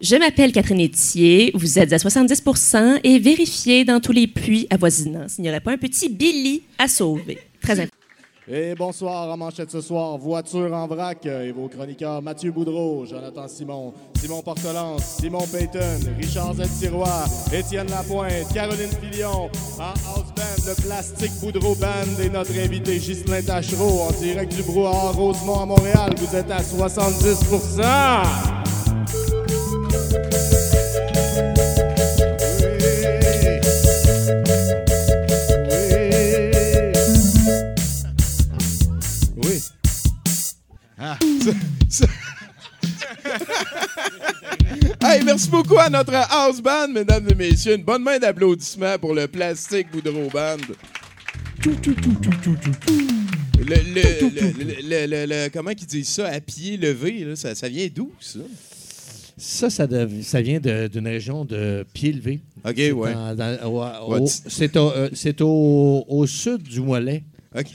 Je m'appelle Catherine Etier, vous êtes à 70% et vérifiez dans tous les puits avoisinants s'il n'y aurait pas un petit Billy à sauver. Très important. Et bonsoir en manchette ce soir, voiture en vrac et vos chroniqueurs Mathieu Boudreau, Jonathan Simon, Simon Portelance, Simon Payton, Richard Z-Tiroir, Étienne Lapointe, Caroline Filion, en house band, le Plastique Boudreau Band et notre invité Ghislain Tachereau en direct du brouhaha Rosemont à Montréal. Vous êtes à 70 Ah, Hey, merci beaucoup à notre house band, mesdames et messieurs. Une bonne main d'applaudissements pour le Plastique Boudreau Band. Le, le, le, le- le- le- le- comment qu'ils disent ça? À pied levé, là, ça, ça vient d'où, ça? Ça, ça, vient d'une région de Pied-Levé. OK, ouais. Ouais, C'est au, euh, c'est au, au sud du Mollet. OK.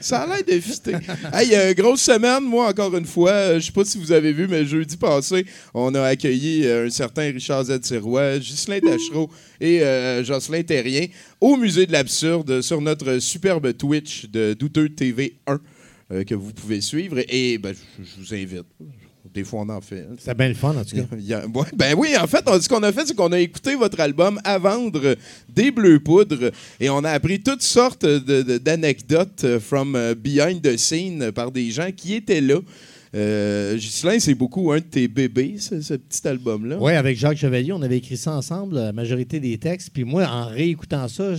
Ça a l'air de fitter. Hey, euh, grosse semaine, moi, encore une fois. Euh, Je sais pas si vous avez vu, mais jeudi passé, on a accueilli euh, un certain Richard Z. Sirois, Ghislain et euh, Jocelyn Terrien au Musée de l'Absurde sur notre superbe Twitch de Douteux TV 1 euh, que vous pouvez suivre. Et ben, je vous invite. Des fois, on en fait. hein. C'est bien le fun, en tout cas. Il y a- ouais, ben oui, en fait, on- ce qu'on a fait, c'est qu'on a écouté votre album à vendre des bleus poudres et on a appris toutes sortes de- de- d'anecdotes euh, from euh, behind the scene par des gens qui étaient là. Euh, Ghislain, c'est beaucoup un de tes bébés, ce, ce petit album-là. Oui, avec Jacques Chevalier, on avait écrit ça ensemble, la majorité des textes. Puis moi, en réécoutant ça,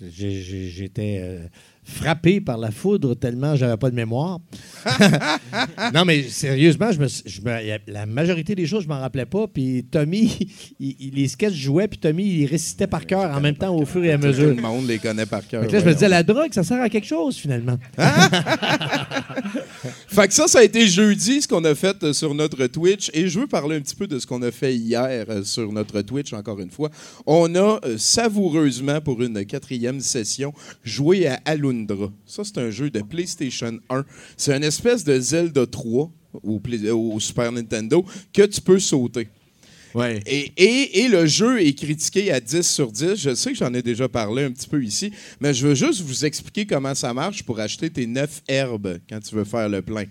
j'étais euh, frappé par la foudre tellement j'avais pas de mémoire. non, mais sérieusement, je me, suis- je me- y a- la majorité des choses, je m'en rappelais pas. Puis Tommy, il- il- les sketchs jouaient, puis Tommy, il récitait par cœur en même temps au fur et à Tout mesure. le monde les connaît par cœur. Là, je me disais, la drogue, ça sert à quelque chose, finalement. Fait que ça, ça a été jeudi, ce qu'on a fait euh, sur notre Twitch. Et je veux parler un petit peu de ce qu'on a fait hier euh, sur notre Twitch, encore une fois. On a euh, savoureusement, pour une quatrième session, joué à Ça, c'est un jeu de PlayStation 1. C'est une espèce de Zelda 3 au, Super Nintendo que tu peux sauter. Ouais. Et, et- et le jeu est critiqué à 10 sur 10. Je sais que j'en ai déjà parlé un petit peu ici, mais je veux juste vous expliquer comment ça marche pour acheter tes 9 herbes quand tu veux faire le plein.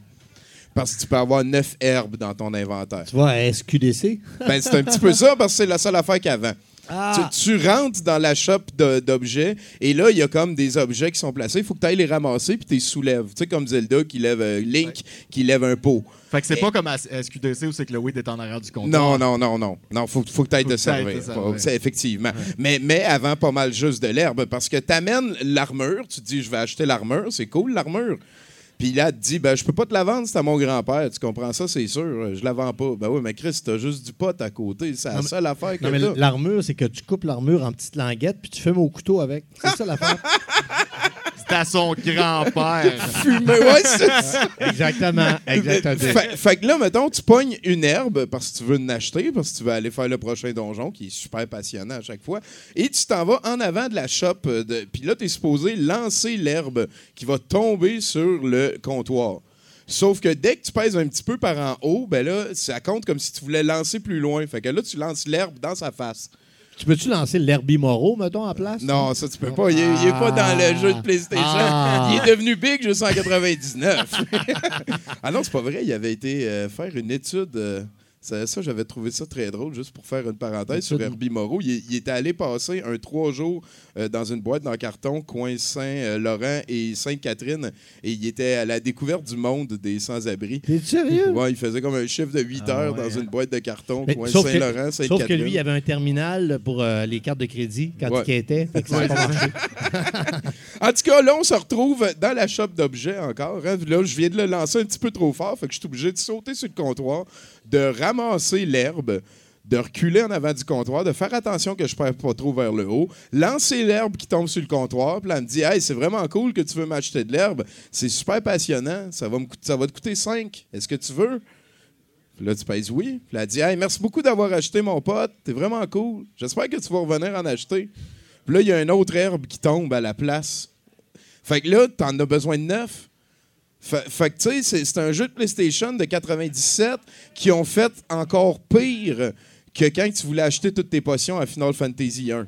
Parce que tu peux avoir 9 herbes dans ton inventaire. Tu vois, à SQDC. Ben, c'est un petit peu ça parce que c'est la seule affaire qu'avant. Ah! Tu, tu rentres dans la shop d'objets et là, il y a comme des objets qui sont placés. Il faut que tu ailles les ramasser puis tu les soulèves. Tu sais, comme Zelda qui lève euh, Link qui lève un pot. Fait que c'est Et- pas comme à SQDC où c'est que le weed est en arrière du comptoir. Non, non, non, non. Non, faut, faut que tu ailles te servir. te servir. C'est effectivement. Mais, mais avant, pas mal juste de l'herbe parce que tu amènes l'armure. Tu te dis, je vais acheter l'armure. C'est cool, l'armure. Puis là, tu te dis, ben, je peux pas te la vendre, c'est à mon grand-père. Tu comprends ça, c'est sûr. Je la vends pas. Ben oui, mais Chris, t'as juste du pot à côté. C'est la seule affaire que Non, mais l'armure, c'est que tu coupes l'armure en petites languettes, puis tu fumes au couteau avec. C'est ça l'affaire. C'est à son grand-père. Mais ouais, c'est ça. Exactement. Exactement. Fait, fait que là, mettons, tu pognes une herbe parce que tu veux en acheter, parce que tu veux aller faire le prochain donjon, qui est super passionnant à chaque fois, et tu t'en vas en avant de la shop. De, Puis là, tu es supposé lancer l'herbe qui va tomber sur le comptoir. Sauf que dès que tu pèses un petit peu par en haut, ben là, ça compte comme si tu voulais lancer plus loin. Fait que là, tu lances l'herbe dans sa face. Tu peux-tu lancer l'Herbie Moreau, mettons, en place? Non, ça, tu peux pas. Il est, il est pas dans le jeu de PlayStation. Ah. Il est devenu big juste en 99. ah non, c'est pas vrai. Il avait été euh, faire une étude. euh, ça, ça, j'avais trouvé ça très drôle, juste pour faire une parenthèse sur. Herbie Moreau. Il, il était allé passer un trois jours euh, dans une boîte en carton, coin Saint-Laurent et Sainte-Catherine, et il était à la découverte du monde des sans-abri. T'es sérieux? Ouais, il faisait comme un chiffre de 8 Ah heures ouais, dans une boîte de carton, Mais coin sauf Saint-Laurent, Sauf Sainte-Catherine. que lui, il avait un terminal pour euh, les cartes de crédit quand Ouais. il quittait. En tout cas, là, on se retrouve dans la shop d'objets encore. hein. Là, je viens de le lancer un petit peu trop fort, fait que je suis obligé de sauter sur le comptoir, de ramasser l'herbe, de reculer en avant du comptoir, de faire attention que je ne pas trop vers le haut, lancer l'herbe qui tombe sur le comptoir, puis là, elle me dit Hey, c'est vraiment cool que tu veux m'acheter de l'herbe, c'est super passionnant, ça va, me ça va te coûter 5. Est-ce que tu veux Puis là, tu pèses oui. Puis elle dit Hey, merci beaucoup d'avoir acheté mon pote, t'es vraiment cool. J'espère que tu vas revenir en acheter. Puis là, il y a une autre herbe qui tombe à la place. Fait que là, t'en as besoin de neuf. Fait, fait que, tu sais, c'est- un jeu de PlayStation de 97 qui ont fait encore pire que quand tu voulais acheter toutes tes potions à Final Fantasy 1.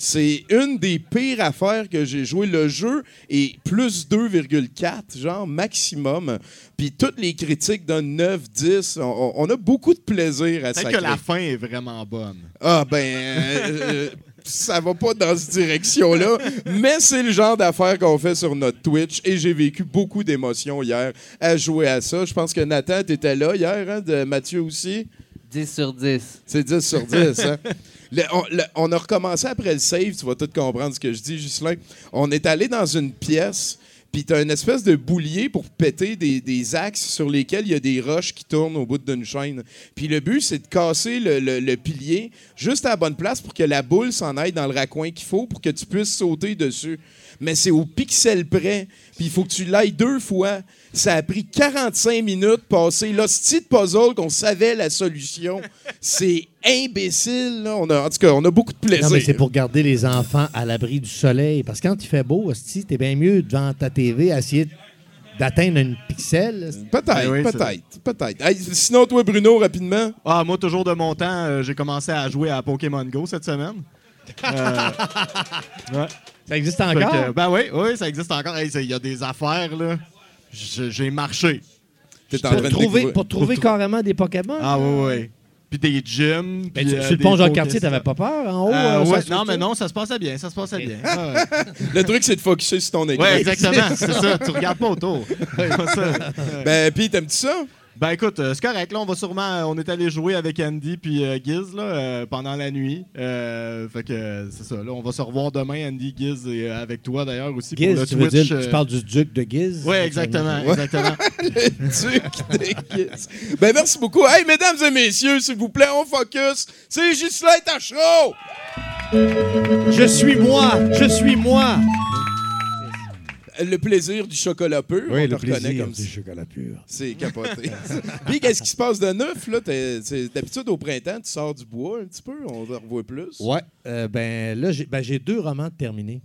C'est une des pires affaires que j'ai joué. Le jeu est plus 2,4, genre maximum. Puis toutes les critiques donnent 9, 10. On, a beaucoup de plaisir à Peut-être sacrer. que la fin est vraiment bonne. Ah, ben, euh, euh, ça va pas dans cette direction-là, mais c'est le genre d'affaires qu'on fait sur notre Twitch et j'ai vécu beaucoup d'émotions hier à jouer à ça. Je pense que Nathan, t'étais là hier, hein, de Mathieu aussi? 10 sur 10. C'est 10 sur 10. hein. Le- on, le- on a recommencé après le save, tu vas tout comprendre ce que je dis, Ghislain. On est allé dans une pièce, puis tu as une espèce de boulier pour péter des, axes sur lesquels il y a des roches qui tournent au bout d'une chaîne. Puis le but, c'est de casser le pilier juste à la bonne place pour que la boule s'en aille dans le raccoin qu'il faut pour que tu puisses sauter dessus. Mais c'est au pixel près, puis il faut que tu l'ailles deux fois. Ça a pris 45 minutes passer l'hostie de puzzle qu'on savait la solution. C'est imbécile. là. On a, en tout cas, on a beaucoup de plaisir. Non, mais c'est pour garder les enfants à l'abri du soleil. Parce que quand il fait beau, hostie, t'es bien mieux devant ta TV à essayer d'atteindre une pixel. Peut-être, Ah oui, peut-être, peut-être. Hey, sinon, toi, Bruno, rapidement. Ah, moi, toujours de mon temps, euh, j'ai commencé à jouer à Pokémon Go cette semaine. Euh, ouais. Ça existe encore? que, ben oui, oui, ça existe encore. Hey, Il y a des affaires, là. J'ai marché. T'es en pour, train de trouver, pour trouver Pour- carrément des Pokémon? Ah oui, oui. Puis des gyms. Ben, euh, sur le pont Pokéstops. t'avais pas peur en haut? Euh, euh, ouais, non, mais non, ça se passait bien, ça se passait bien. Ah ouais. Le truc, c'est de focusser sur ton écran. Ouais, exactement, c'est ça. Tu regardes pas autour. Ouais, c'est ça. Ben, puis, t'aimes-tu ça? Ben écoute, euh, c'est correct. Là, on va sûrement. euh, On est allé jouer avec Andy puis euh, Giz là, euh, pendant la nuit. Euh, fait que euh, c'est ça. Là, on va se revoir demain, Andy, Giz, et euh, avec toi d'ailleurs aussi pour Giz, le tu veux dire, euh, tu parles du duc de Giz? Ouais, exactement, Ouais. exactement. Duc de Kiss. Ben, merci beaucoup. Hey, mesdames et messieurs, s'il vous plaît, on focus. C'est Ghislain Tachereau! Je suis moi! Je suis moi! Le plaisir du chocolat pur. on te reconnaît comme ça. chocolat pur. C'est capoté. Puis, qu'est-ce qui se passe de neuf, là? D'habitude, au printemps, tu sors du bois un petit peu, on te revoit plus. Ouais. euh, ben là, j'ai ben, j'ai deux romans terminés.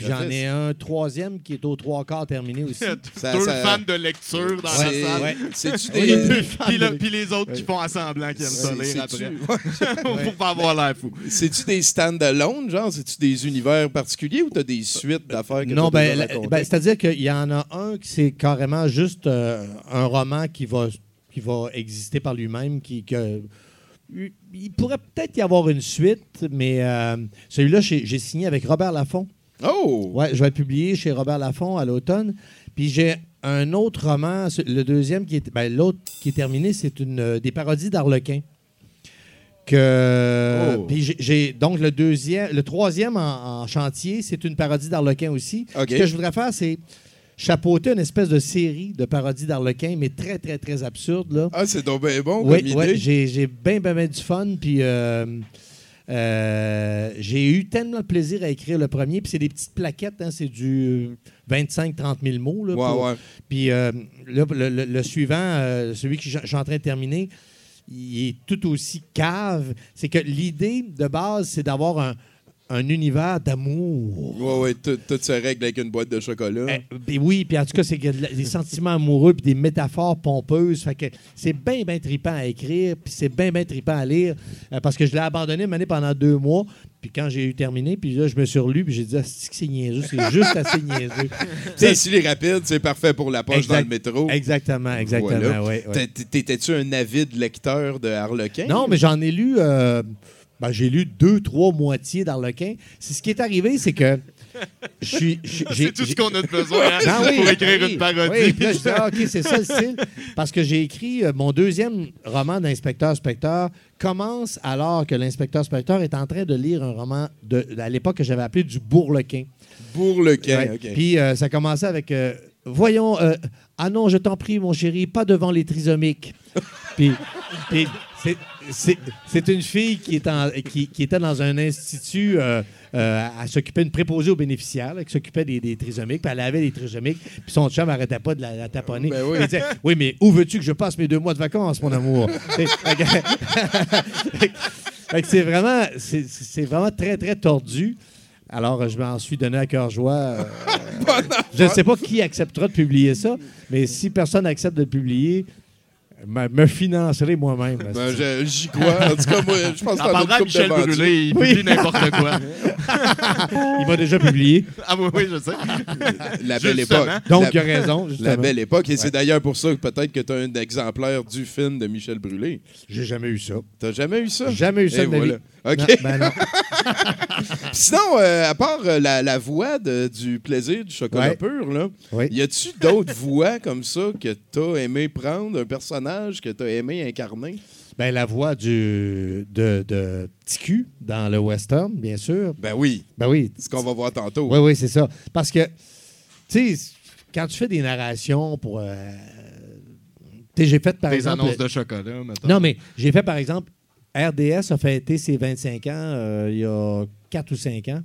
J'en ai un troisième qui est aux trois quarts terminé aussi. Ça- Deux ça- fans de lecture dans la salle. ouais. C'est-tu Oui, des... Puis, le- puis les autres qui font à semblant qu'ils aiment ça lire après. Pour pas avoir l'air fou. C'est-tu des stand-alone, genre? C'est-tu des univers particuliers ou t'as des suites d'affaires que Non, ben, ben, c'est-à-dire qu'il y en a un qui c'est carrément juste euh, un roman qui va, qui va exister par lui-même, qui, que- il pourrait peut-être y avoir une suite, mais euh, celui-là, j'ai j'ai signé avec Robert Laffont. Oh! Ouais, je vais le publier chez Robert Laffont à l'automne. Puis j'ai un autre roman, le deuxième qui est, ben, l'autre qui est terminé, c'est une euh, des parodies d'Arlequin. Que, Oh. puis j'ai- donc le deuxième, le troisième en, en chantier, c'est une parodie d'Arlequin aussi. Ce que je voudrais faire, c'est chapeauter une espèce de série de parodies d'Arlequin, mais très très très absurde là. Ah, c'est donc bien bon Oui, comme ouais, idée. j'ai j'ai bien, bien, bien du fun. Puis euh, euh, j'ai eu tellement de plaisir à écrire le premier. Puis c'est des petites plaquettes, hein, c'est du 25-30 000 mots. Là, Ouais, pour- ouais. Puis euh, là, le, le- le suivant, euh, celui que je suis en train de terminer, il est tout aussi cave. C'est que l'idée de base, c'est d'avoir un, un univers d'amour. Ouais, ouais, tout, se règle avec une boîte de chocolat. Eh, ben oui, puis en tout cas, c'est des sentiments amoureux puis des métaphores pompeuses. Fait que c'est bien, bien trippant à écrire, puis c'est bien, bien trippant à lire. euh, parce que je l'ai abandonné une année pendant deux mois. Puis quand j'ai eu terminé, puis là, je me suis relu, puis j'ai dit, ah, c'est que c'est niaiseux, c'est juste assez niaiseux. Ça, s'il est rapide, c'est parfait pour la poche Exact- dans le métro. Exactement, exactement. Voilà. ouais, ouais. T'é- T'étais-tu un avide lecteur de Harlequin? Non, mais j'en ai lu. euh, ben, j'ai lu deux, trois moitiés d'Arlequin. C'est ce qui est arrivé, c'est que C'est tout ce qu'on a de besoin hein, oui, pour écrire oui. une parodie. Oui, là, je dis, ah, OK, c'est ça le style. Parce que j'ai écrit euh, mon deuxième roman d'inspecteur-specteur commence alors que l'inspecteur-specteur est en train de lire un roman de, à l'époque que j'avais appelé du Bourlequin. Ouais. OK. Puis euh, ça commençait avec euh, Voyons, ah non, je t'en prie, mon chéri, pas devant les trisomiques. puis puis c'est- c'est une fille qui, est en- qui, qui était dans un institut. euh, euh, elle s'occupait une préposée aux bénéficiaires, là, qui s'occupait des, des trisomiques, puis elle avait des trisomiques, puis son chum n'arrêtait pas de la, la taponner. Ben oui. Il disait Oui, mais où veux-tu que je passe mes deux mois de vacances, mon amour c'est vraiment, c'est- c'est vraiment très, très tordu. Alors, je m'en suis donné à cœur joie. euh, je ne sais pas qui acceptera de publier ça, mais si personne accepte de le publier, me, me financerai moi-même. Ben, j'y crois. En tout cas, moi, je pense que T'en as Michel. Brûlé, il Oui. publie n'importe quoi. Il m'a déjà publié. ah oui, oui, je sais. La belle Justement. époque. Donc, il a raison. La belle époque. Et c'est d'ailleurs pour ça que peut-être que tu as un exemplaire du film de Michel Brûlé. J'ai jamais eu ça. T'as jamais eu ça? Jamais eu ça Et de ma vie. OK. Non, ben non. Sinon, euh, à part euh, la, la voix de- du plaisir du chocolat Ouais. pur, là, Oui. y a-tu d'autres voix comme ça que t'as aimé prendre, un personnage que t'as aimé incarner? Ben, la voix du, de, de Ticu dans le western, bien sûr. Ben oui, Ben oui. c'est ce qu'on va voir tantôt. Oui, oui, c'est ça. Parce que, tu sais, quand tu fais des narrations pour. euh, tu sais, j'ai fait par Des exemple. annonces de chocolat, maintenant. Non, mais j'ai fait par exemple. RDS a fêté ses 25 ans euh, il y a 4 ou 5 ans.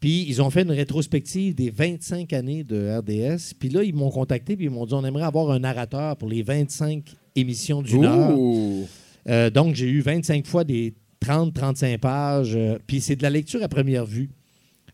Puis ils ont fait une rétrospective des 25 années de RDS. Puis là, ils m'ont contacté puis ils m'ont dit on aimerait avoir un narrateur pour les 25 émissions heure. Ouh. Euh, donc, j'ai eu 25 fois des 30-35 pages. euh, puis c'est de la lecture à première vue.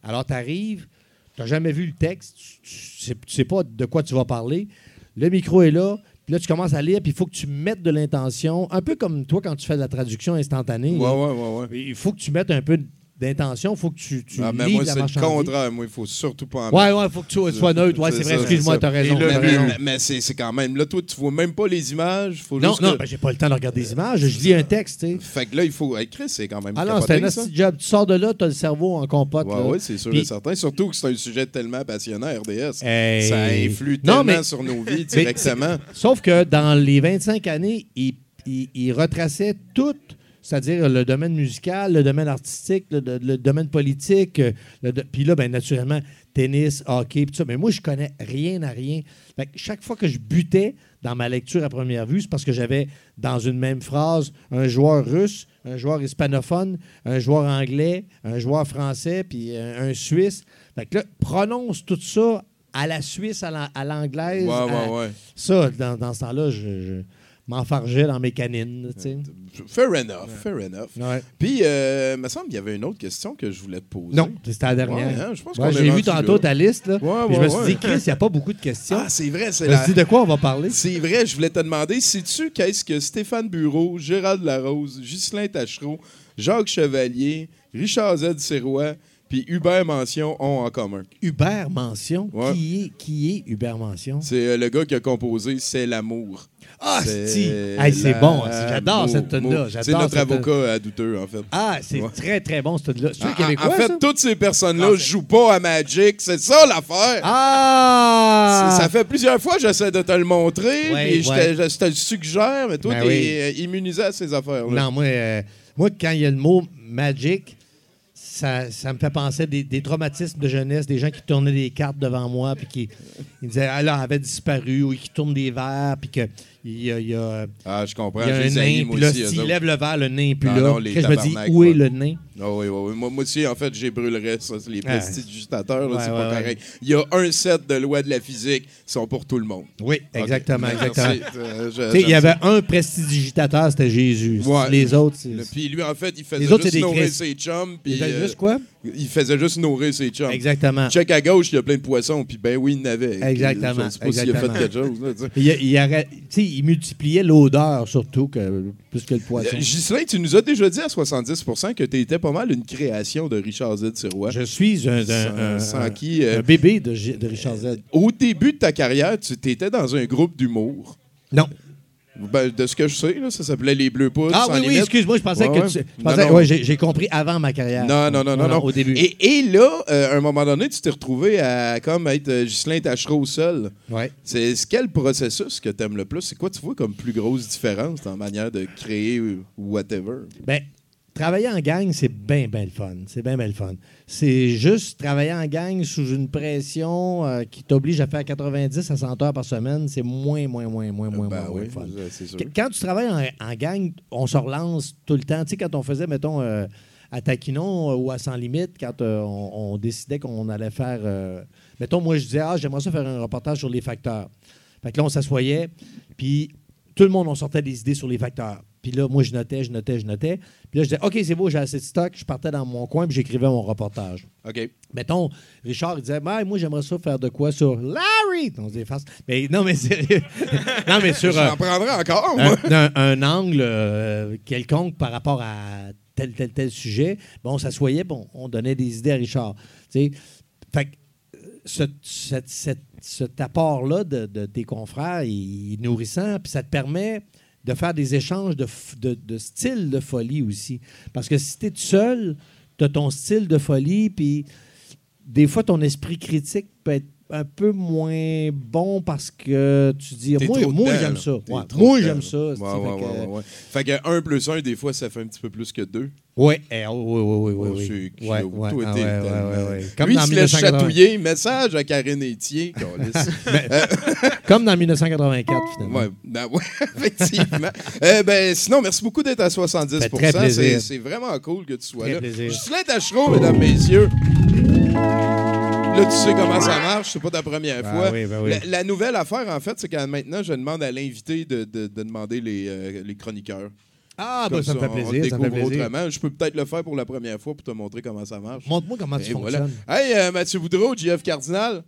Alors, tu arrives, tu n'as jamais vu le texte, tu ne sais, pas de quoi tu vas parler. Le micro est là, puis là, tu commences à lire, puis il faut que tu mettes de l'intention, un peu comme toi quand tu fais de la traduction instantanée. Ouais, ouais, ouais, ouais. Il faut que tu mettes un peu d'intention, il faut que tu, tu Ah, mais moi, c'est le contraire. Moi, il faut surtout pas en Ouais, ouais, il faut que tu sois neutre. Ouais, C'est vrai, excuse-moi, raison. T'as Mais, raison. mais- mais c'est c'est quand même. Là, toi, tu vois même pas les images. Faut Non, juste non, que- ben, j'ai pas le temps de regarder des images. Je lis un texte, tu sais. Fait que là, il faut. Chris, c'est quand même. Ah non, capoté, c'est un petit job. Tu sors de là, tu as le cerveau en compote. Ouais, ouais, c'est sûr et certain. Surtout que c'est un sujet tellement passionnant, RDS. Hey. Ça influe Non, tellement mais- sur nos vies directement. Sauf que dans les 25 années, il, il- il retraçait tout, c'est-à-dire le domaine musical, le domaine artistique, le, le- le domaine politique. euh, Puis là, ben, naturellement, tennis, hockey, puis tout ça. Mais moi, je connais rien à rien. Fait que chaque fois que je butais dans ma lecture à première vue, c'est parce que j'avais dans une même phrase un joueur russe, un joueur hispanophone, un joueur anglais, un joueur français, puis un, un Suisse. Fait que là, prononce tout ça à la Suisse, à la- l'anglaise. Ouais, à- ouais, ouais. ça, dans, dans ce temps-là, je, je m'enfargeais dans mes canines. tu sais. Fair enough, fair enough. Ouais. Puis, euh, il me semble qu'il y avait une autre question que je voulais te poser. Non, c'était la dernière. Ouais, hein, je pense Ouais, qu'on est J'ai vu tantôt là. ta liste. Là, je me suis dit, Chris, il n'y a pas beaucoup de questions. Ah, c'est vrai, c'est je me la... suis dit, de quoi on va parler? C'est vrai, je voulais te demander, sais-tu qu'est-ce que Stéphane Bureau, Gérald Larose, Ghislain Tachereau, Jacques Chevalier, Richard Z. Sirois, puis Hubert Mention ont en commun? Hubert Mention? Ouais. Qui, est, qui est Hubert Mention? C'est euh, le gars qui a composé C'est l'amour. Ah, hey, c'est bon. J'adore Mot- cette tune-là. C'est J'adore notre avocat à douteux, en fait. Ah, c'est Ouais. très, très bon, cette tune-là. Un québécois, en fait, ça? toutes ces personnes-là Ah, c'est- jouent pas à Magic. C'est ça l'affaire. Ah! Ça fait plusieurs fois que j'essaie de te le montrer, Ouais, puis je, ouais. te, je te le suggère, mais toi, Ben t'es oui. euh, immunisé à ces affaires-là. Non, moi, euh, moi, quand il y a le mot magic, ça, me fait penser à des, traumatismes de jeunesse, des gens qui tournaient des cartes devant moi, puis qui ils disaient, ah là, elle avait disparu, ou qui tournent des verres, puis qu'il y a, il y a, Ah, je comprends. il y a un nain, puis là, s'il lève le verre, le nain plus Non, là. non, je me dis, où est le nain? Ah oui, oui, oui. Moi, moi aussi, en fait, j'ai brûlerais ça. Les Ah. prestidigitateurs, Ouais, c'est ouais, pas pareil. Il y a un set de lois de la physique qui sont pour tout le monde. Oui, exactement, Ok. exactement. Merci. Euh, je- Tu sais, il y avait un prestidigitateur, c'était Jésus. Les autres, c'est. Puis lui, en fait, il faisait Les autres, juste nourrir ses chums. Puis, Il fait euh, juste quoi? Il faisait juste nourrir ses chums. Exactement. Check à gauche, il y a plein de poissons, puis ben oui, il y en avait. Exactement, Je sais pas s'il a fait quelque chose. là. Il, il, arrête- tu sais, il multipliait l'odeur surtout que, plus que le poisson. Euh, Ghislain, tu nous as déjà dit à 70% que tu étais pas mal une création de Richard Z. Sirois. Je suis un, un- Sans- un- sans un- qui, euh, un bébé de, de Richard Z. Au début de ta carrière, tu étais dans un groupe d'humour. Non. Ben, de ce que je sais, là, ça s'appelait Les Bleus Poudres. Ah oui, oui, excuse-moi, je pensais Ouais, que tu. Je Non, pensais, non. ouais, j'ai, compris avant ma carrière. Non, non, non, non, non. Au début. Et, et là, euh, à un moment donné, tu t'es retrouvé à comme être euh, Ghislain Tachereau seul. Ouais. C'est c'est quel processus que tu aimes le plus? C'est quoi tu vois comme plus grosse différence dans la manière de créer ou whatever? Ben, travailler en gang, c'est bien, bien le fun. C'est bien, bien le fun. C'est juste travailler en gang sous une pression euh, qui t'oblige à faire 90 à 100 heures par semaine, c'est moins, moins, moins, moins, moins, Ben moins, moins oui, le fun. sûr. Quand tu travailles en, en gang, on se relance tout le temps. Tu sais, quand on faisait, mettons, euh, à Taquinon euh, ou à Sans Limite, quand on, on décidait qu'on allait faire. mettons, moi, je disais, ah, j'aimerais ça faire un reportage sur les facteurs. Fait que là, on s'assoyait, puis tout le monde, on sortait des idées sur les facteurs. Puis là, moi, je notais, je notais, je notais. Puis là, je disais, OK, c'est beau, j'ai assez de stock. Je partais dans mon coin, puis j'écrivais mon reportage. OK. Mettons, Richard, il disait, Ben, moi, j'aimerais ça faire de quoi sur Larry. On se efface. Mais non, mais sérieux. non, mais sur. euh, encore, moi. un, un- un angle euh, quelconque par rapport à tel, tel, tel sujet, bon, on s'assoyait, bon, on donnait des idées à Richard. Tu sais. Fait que euh, ce- cet apport-là de, de tes confrères, il est nourrissant, puis ça te permet de faire des échanges de, de, de style de folie aussi. Parce que si tu es tout seul, tu as ton style de folie, puis des fois, ton esprit critique peut être un peu moins bon parce que tu dis moi, moi j'aime ça. Ouais, moi j'aime ça. Ouais, ouais, fait ouais, que- ouais, ouais. Fait que 1 plus 1, des fois, ça fait un petit peu plus que 2. Oui, eh, oui, oui, oui, oui, Oh, oui. c'est Ouais, ouais, Toi, ah, ouais, ouais, tellement- ouais, ouais. Comme Lui, dans il se laisse 1980. chatouiller. Message à Karine Etier. Comme dans 1984, finalement. Ouais, ben ouais, effectivement. Euh, ben, sinon, merci beaucoup d'être à 70 Fait très plaisir. C'est- C'est vraiment cool que tu sois Très là. plaisir. Justin Tachereau, mesdames, messieurs. Là, tu sais comment ça marche, c'est pas ta première Ah fois. oui, ben oui. La, la nouvelle affaire, en fait, c'est que maintenant, je demande à l'invité de, de- de demander les, euh, les chroniqueurs. Ah, Comme ben, ça me fait plaisir. Ça me fait plaisir. autrement. Je peux peut-être le faire pour la première fois pour te montrer comment ça marche. Montre-moi comment tu voilà. fonctionnes. Hey, euh, Mathieu Boudreau, JF Cardinal.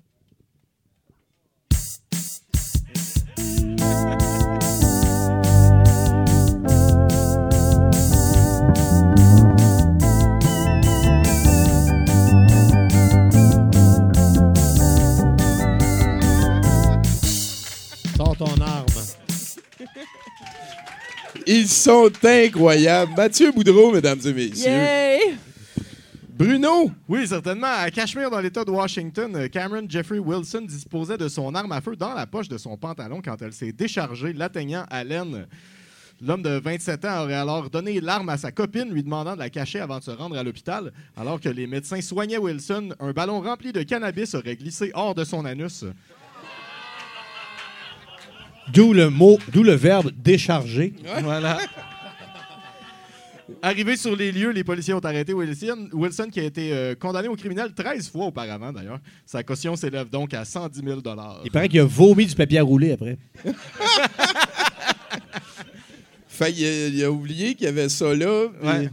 Ton arme. Ils sont incroyables. Mathieu Boudreau, mesdames et messieurs. Yay! Bruno. Oui, certainement. À Cashmere, dans l'État de Washington, Cameron Jeffrey Wilson disposait de son arme à feu dans la poche de son pantalon quand elle s'est déchargée, l'atteignant à l'aine. L'homme de 27 ans aurait alors donné l'arme à sa copine, lui demandant de la cacher avant de se rendre à l'hôpital. Alors que les médecins soignaient Wilson, un ballon rempli de cannabis aurait glissé hors de son anus. D'où le mot, d'où le verbe décharger. Voilà. Arrivé sur les lieux, les policiers ont arrêté Wilson, Wilson qui a été euh, condamné au criminel 13 fois auparavant, d'ailleurs. Sa caution s'élève donc à 110 000 Il paraît qu'il a vomi du papier à rouler après. Fait, il, a, il a oublié qu'il y avait ça là. puis- Ouais.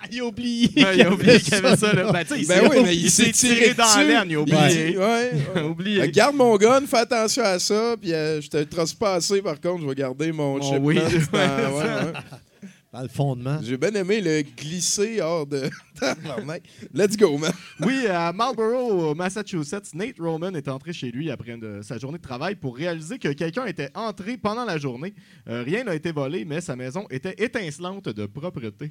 il a oublié. Ouais, il a oublié qu'il y avait ça. Là. Ben, il Ben s'est- oui, mais il, s'est tiré, dans dessus. l'aine, il a oublié. Ouais. ouais. oublié. Euh, Garde mon gun, fais attention à ça, puis euh, je te pas assez, par contre, je vais garder mon, Mon chipmunk weed. dans- ouais, ouais. Dans le fondement. J'ai bien aimé le glisser hors de. Let's go, man. Oui, à Marlborough, au Massachusetts, Nate Roman est entré chez lui après une- sa journée de travail pour réaliser que quelqu'un était entré pendant la journée. Euh, rien n'a été volé, mais sa maison était étincelante de propreté.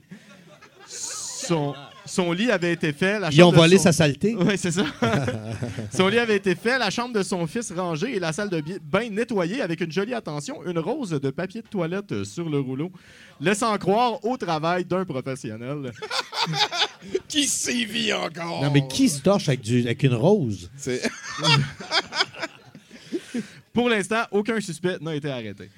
Son, son lit avait été fait. La Ils ont chambre de volé son- sa saleté. Oui, c'est ça. son lit avait été fait, la chambre de son fils rangée et la salle de bain nettoyée avec une jolie attention, une rose de papier de toilette sur le rouleau, laissant croire au travail d'un professionnel. Qui sévit encore? Non, mais qui se torche avec, du, avec une rose? Pour l'instant, aucun suspect n'a été arrêté.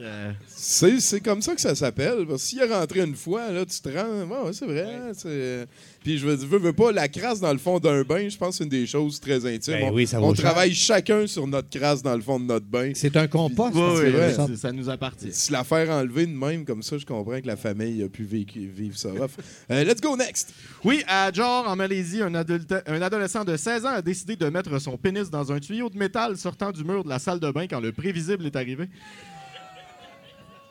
Euh, C'est c'est comme ça que ça s'appelle. Parce que s'il est rentré une fois, là, tu te rends. Ouais, c'est vrai. c'est- Puis je veux, veux, veux pas, la crasse dans le fond d'un bain, je pense que c'est une des choses très intimes. Ben on oui, ça on vaut cher. travaille chacun sur notre crasse dans le fond de notre bain. C'est un compost. que ouais, c'est ouais, ça. c'est- ça nous appartient. Si la faire enlever de même, comme ça, je comprends que la famille a pu vécu- vivre ça rough. Euh, let's go next. Oui, à Johor, en Malaisie, un, adulte- un adolescent de 16 ans a décidé de mettre son pénis dans un tuyau de métal sortant du mur de la salle de bain quand le prévisible est arrivé.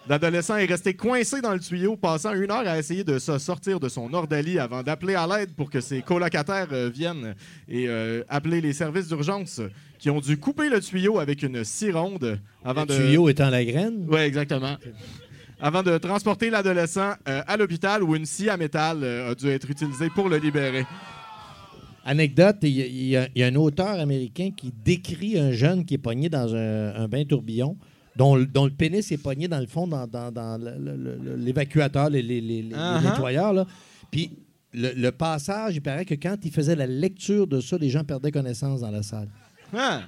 L'adolescent est resté coincé dans le tuyau, passant une heure à essayer de se sortir de son ordalie avant d'appeler à l'aide pour que ses colocataires euh, viennent et euh, appeler les services d'urgence qui ont dû couper le tuyau avec une scie ronde avant Le de... tuyau étant la graine? Oui, exactement. Avant de transporter l'adolescent euh, à l'hôpital où une scie à métal a dû être utilisée pour le libérer. Anecdote, il y, a- y y un auteur américain qui décrit un jeune qui est pogné dans un, un bain tourbillon dont, le- dont le pénis est pogné dans le fond, dans, dans- dans le- le- le- l'évacuateur, les, les- les- les Uh-huh. nettoyeurs. Là. Puis le, le passage, il paraît que quand il faisait la lecture de ça, les gens perdaient connaissance dans la salle. Ah,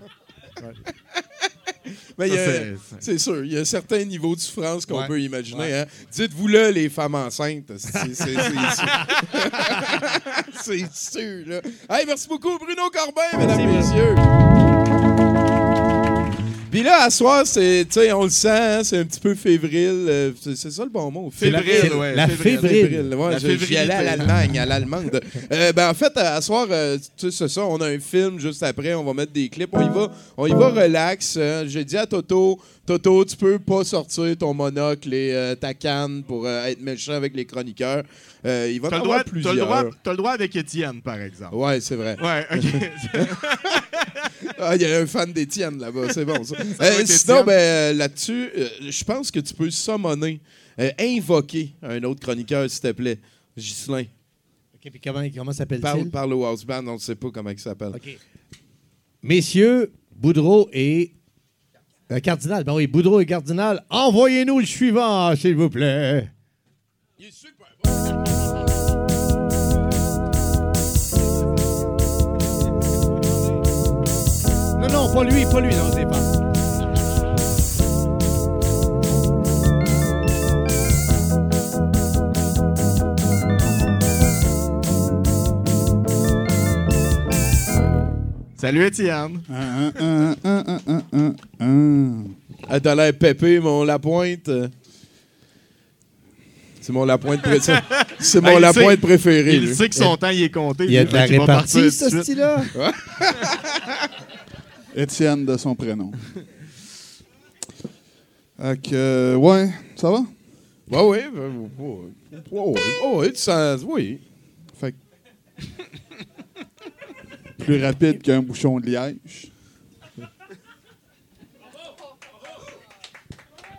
Mais il y a- Ça, c'est- sûr, il y a un certain niveau de souffrance qu'on Ouais. peut imaginer. hein. Dites-vous-le, les femmes enceintes. C'est sûr. C'est sûr, là. Hey, merci beaucoup, Bruno Corbin, mesdames et messieurs. Là, à soir, c'est, tu sais, on le sent, hein, c'est un petit peu fébrile. euh, c'est, c'est ça le bon mot. Fébrile, ouais. la fébrile. fébrile. Ouais, La je- j'y allais à fébrilité. l'Allemagne, à l'allemande. Euh, ben, en fait, à soir, euh, tu sais, c'est ça, on a un film juste après, on va mettre des clips, on y va, on y va relax. hein. J'ai dit à Toto, Toto, tu peux pas sortir ton monocle et euh, ta canne pour euh, être méchant avec les chroniqueurs. Euh, il va T'as en le, droit, avoir t'as, plusieurs. le droit, t'as le droit avec Étienne, par exemple. Ouais, c'est vrai. Ouais, OK. Ah, il y a un fan d'Étienne là-bas, c'est bon ça. Euh, sinon, ben, euh, là-dessus, euh, je pense que tu peux summoner, euh, invoquer un autre chroniqueur, s'il te plaît. Ghislain. OK, puis comment, comment s'appelle-t-il? Parle, parle au house band, on ne sait pas comment il s'appelle. OK. Messieurs, Boudreau et. euh, Cardinal, ben oui, Boudreau et Cardinal, envoyez-nous le suivant, s'il vous plaît. Non, non, pas lui, pas lui, non, c'est pas. Salut, Étienne. Un, un, un, un, un, un, un. Ah, t'as l'air pépé, mon Lapointe. C'est mon Lapointe préféré. C'est mon Ah, il Lapointe sait- préféré. Il lui. sait que son temps il est compté. Il y a de la répartie, ce style-là. Étienne de son prénom. Fait que, euh, ouais, ça va? Ouais, ouais, ouais, ouais, ouais, ouais, ouais, ouais, tu sens- oui. Fait que- Plus rapide qu'un bouchon de liège.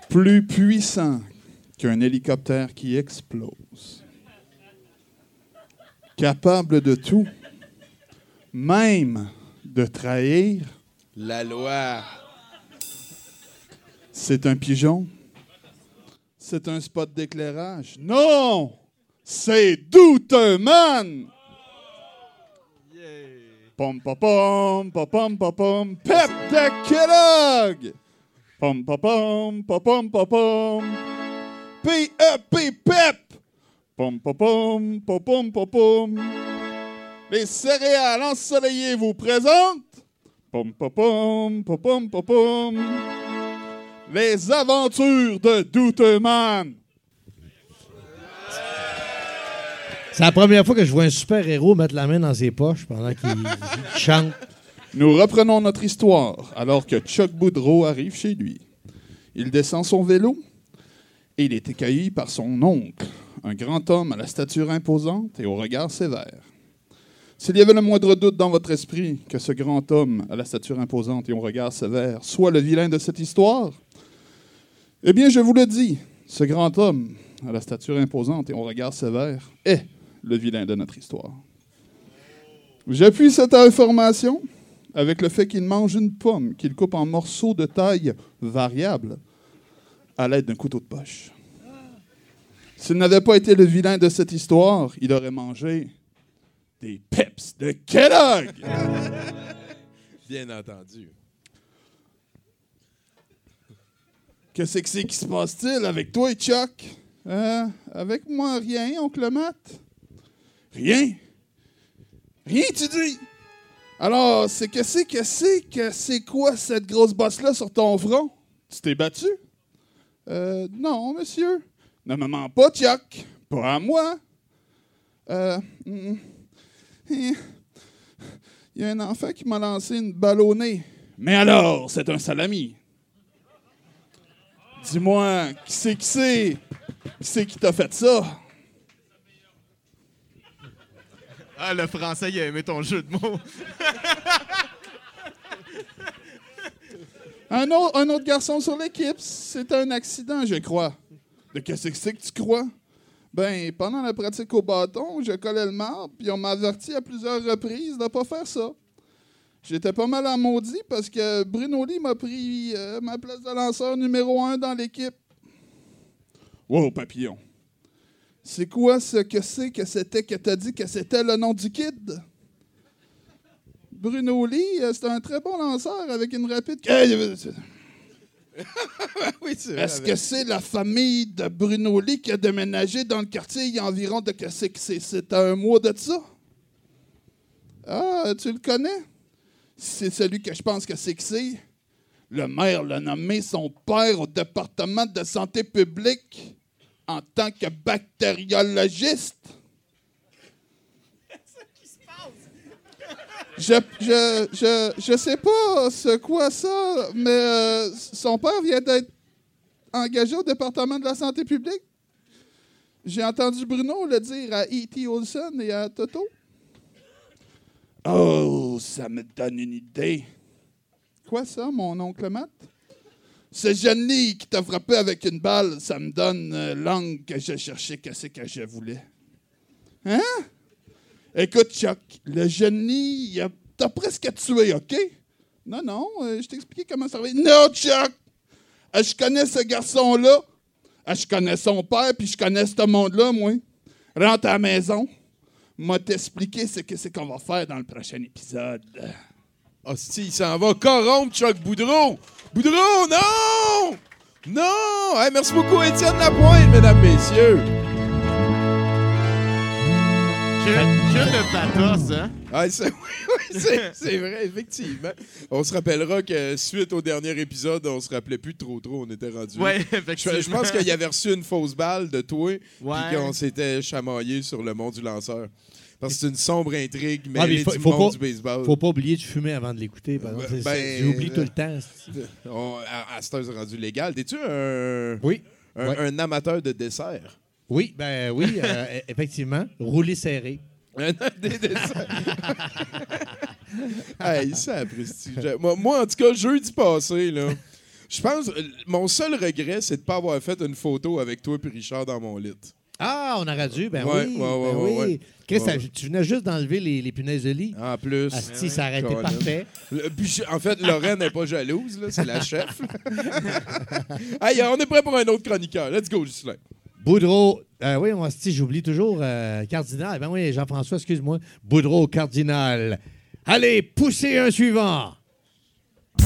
Plus puissant qu'un hélicoptère qui explose. Capable de tout, même de trahir, La loi. c'est un pigeon? C'est un spot d'éclairage? Non! C'est Douteman! Pom pom pom pom pom pom pom Pep de Kellogg! Pom pom pom pom pom pom pom P-E-P Pep! Pom pom pom pom pom pom pom Les céréales ensoleillées vous présentent Pom pom pom pom pom pom pom Les aventures de Douteman! C'est la première fois que je vois un super-héros mettre la main dans ses poches pendant qu'il il chante. Nous reprenons notre histoire alors que Chuck Boudreau arrive chez lui. Il descend son vélo et il est accueilli par son oncle, un grand homme à la stature imposante et au regard sévère. S'il y avait le moindre doute dans votre esprit que ce grand homme à la stature imposante et au regard sévère soit le vilain de cette histoire, eh bien, je vous le dis, ce grand homme à la stature imposante et au regard sévère est le vilain de notre histoire. J'appuie cette information avec le fait qu'il mange une pomme qu'il coupe en morceaux de taille variable à l'aide d'un couteau de poche. S'il n'avait pas été le vilain de cette histoire, il aurait mangé des peps de Kellogg. Bien entendu. Qu'est-ce que c'est qui se passe-t-il avec toi, Chuck? Hein? Avec moi, rien, oncle Matt? Rien? Rien, tu dis? Alors, c'est que c'est que c'est que c'est quoi cette grosse bosse-là sur ton front? Tu t'es battu? Euh, non, monsieur. Ne me mens pas, Chuck. Pas à moi. Euh, mm, il y a un enfant qui m'a lancé une balle au nez. Mais alors, c'est un salami. Dis-moi, qui c'est qui c'est? Qui c'est qui t'a fait ça? Ah, le français, il a aimé ton jeu de mots. Un autre, un autre garçon sur l'équipe, c'est un accident, je crois. De qu'est-ce que c'est que tu crois? Ben, pendant la pratique au bâton, je collais le marbre, puis on m'a averti à plusieurs reprises de ne pas faire ça. J'étais pas mal en maudit parce que Bruno Lee m'a pris euh, ma place de lanceur numéro un dans l'équipe. Wow, papillon. C'est quoi ce que c'est que c'était que t'as dit que c'était le nom du kid? Bruno Lee, euh, c'est un très bon lanceur avec une rapide. Oui. Est-ce que c'est la famille de Bruno Lee qui a déménagé dans le quartier il y a environ de que c'est c'est c'est un mois de ça? Ah, tu le connais? C'est celui que je pense que c'est que c'est. Le maire l'a nommé son père au département de santé publique en tant que bactériologiste. Je, je, je, je sais pas c'est quoi ça, mais euh, son père vient d'être engagé au département de la santé publique. J'ai entendu Bruno le dire à E.T. Olson et à Toto. Oh, ça me donne une idée. Quoi ça, mon oncle Matt? Ce jeune qui t'a frappé avec une balle, ça me donne euh, l'angle que je cherchais, qu'est-ce que je voulais. Hein? Écoute, Chuck, le lit, il t'as presque tué, OK? Non, non, euh, je t'ai expliqué comment ça va. Non, Chuck! Euh, je connais ce garçon-là. Euh, je connais son père, puis je connais ce monde-là, moi. Rentre à la maison. M'a t'expliquer ce que c'est qu'on va faire dans le prochain épisode. Hostie, il s'en va corrompre Chuck Boudreau. Boudreau, non! Non! Merci beaucoup, Étienne Lapointe, mesdames, messieurs. Que, que de pathos, hein? Ah, c'est, oui, oui, c'est, c'est vrai, effectivement. On se rappellera que suite au dernier épisode, on se rappelait plus trop trop, on était rendu. Ouais, Je, effectivement. je pense qu'il avait reçu une fausse balle de toi, Ouais. puis qu'on s'était chamaillé sur le monde du lanceur. Parce que c'est une sombre intrigue, mais Ah, mais faut- du faut monde pas- du baseball. Faut pas oublier de fumer avant de l'écouter. par exemple. Ben, C'est- c'est- ben, J'oublie tout le temps. On- à, à cette heure, c'est rendu légal. T'es-tu un, Oui. un, Ouais. un amateur de dessert? Oui, ben oui, euh, e- effectivement. Rouler serré. Un hey, ça. Moi, moi, en tout cas, jeudi passé, là, je pense, euh, mon seul regret, c'est de ne pas avoir fait une photo avec toi et Richard dans mon lit. Ah, on aurait dû, ben Ouais, oui. ouais, ouais, ben ouais, oui. Chris, ça- tu venais juste d'enlever les, les punaises de lit. En plus. Asti, ça aurait été parfait. Le- puis en fait, Lorraine n'est pas jalouse, là, c'est la chef. hey, on est prêt pour un autre chroniqueur. Let's go, Justin. Boudreau, euh, oui, on asti, j'oublie toujours euh, Cardinal. Ben oui, Jean-François, excuse-moi. Boudreau, Cardinal. Allez, poussez un suivant. Le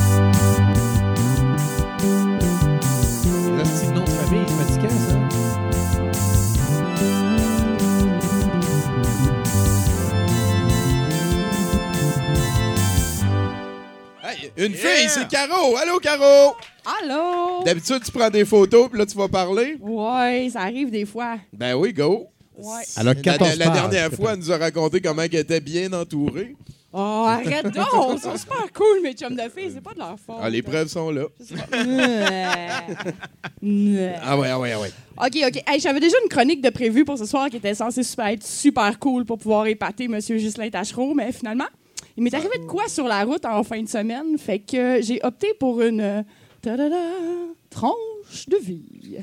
petit nom de famille, fatigant, ça. Hey, une fille, c'est Caro. Allô, Caro? Allô? D'habitude, tu prends des photos, puis là, tu vas parler. Ouais, ça arrive des fois. Ben oui, go. Ouais. Elle a La, 14 la pages, dernière fois, elle nous a raconté comment elle était bien entourée. Oh, arrête donc! Ils sont super cool, mes chums de filles. C'est pas de leur faute. Ah, les preuves sont là. Ah ouais, ah ouais, ah ouais. OK, OK. Hey, J'avais déjà une chronique de prévue pour ce soir qui était censée super- être super cool pour pouvoir épater M. Ghislain Tachereau, mais finalement, il m'est arrivé de quoi sur la route en fin de semaine, fait que j'ai opté pour une euh, ta-da-da, tranche de vie.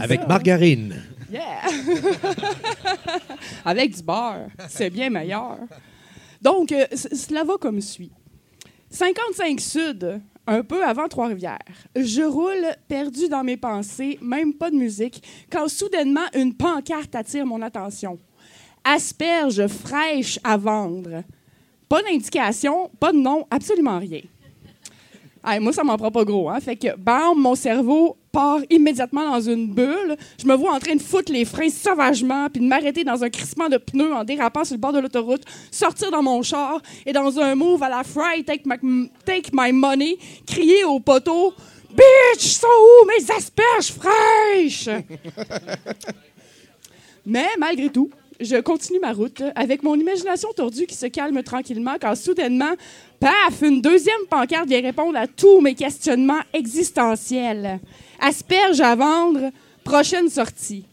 Avec ça. margarine. Yeah! Avec du beurre. C'est bien meilleur. Donc, euh, cela va comme suit. 55 Sud, un peu avant Trois-Rivières. Je roule perdu dans mes pensées, même pas de musique, quand soudainement une pancarte attire mon attention. Asperges fraîches à vendre. Pas d'indication, pas de nom, absolument rien. Moi, ça m'en prend pas gros. Hein? Fait que, bam, mon cerveau part immédiatement dans une bulle. Je me vois en train de foutre les freins sauvagement, puis de m'arrêter dans un crissement de pneus en dérapant sur le bord de l'autoroute, sortir dans mon char et dans un move à la Fry, take my, take my money, crier au poteau Bitch, sont où mes asperges fraîches? Mais malgré tout, je continue ma route avec mon imagination tordue qui se calme tranquillement quand soudainement, paf, une deuxième pancarte vient répondre à tous mes questionnements existentiels. Asperges à vendre, prochaine sortie.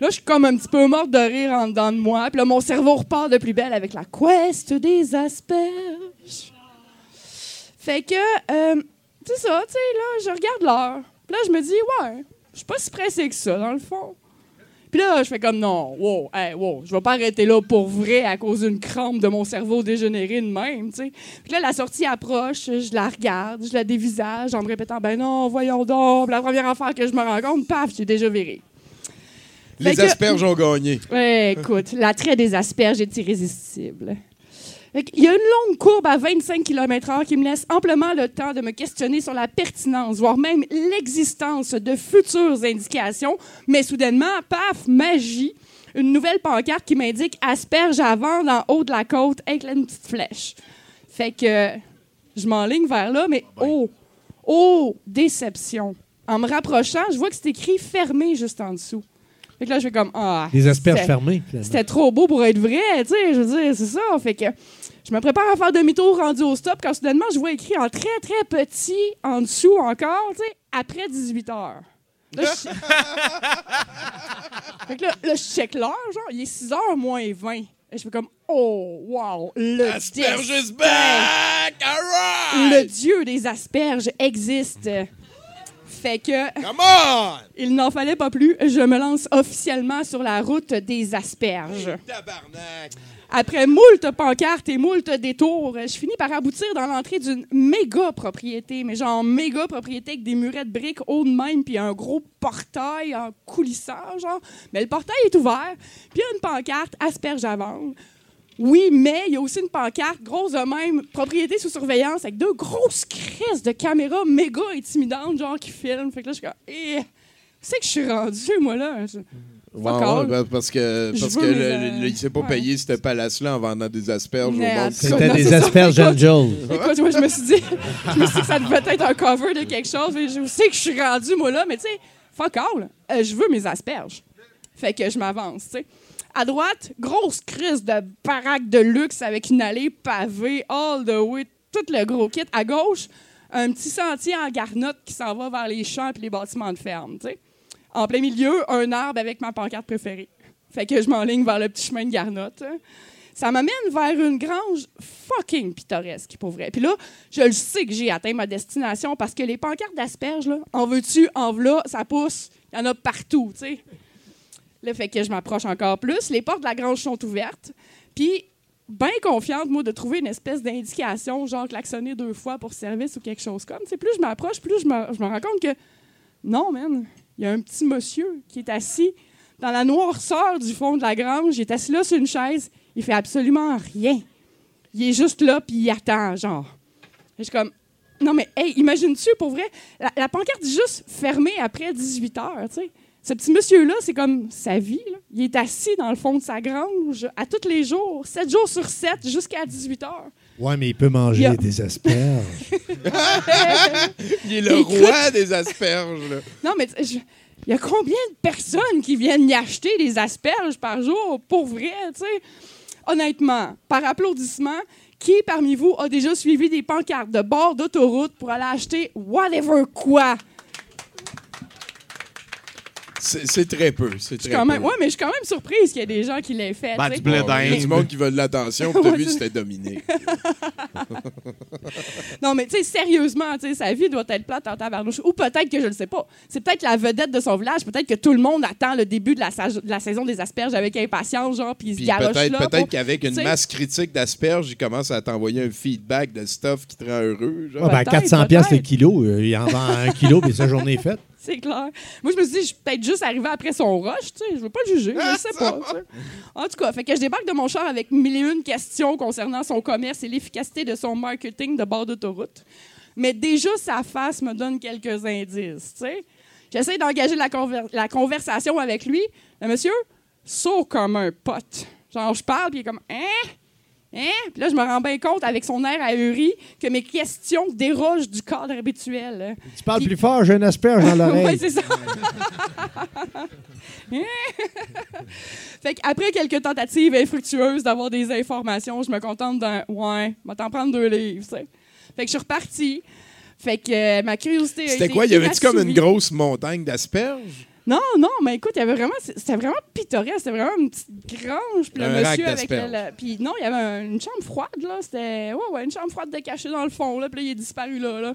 Là, je suis comme un petit peu morte de rire en dedans de moi. Puis là, mon cerveau repart de plus belle avec la quest des asperges. Fait que, euh, c'est ça, tu sais, là, je regarde l'heure. Puis là, je me dis, ouais, je suis pas si pressée que ça, dans le fond. Puis là, je fais comme non, wow, hey, wow, je vais pas arrêter là pour vrai à cause d'une crampe de mon cerveau dégénéré de même, tu sais. Puis là, la sortie approche, je la regarde, je la dévisage en me répétant, ben non, voyons donc. La première affaire que je me rends compte, paf, j'ai déjà viré. Les que- asperges ont gagné. Ouais, écoute, l'attrait des asperges est irrésistible. Qu'il y a une longue courbe à 25 km/h qui me laisse amplement le temps de me questionner sur la pertinence, voire même l'existence de futures indications. Mais soudainement, paf, magie, une nouvelle pancarte qui m'indique asperges à vendre en haut de la côte avec une petite flèche. Fait que je m'enligne vers là, mais oh, oh, déception. En me rapprochant, je vois que c'est écrit fermé juste en dessous. Fait que là, je fais comme ah. Les asperges fermées. c'était trop beau pour être vrai, tu sais, je veux dire, c'est ça. Fait que je me prépare à faire demi-tour rendu au stop quand soudainement je vois écrit en très très petit en dessous encore, tu sais, après 18 heures. Là, je... fait que là, là, je check l'heure, genre, il est 6 heures moins 20. Et je fais comme, oh, wow, le Asperges destin. back! All Le right! dieu des asperges existe. Fait que, Come on! il n'en fallait pas plus, je me lance officiellement sur la route des asperges. Tabarnak! Après moult pancartes et moult détours, je finis par aboutir dans l'entrée d'une méga propriété, mais genre méga propriété avec des murets de briques haut de même, puis un gros portail en coulissant, genre. Mais le portail est ouvert, puis il y a une pancarte asperge à vendre. Oui, mais il y a aussi une pancarte grosse de même, propriété sous surveillance, avec deux grosses crises de caméras méga intimidantes, genre qui filment. Fait que là, je suis comme, eh, c'est que je suis rendu, moi, là? Ouais, ouais, ben, parce que, parce que mes, le- le- il s'est pas ouais. payé ce palace-là en vendant des asperges au monde. C'était des asperges Écoute, angels. Écoute, moi, je me suis dit, je me suis dit que ça devait être un cover de quelque chose. mais Je sais que je suis rendu, moi, là, mais tu sais, fuck all. euh, je veux mes asperges. Fait que je m'avance, tu sais. À droite, grosse crise de baraque de luxe avec une allée pavée, all the way, tout le gros kit. À gauche, un petit sentier en garnotte qui s'en va vers les champs et les bâtiments de ferme. En plein milieu, un arbre avec ma pancarte préférée. Fait que je m'enligne vers le petit chemin de garnotte. hein. Ça m'amène vers une grange fucking pittoresque, pour vrai. Puis là, je le sais que j'ai atteint ma destination parce que les pancartes d'asperges, en veux-tu, en v'là, ça pousse. Il y en a partout, tu sais. Là, fait que je m'approche encore plus. Les portes de la grange sont ouvertes. Puis, bien confiante, moi, de trouver une espèce d'indication, genre klaxonner deux fois pour service ou quelque chose comme. Tu sais, plus je m'approche, plus je me, je rends compte que non, man, il y a un petit monsieur qui est assis dans la noirceur du fond de la grange. Il est assis là sur une chaise. Il fait absolument rien. Il est juste là, puis il attend, genre. Je suis comme, non, mais, hey, imagines-tu, pour vrai, la, pancarte dit juste fermée après 18 heures, tu sais. Ce petit monsieur-là, c'est comme sa vie. là. Il est assis dans le fond de sa grange à tous les jours, 7 jours sur 7, jusqu'à 18 heures. Ouais, mais il peut manger Il y a- des asperges. Il est le Écoute- roi des asperges. là. Non, mais je- il y a combien de personnes qui viennent y acheter des asperges par jour, pour vrai, tu sais? Honnêtement, par applaudissement, qui parmi vous a déjà suivi des pancartes de bord d'autoroute pour aller acheter whatever quoi? C'est très peu. C'est Je suis très quand même, ouais, mais je suis quand même surprise qu'il y ait des gens qui l'aient fait. Ben, tu sais. du blé Bon, Il y a du monde qui veut de l'attention. puis vu, c'était Dominique. Non, mais tu sais, sérieusement, tu sais, sa vie doit être plate en tabarnouche. Ou peut-être que je le sais pas. C'est peut-être la vedette de son village. Peut-être que tout le monde attend le début de la, sa- de la saison des asperges avec impatience, genre, puis il se Puis garoche peut-être là. peut-être pour- qu'avec une masse critique d'asperges, il commence à t'envoyer un feedback de stuff qui te rend heureux. genre. Ouais, ben, à Peut-être, 400 pièces le peut-être. kilo, euh, il en vend un kilo, puis sa journée est faite. C'est clair. Moi, je me suis dit, je suis peut-être juste arrivé après son rush, tu sais. Je veux pas le juger, je sais pas. En tout cas, fait que je débarque de mon char avec mille et une questions concernant son commerce et l'efficacité de son marketing de bord d'autoroute. Mais déjà, sa face me donne quelques indices, tu sais. J'essaie d'engager la conversation avec lui. Le monsieur, saut comme un pote. Genre, je parle, puis il est comme, hein? Hein? Puis là, je me rends bien compte, avec son air ahuri, que mes questions dérogent du cadre habituel. Tu parles Puis- plus fort, j'ai une asperge dans Oui, l'oreille. c'est ça. fait qu'après quelques tentatives infructueuses d'avoir des informations, je me contente d'un ouais, va t'en prendre deux livres, tu sais. Fait que je suis repartie. Fait que euh, ma curiosité a C'était quoi? Y avait-tu comme une grosse montagne d'asperges? Non, non, mais écoute, il y avait vraiment c'était vraiment pittoresque, c'était vraiment une petite grange, puis le Un rack monsieur avec le, puis non, il y avait un- une chambre froide là, c'était ouais ouais, une chambre froide de cachée dans le fond là, puis là il est disparu là là.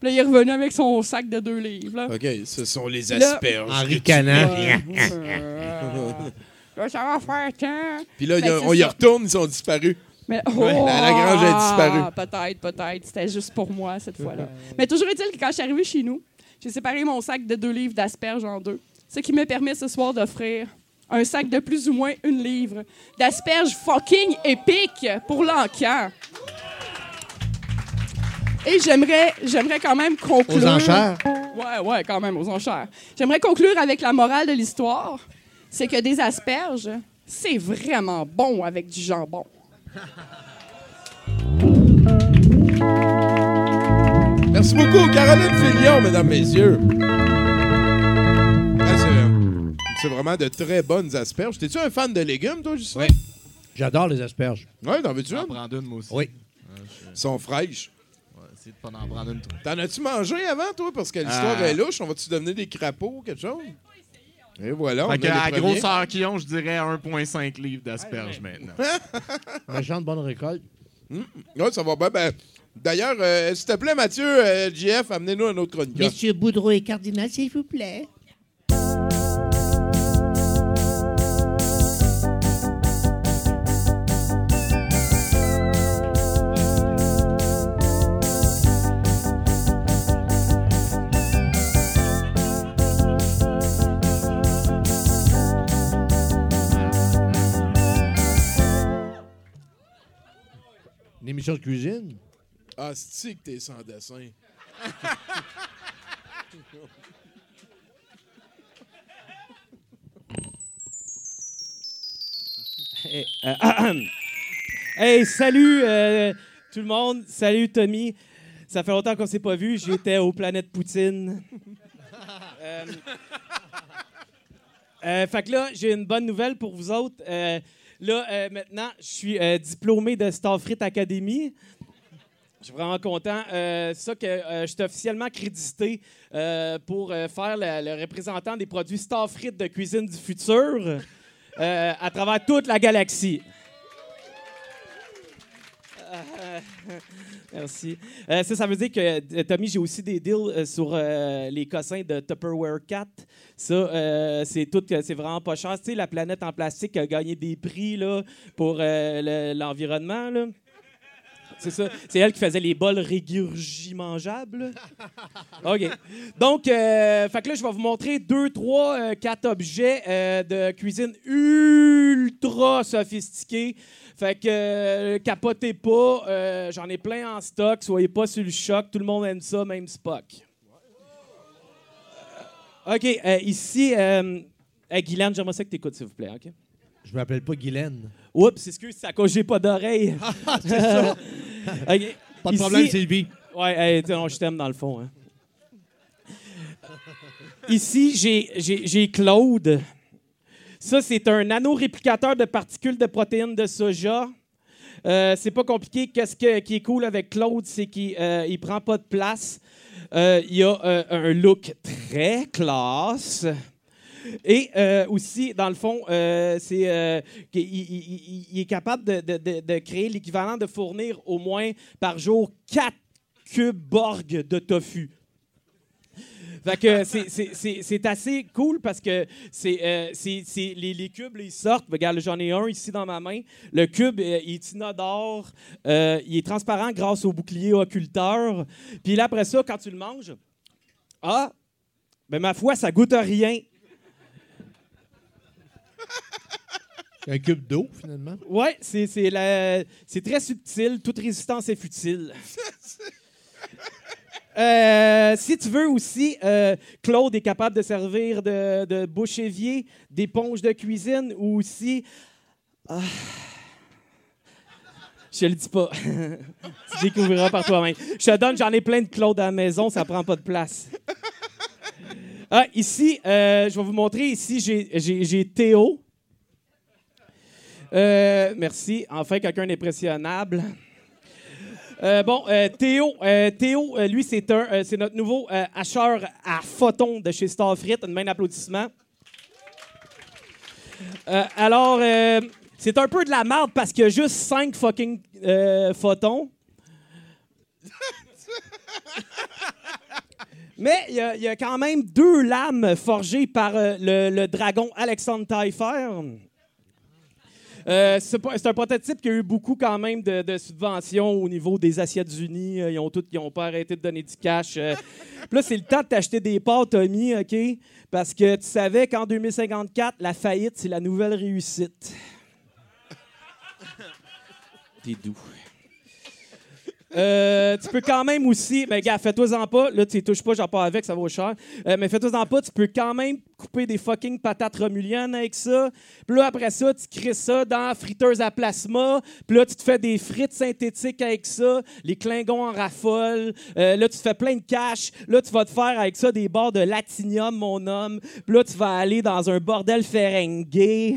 Puis là, il est revenu avec son sac de deux livres. Là. OK, ce sont les Là- asperges. En ricanant. Euh, là, ça va faire tant. Puis là, on y retourne, ils sont disparus. Mais, Ouais, la- la grange a disparu. Ah, Peut-être, peut-être. C'était juste pour moi cette fois-là. Mais toujours est-il que quand je suis arrivée chez nous, j'ai séparé mon sac de deux livres d'asperges en deux. Ce qui me permet ce soir d'offrir un sac de plus ou moins une livre d'asperges fucking épiques pour l'encan. Et j'aimerais, j'aimerais quand même conclure. Aux enchères? Ouais, ouais, quand même, aux enchères. J'aimerais conclure avec la morale de l'histoire. C'est que des asperges, c'est vraiment bon avec du jambon. Merci beaucoup, Caroline Filion, mesdames, messieurs. C'est- vraiment de très bonnes asperges. T'es-tu un fan de légumes, toi, Justin? Oui. J'adore les asperges. Ouais, t'en veux-tu J'en une? prends une, moi aussi. Oui. Ils sont fraîches. On va essayer de pas en prendre une trop. T'en as-tu mangé avant, toi? Parce que l'histoire Euh. est louche. On va-tu devenir des crapauds ou quelque chose? Et voilà, on Fait que, a à grosseur qu'ils ont, je dirais 1,5 livres d'asperges maintenant. Méchante bonne récolte. Ouais, ça va bien. Ben, D'ailleurs, euh, s'il te plaît, Mathieu, euh, JF, amenez-nous un autre chroniqueur. Monsieur Boudreau et Cardinal, s'il vous plaît. Une émission de cuisine? Ah, c'est que t'es sans dessin? Hey, euh, hey, salut euh, tout le monde. Salut Tommy. Ça fait longtemps qu'on s'est pas vu. J'étais au Planète Poutine. Euh, euh, fait que là, j'ai une bonne nouvelle pour vous autres. Là, euh, maintenant, je suis euh, diplômé de Starfrit Academy. Je suis vraiment content. Euh, c'est ça que je suis officiellement crédité pour faire le, le représentant des produits Starfrit de cuisine du futur à travers toute la galaxie. Euh, merci. Euh, ça, ça veut dire que, euh, Tommy, j'ai aussi des deals euh, sur les cossins de Tupperware 4. Ça, c'est tout, c'est vraiment pas cher. Tu sais, la planète en plastique a gagné des prix là, pour le- l'environnement. C'est ça. C'est elle qui faisait les bols régurgimangeables. OK. Donc, euh, fait que là, je vais vous montrer deux, trois, euh, quatre objets euh, de cuisine ultra sophistiqués. Fait que euh, capotez pas. J'en ai plein en stock. Soyez pas sur le choc. Tout le monde aime ça, même Spock. OK. ici, Guylaine, j'aimerais ça que tu écoutes, s'il vous plaît. OK? Je m'appelle pas Guylaine. Oups, excuse, c'est à cause j'ai pas d'oreille. C'est ça. Pas de Ici- problème, Sylvie. Ouais, hey, non, je t'aime dans le fond. hein. Ici, j'ai- Claude. Ça, c'est un nano-réplicateur de particules de protéines de soja. Euh, c'est pas compliqué. Qu'est-ce que- qui est cool avec Claude, c'est qu'il euh, il prend pas de place. Euh, il a euh, un look très classe. Et euh, aussi, dans le fond, euh, c'est euh, il- est capable de, créer l'équivalent de fournir au moins par jour 4 cubes Borg de tofu. Fait que c'est- assez cool parce que c'est les, les cubes, sortent. Regarde, j'en ai un ici dans ma main. Le cube, il est inodore. Il est transparent grâce au bouclier occulteur. Puis là, après ça, quand tu le manges, ah, ben ma foi, ça goûte à rien. Un cube d'eau, finalement. Ouais, c'est c'est la- c'est très subtil. Toute résistance est futile. Euh, si tu veux aussi, euh, Claude est capable de servir de, de bouche évier, d'éponge de cuisine ou aussi. Ah. Je le dis pas. tu découvriras par toi-même. Je te donne, j'en ai plein de Claude à la maison, ça prend pas de place. Ah, ici, euh, je vais vous montrer. Ici, j'ai- Théo. Euh, merci. Enfin, quelqu'un d'impressionnable. Euh, bon, euh, Théo, euh, Théo lui, c'est un, c'est notre nouveau hacheur à photons de chez Starfrit. Une main d'applaudissement. Alors, c'est un peu de la merde parce qu'il y a juste 5 fucking photons. Mais il y, a- quand même deux lames forgées par euh, le, dragon Alexandre Taillefer. Euh, c'est un prototype qui a eu beaucoup quand même de, subventions au niveau des Assiettes Unies. Euh, Ils ont tous, ils ont pas arrêté de donner du cash. Euh, là, c'est le temps de t'acheter des parts, Tommy, OK? Parce que tu savais qu'en 2054, la faillite, c'est la nouvelle réussite. T'es doux. Euh, tu peux quand même aussi, mais gars, fais-toi-en pas. Là, tu touches pas, j'en pars avec, ça vaut cher. Euh, mais fais-toi-en pas, tu peux quand même couper des fucking patates romuliennes avec ça. Puis là, après ça, tu crées ça dans friteuse à plasma. Puis là, tu te fais des frites synthétiques avec ça. Les Klingons en raffolent. Euh, là, tu te fais plein de cash. Là, tu vas te faire avec ça des barres de latinium, mon homme. Puis là, tu vas aller dans un bordel ferengue.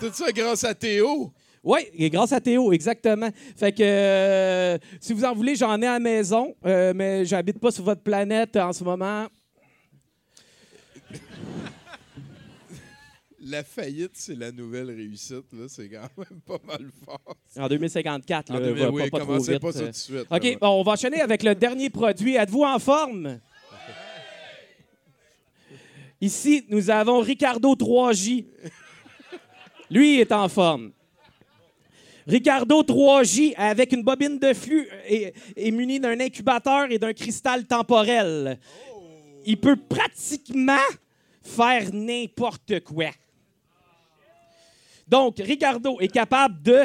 Tout ça grâce à Théo? Oui, grâce à Théo, exactement. Fait que euh, si vous en voulez, j'en ai à la maison, euh, mais j'habite pas sur votre planète en ce moment. La faillite, c'est la nouvelle réussite. là. C'est quand même pas mal fort. En 2054, là, En 2000, va- oui, pas, pas trop vite. pas ça euh. tout de suite. OK, là, bon, on va enchaîner avec le dernier produit. Êtes-vous en forme? Ici, nous avons Ricardo 3J. Lui il est en forme. Ricardo 3J avec une bobine de flux et, et muni d'un incubateur et d'un cristal temporel. Il peut pratiquement faire n'importe quoi. Donc, Ricardo est capable de.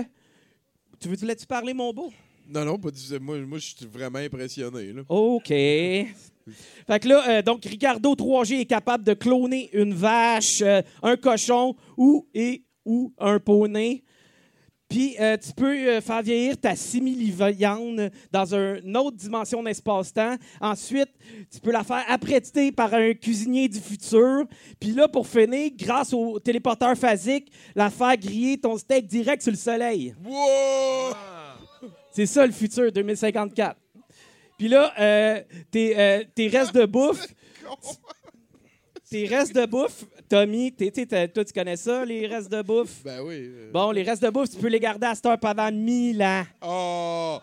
Tu veux-tu laisser parler, mon beau? Non, non, pas du Moi, moi je suis vraiment impressionné. Là. OK. Fait que là, euh, donc, Ricardo 3G est capable de cloner une vache, euh, un cochon ou, et, ou un poney. Puis, euh, tu peux euh, faire vieillir ta simili-viande dans un- une autre dimension d'espace-temps. Ensuite, tu peux la faire apprêter par un cuisinier du futur. Puis là, pour finir, grâce au téléporteur phasique, la faire griller ton steak direct sur le soleil. Wow! C'est ça le futur 2054. Puis là, euh, tes, euh, tes restes de bouffe. Tes restes de bouffe, Tommy, t'es- t'es- t'es- toi tu connais ça, les restes de bouffe? Ben oui. euh. Bon, les restes de bouffe, tu peux les garder à cette heure pendant 1000 ans. Oh!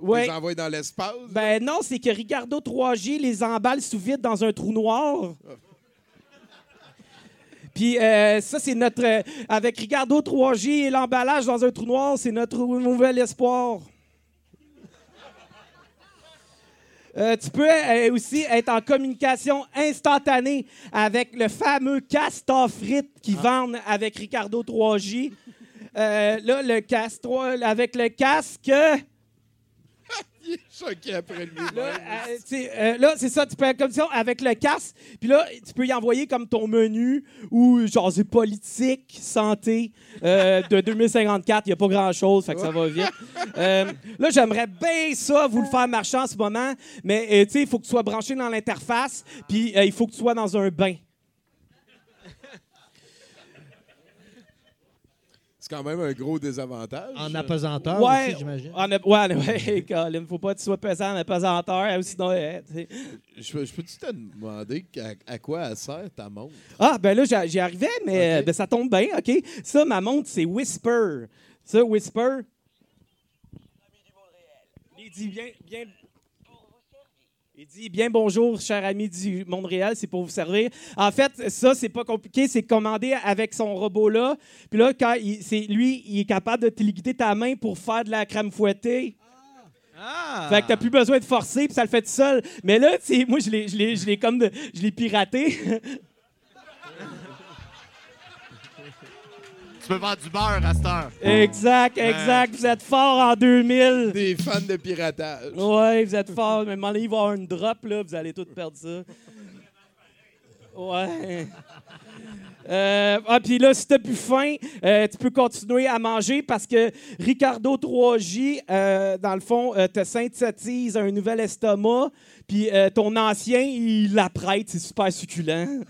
Ouais. Les envoyer dans l'espace? Ben non, c'est que Ricardo 3G les emballe sous vide dans un trou noir. Puis euh, ça, c'est notre... euh, avec Ricardo 3G et l'emballage dans un trou noir, c'est notre nouvel espoir. Euh, tu peux euh, aussi être en communication instantanée avec le fameux castor frites qui vendent avec Ricardo 3J. Euh, là, le casque 3, avec le casque... Il est choqué après lui. Là, euh, euh, là, c'est ça, tu peux être comme ça avec le casque, puis là, tu peux y envoyer comme ton menu ou genre c'est politique, santé euh, de 2054, il n'y a pas grand-chose, fait que ça va vite. Là, j'aimerais bien ça, vous le faire marcher en ce moment, mais tu sais, il faut que tu sois branché dans l'interface, puis il faut que tu sois dans un bain. Quand même un gros désavantage. En apesanteur ouais, aussi, j'imagine. en ouais, ouais, Colin, faut pas que tu sois pesant en apesanteur, ou sinon, euh. Je, peux- je peux-tu te demander à, à quoi elle sert ta montre? Ah, ben là, j'y arrivais, mais Ok. ben, ça tombe bien, OK? Ça, ma montre, c'est Whisper. Ça, Whisper. Il dit bien, bien. Il dit bien bonjour, cher ami du monde réel, c'est pour vous servir. En fait, ça, c'est pas compliqué, c'est commandé avec son robot-là. Puis là, quand il, c'est, lui, il est capable de te liquider ta main pour faire de la crème fouettée. Ah! Fait que t'as plus besoin de forcer, puis ça le fait tout seul. Mais là, tu sais, moi, je l'ai, je l'ai, je l'ai comme de- je l'ai piraté. Tu peux faire du beurre à cette heure. Exact, exact. Vous êtes fort en 2000. Des fans de piratage. Ouais, vous êtes fort. Mais donné, il va y avoir une drop, là. Vous allez tous perdre ça. Ouais. Euh, ah, puis là, si t'as plus faim, euh, tu peux continuer à manger parce que Ricardo 3J, euh, dans le fond, euh, te synthétise un nouvel estomac. Puis euh, ton ancien, il l'apprête. C'est super succulent.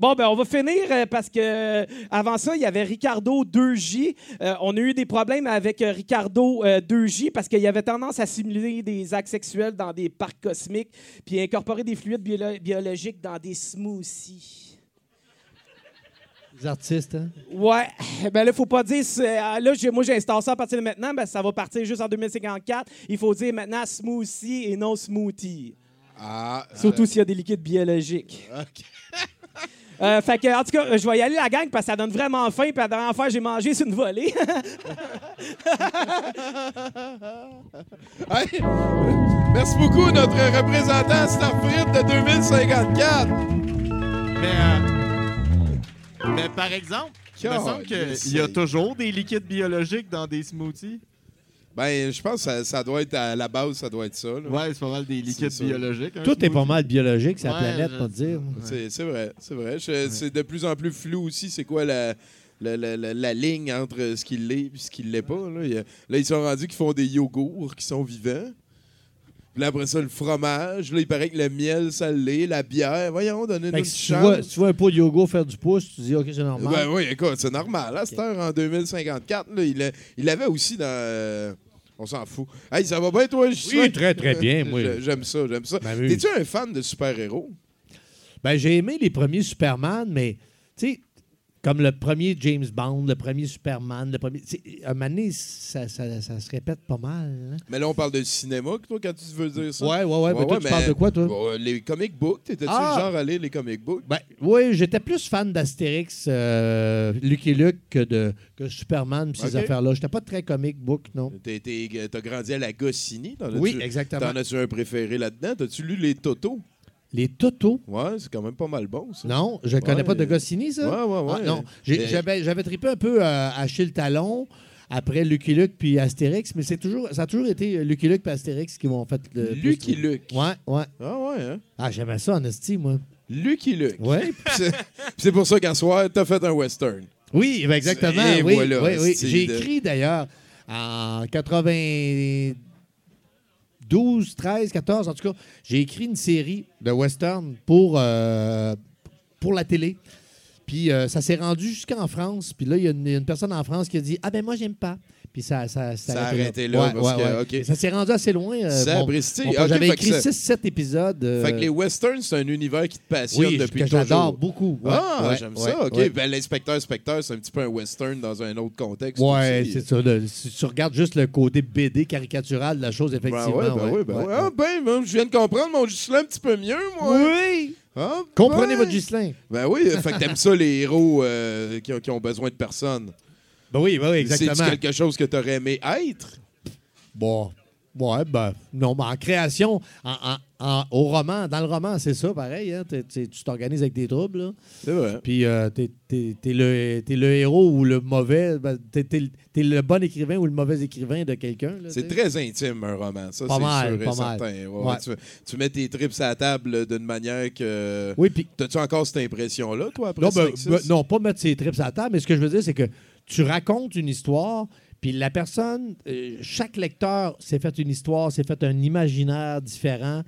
Bon, ben on va finir euh, parce que euh, avant ça, il y avait Ricardo 2J. Euh, on a eu des problèmes avec Ricardo euh, 2J parce qu'il avait tendance à simuler des actes sexuels dans des parcs cosmiques puis incorporer des fluides biolo- biologiques dans des smoothies. Les artistes, hein? Ouais, ben là, faut pas dire. Là, j'ai- moi, j'installe ça à partir de maintenant, ben ça va partir juste en 2054. Il faut dire maintenant smoothie et non smoothie. Ah, Surtout s'il y a des liquides biologiques. OK. Euh, fait que, en tout cas, je vais y aller la gang parce que ça donne vraiment faim. Puis la dernière fois, j'ai mangé, c'est une volée. Hey, Merci beaucoup, notre représentant Starfrit de 2054. Mais, euh, mais par exemple, il me semble qu'il y a toujours des liquides biologiques dans des smoothies. Ben, je pense que ça, ça doit être à la base, ça doit être ça. là. Ouais, c'est pas mal des liquides biologiques. un Tout est pas mal biologique, c'est la Ouais, planète, te dire. C'est c'est vrai, c'est vrai. C'est de plus en plus flou aussi, c'est quoi la, la, la- la- la ligne entre ce qu'il l'est et ce qu'il l'est pas. Là. Il a- là, ils sont rendus qu'ils font des yogourts qui sont vivants. Puis là, après ça, le fromage. Là, il paraît que le miel, ça l'est. La bière. Voyons, donnez-nous une si tu, chance. vois, si tu vois un pot de yoga faire du pouce, tu dis OK, c'est normal. Ben oui, écoute, c'est normal. À cette heure, en 2054, là, il, a- il l'avait aussi dans... euh, on s'en fout. Hey, ça va bien, toi, Justin? Oui, très, très bien, moi. J'ai- J'aime ça, j'aime ça. Ben oui. T'es-tu un fan de super-héros? Ben, j'ai aimé les premiers Superman, mais tu sais, comme le premier James Bond, le premier Superman, le premier. un moment donné, ça, ça- ça se répète pas mal. hein. Mais là, on parle de cinéma, toi, quand tu veux dire ça? Ouais, ouais, ouais. mais toi, tu mais- parles de quoi, toi? Bon, les comic books, t'étais-tu Ah! le genre à lire les comic books? Ben, oui, j'étais plus fan d'Astérix, euh, Lucky Luke que de que Superman, pis ces affaires-là. J'étais pas très comic book, non. T'as grandi à la Goscinny? Oui, exactement. T'en as-tu un préféré là-dedans? T'as-tu lu les Toto? Les Toto? Ouais, c'est quand même pas mal bon, ça. Non, je connais Ouais. pas de Goscinny, ça? Ouais, ouais, ouais. Ah, non, J'ai- Mais- j'avais j'avais trippé un peu euh, à Achille Talon, après Lucky Luke puis Astérix, mais c'est toujours, ça a toujours été euh, Lucky Luke puis Astérix qui m'ont fait le plus- Lucky Luke? Ouais, ouais. Ah ouais, hein? Ah, j'aimais ça en esti, moi. Lucky Luke. Ouais. Puis c'est- pour ça qu'à soir, t'as fait un western. Oui, ben exactement. Et oui, voilà, oui, oui. J'ai écrit d'ailleurs en 92, 13, 14, en tout cas, j'ai écrit une série de western pour, euh, pour la télé. Puis euh, ça s'est rendu jusqu'en France. Puis là, il y, y a une personne en France qui a dit Ah ben moi, j'aime pas. Puis ça, ça, Ça a arrêté là, Ouais, parce ouais, que, ouais. OK. Et Ça s'est rendu assez loin. euh, Ça a mon- bristé. mon- OK, J'avais écrit ça- 6-7 épisodes. euh, Fait que les westerns, c'est un univers qui te passionne oui, depuis que toujours. j'adore beaucoup. Ah, j'aime ça. OK. Ben, l'inspecteur Specteur, c'est un petit peu un western dans un autre contexte. Ouais, c'est ça. Si tu regardes juste le côté BD caricatural de la chose, Ben effectivement. ben ouais, ben ouais. Ah, ben, je viens de comprendre mon Gislain un petit peu mieux, moi. Oui! Ah, Comprenez votre Gislain. Ben oui, fait que t'aimes ça, les héros euh, qui, ont, qui ont besoin de personne. Ben oui, ben oui, exactement. C'est quelque chose que t'aurais aimé être? Bon. Ouais, ben, non, mais en création, en, en- en- au roman, dans le roman, c'est ça, pareil. Hein, t'es- t'es- tu t'organises avec des troubles, là. C'est vrai. Puis euh, t'es, le, t'es le héros ou le mauvais. ben, t'es, le bon écrivain ou le mauvais écrivain de quelqu'un. là, C'est tu très intime, un roman. Ça, Pas c'est mal, sûr et pas certain. mal. Ouais, Ouais. Tu, tu mets tes trips à la table d'une manière que... Oui, puis T'as-tu encore cette impression-là, toi, après Non, ben, 5-6? ben, non, pas mettre ses trips à la table, mais ce que je veux dire, c'est que tu racontes une histoire, puis la personne, euh, chaque lecteur s'est fait une histoire, s'est fait un imaginaire différent,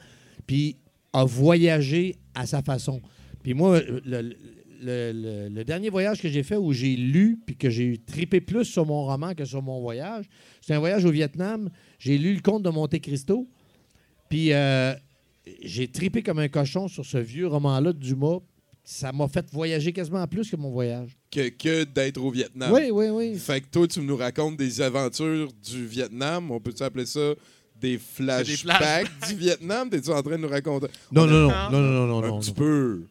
puis a voyagé à sa façon. Puis moi, le, le- dernier voyage que j'ai fait où j'ai lu, puis que j'ai tripé plus sur mon roman que sur mon voyage, c'est un voyage au Vietnam. J'ai lu Le Comte de Monte Cristo, puis euh, j'ai tripé comme un cochon sur ce vieux roman-là de Dumas. Ça m'a fait voyager quasiment plus que mon voyage. Que, que d'être au Vietnam. Oui, oui, oui. Fait que toi, tu nous racontes des aventures du Vietnam. On peut appeler ça des flashbacks du Vietnam? T'es-tu en train de nous raconter? Non, On non, a- non, non, non, non, Un non, petit non. peu.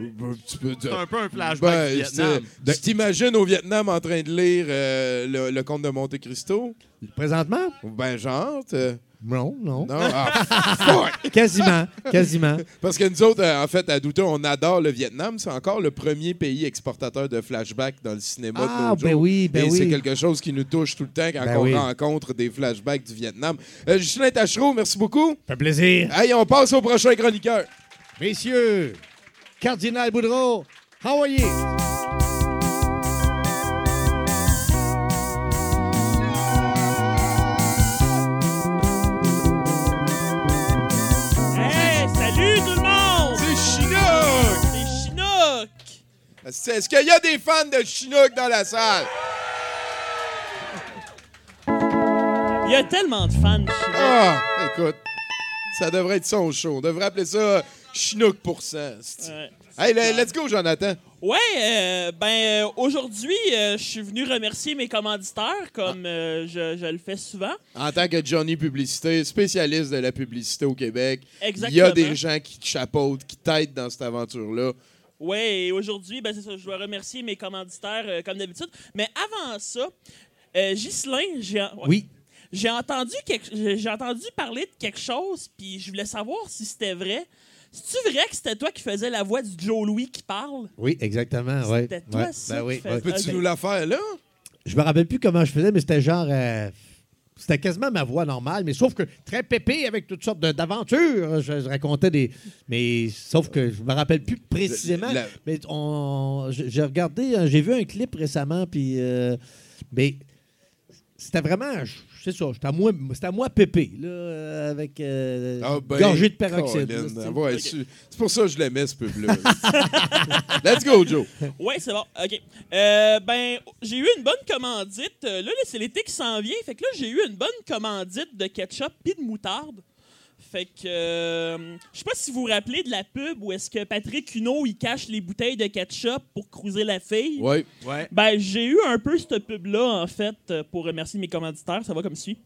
Un petit peu. de- C'est un peu un flashback Ben, du Vietnam. c'est- Tu t'imagines au Vietnam en train de lire euh, le, le conte de Monte Cristo? Présentement? Ben, genre. t'es- Non, non. Non? Ah! Quasiment, quasiment. Parce que nous autres, euh, en fait, à Douta, on adore le Vietnam. C'est encore le premier pays exportateur de flashbacks dans le cinéma de Ah, nos ben jours. oui, ben Et c'est oui. quelque chose qui nous touche tout le temps quand Ben on oui. rencontre des flashbacks du Vietnam. Euh, Justin Tachereau, merci beaucoup. Ça fait plaisir. Hey, on passe au prochain chroniqueur. Messieurs, Cardinal Boudreau, how are you? Hey, salut tout le monde! C'est Chinook! C'est Chinook! Est-ce est-ce qu'il y a des fans de Chinook dans la salle? Il y a tellement de fans de Chinook. Ah, écoute, ça devrait être son show. On devrait appeler ça Chinook pour. Ouais. Hey, le- let's go, Jonathan. Ouais, euh, ben euh, aujourd'hui, euh, je suis venu remercier mes commanditaires comme euh, je, je le fais souvent. En tant que Johnny Publicité, spécialiste de la publicité au Québec, Exactement. il y a des gens qui te chapeautent, qui t'aident dans cette aventure-là. Ouais, et aujourd'hui, ben c'est ça, je dois remercier mes commanditaires euh, comme d'habitude. Mais avant ça, euh, Ghislain, j'ai ouais. Oui. j'ai entendu j'ai entendu parler de quelque chose, puis je voulais savoir si c'était vrai. C'est-tu vrai que c'était toi qui faisais la voix du Joe Louis qui parle? Oui, exactement. Ouais. C'était toi, Ouais. ça, Ben qui oui, ouais. Peux-tu Ok. nous la faire là? Je me rappelle plus comment je faisais, mais c'était genre. euh, c'était quasiment ma voix normale, mais sauf que très pépé avec toutes sortes de- d'aventures. Je, je racontais des. Mais sauf que je me rappelle plus précisément. La- Mais on, j'ai j'ai regardé, euh, j'ai vu un clip récemment, puis. euh, mais c'était vraiment. je- C'est ça, c'était à moi, c'était à moi pépé, là, euh, avec. euh, Ah, ben, gorgée de peroxyde. Là, c'est- ouais, c'est c'est pour ça que je l'aimais, ce pub-là. Let's go, Joe. Ouais, c'est bon. OK. Euh, ben, j'ai eu une bonne commandite. Là, là, c'est l'été qui s'en vient. Fait que là, j'ai eu une bonne commandite de ketchup puis de moutarde. Fait que, euh, je sais pas si vous vous rappelez de la pub où est-ce que Patrick Huneau, il cache les bouteilles de ketchup pour cruiser la fille. Ouais. Ouais. Ben, j'ai eu un peu cette pub-là, en fait, pour remercier mes commanditaires. Ça va comme suit.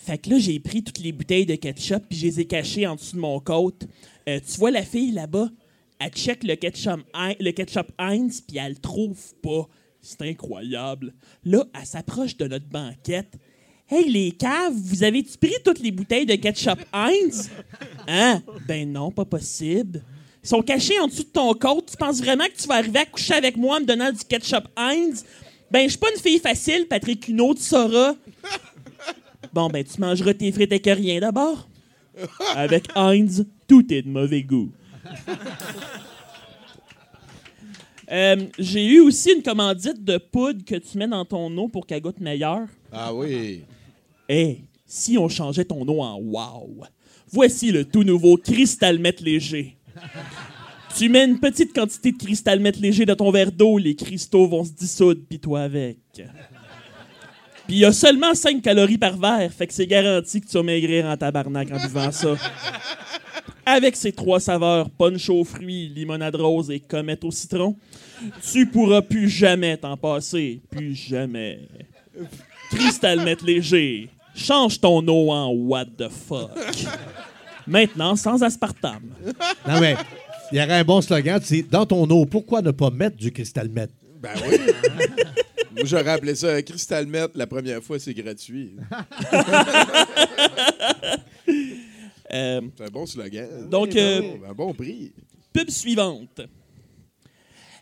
Fait que là, j'ai pris toutes les bouteilles de ketchup puis je les ai cachées en dessous de mon côte. Euh, tu vois la fille là-bas? Elle check le ketchup, le ketchup Heinz puis elle le trouve pas. C'est incroyable. Là, elle s'approche de notre banquette. Hey, les caves, vous avez-tu pris toutes les bouteilles de ketchup Heinz? Hein? Ben non, pas possible. Ils sont cachés en dessous de ton côte. Tu penses vraiment que tu vas arriver à coucher avec moi en me donnant du ketchup Heinz? Ben, je suis pas une fille facile, Patrick Huneau, tu sauras. Bon, ben, tu mangeras tes frites avec rien d'abord. Avec Heinz, tout est de mauvais goût. Euh, J'ai eu aussi une commandite de poudre que tu mets dans ton eau pour qu'elle goûte meilleure. Ah oui. Hey, si on changeait ton eau en wow. Voici le tout nouveau Cristal Mètre léger. Tu mets une petite quantité de Cristal Mètre léger dans ton verre d'eau, les cristaux vont se dissoudre, pis toi avec. Puis il y a seulement 5 calories par verre, fait que c'est garanti que tu vas maigrir en tabarnak en buvant ça. Avec ses trois saveurs, punch aux fruits, limonade rose et comète au citron, tu pourras plus jamais t'en passer. Plus jamais. Cristal Mètre léger. Change ton eau en what the fuck. Maintenant, sans aspartame. Non, mais il y aurait un bon slogan, c'est dans ton eau, pourquoi ne pas mettre du cristal mètre? Ben oui. Moi, j'aurais appelé ça Crystal Met. La première fois, c'est gratuit. Euh, C'est un bon slogan. donc, euh, Un bon prix. pub suivante.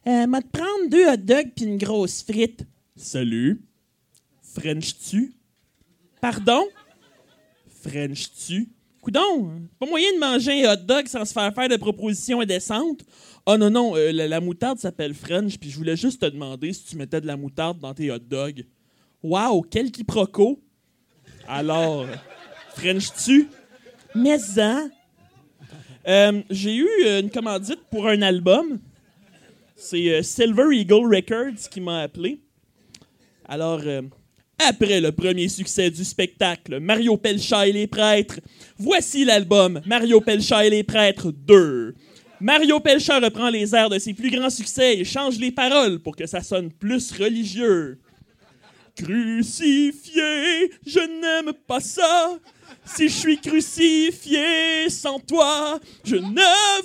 Euh, m'a te prendre deux hot dogs puis une grosse frite. Salut. French-tu? Pardon? French-tu? Coudon, pas moyen de manger un hot dog sans se faire faire de propositions indécentes. Ah non, non, euh, la, moutarde s'appelle French, puis je voulais juste te demander si tu mettais de la moutarde dans tes hot dogs. Wow, quel quiproquo! Alors, French-tu? Mais ça. Euh, J'ai eu euh, une commandite pour un album. C'est euh, Silver Eagle Records qui m'a appelé. Alors, après le premier succès du spectacle, Mario Pelcha et les prêtres, voici l'album Mario Pelcha et les prêtres 2. Mario Pelcha reprend les airs de ses plus grands succès et change les paroles pour que ça sonne plus religieux. Crucifié, je n'aime pas ça. Si je suis crucifié sans toi, je ne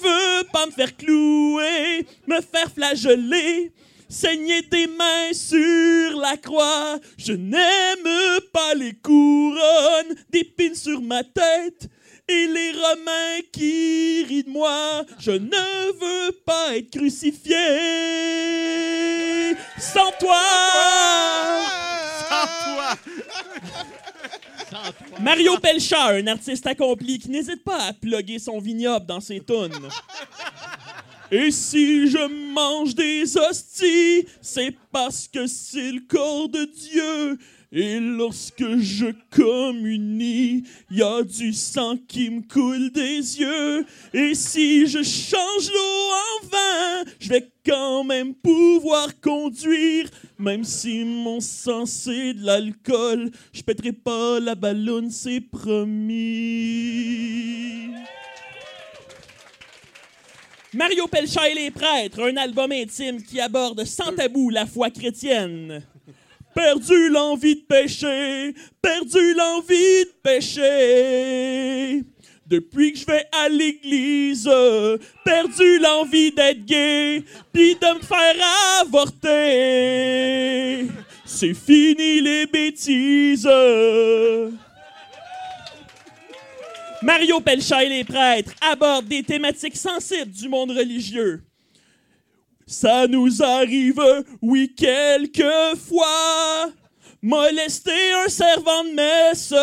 veux pas me faire clouer, me faire flageller, saigner des mains sur la croix. Je n'aime pas les couronnes d'épines sur ma tête et les Romains qui rient de moi. Je ne veux pas être crucifié sans toi. Mario Pelcha, un artiste accompli qui n'hésite pas à plugger son vignoble dans ses tunes. Et si je mange des hosties, c'est parce que c'est le corps de Dieu. Et lorsque je communie, y a du sang qui me coule des yeux. Et si je change l'eau en vin, je vais quand même pouvoir conduire. Même si mon sang c'est de l'alcool, je pèterai pas la ballonne, c'est promis. Mario Pelcha et les prêtres, un album intime qui aborde sans tabou la foi chrétienne. Perdu l'envie de pécher, perdu l'envie de pécher. Depuis que je vais à l'église, perdu l'envie d'être gay, puis de me faire avorter. C'est fini les bêtises. Mario Pelcha et les prêtres abordent des thématiques sensibles du monde religieux. Ça nous arrive, oui, quelquefois, molester un servant de messe.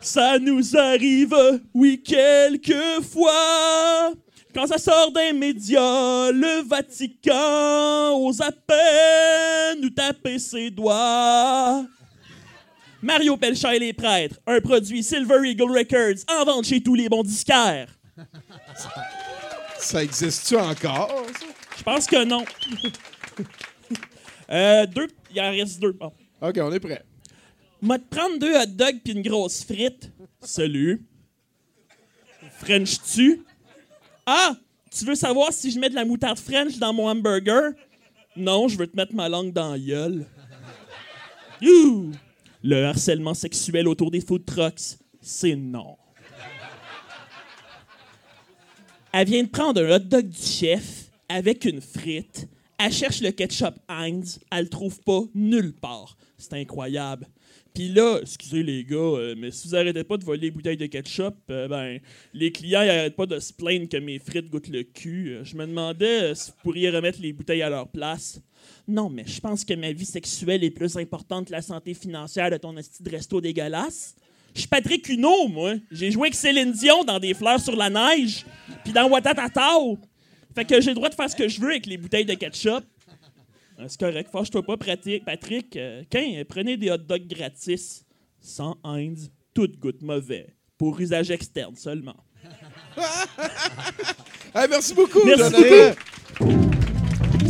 Ça nous arrive, oui, quelquefois, quand ça sort des médias, le Vatican ose à peine nous taper ses doigts. Mario Pelcha et les prêtres, un produit Silver Eagle Records en vente chez tous les bons disquaires. Ça existe-tu encore? Je pense que non. euh, deux, il en reste deux. Bon. OK, on est prêt. M'a te prendre deux hot dogs puis une grosse frite. Salut. French-tu? Ah! Tu veux savoir si je mets de la moutarde French dans mon hamburger? Non, je veux te mettre ma langue dans la gueule. Youh! Le harcèlement sexuel autour des food trucks, c'est non. Elle vient de prendre un hot dog du chef avec une frite. Elle cherche le ketchup Heinz. Elle le trouve pas nulle part. C'est incroyable. Puis là, excusez les gars, euh, mais si vous arrêtez pas de voler les bouteilles de ketchup, euh, ben, les clients ils arrêtent pas de se plaindre que mes frites goûtent le cul. Euh, je me demandais si vous pourriez remettre les bouteilles à leur place. Non, mais je pense que ma vie sexuelle est plus importante que la santé financière de ton esti de resto dégueulasse. Je suis Patrick Huneau, moi. J'ai joué avec Céline Dion dans Des fleurs sur la neige, puis dans Watatatao. Fait que j'ai le droit de faire ce que je veux avec les bouteilles de ketchup. Euh, C'est correct, fâche-toi pas, Patrick. Patrick, euh, Quin, prenez des hot dogs gratis, sans Heinz, tout goûte mauvais, pour usage externe seulement. Hey, merci beaucoup, Merci Jonathan.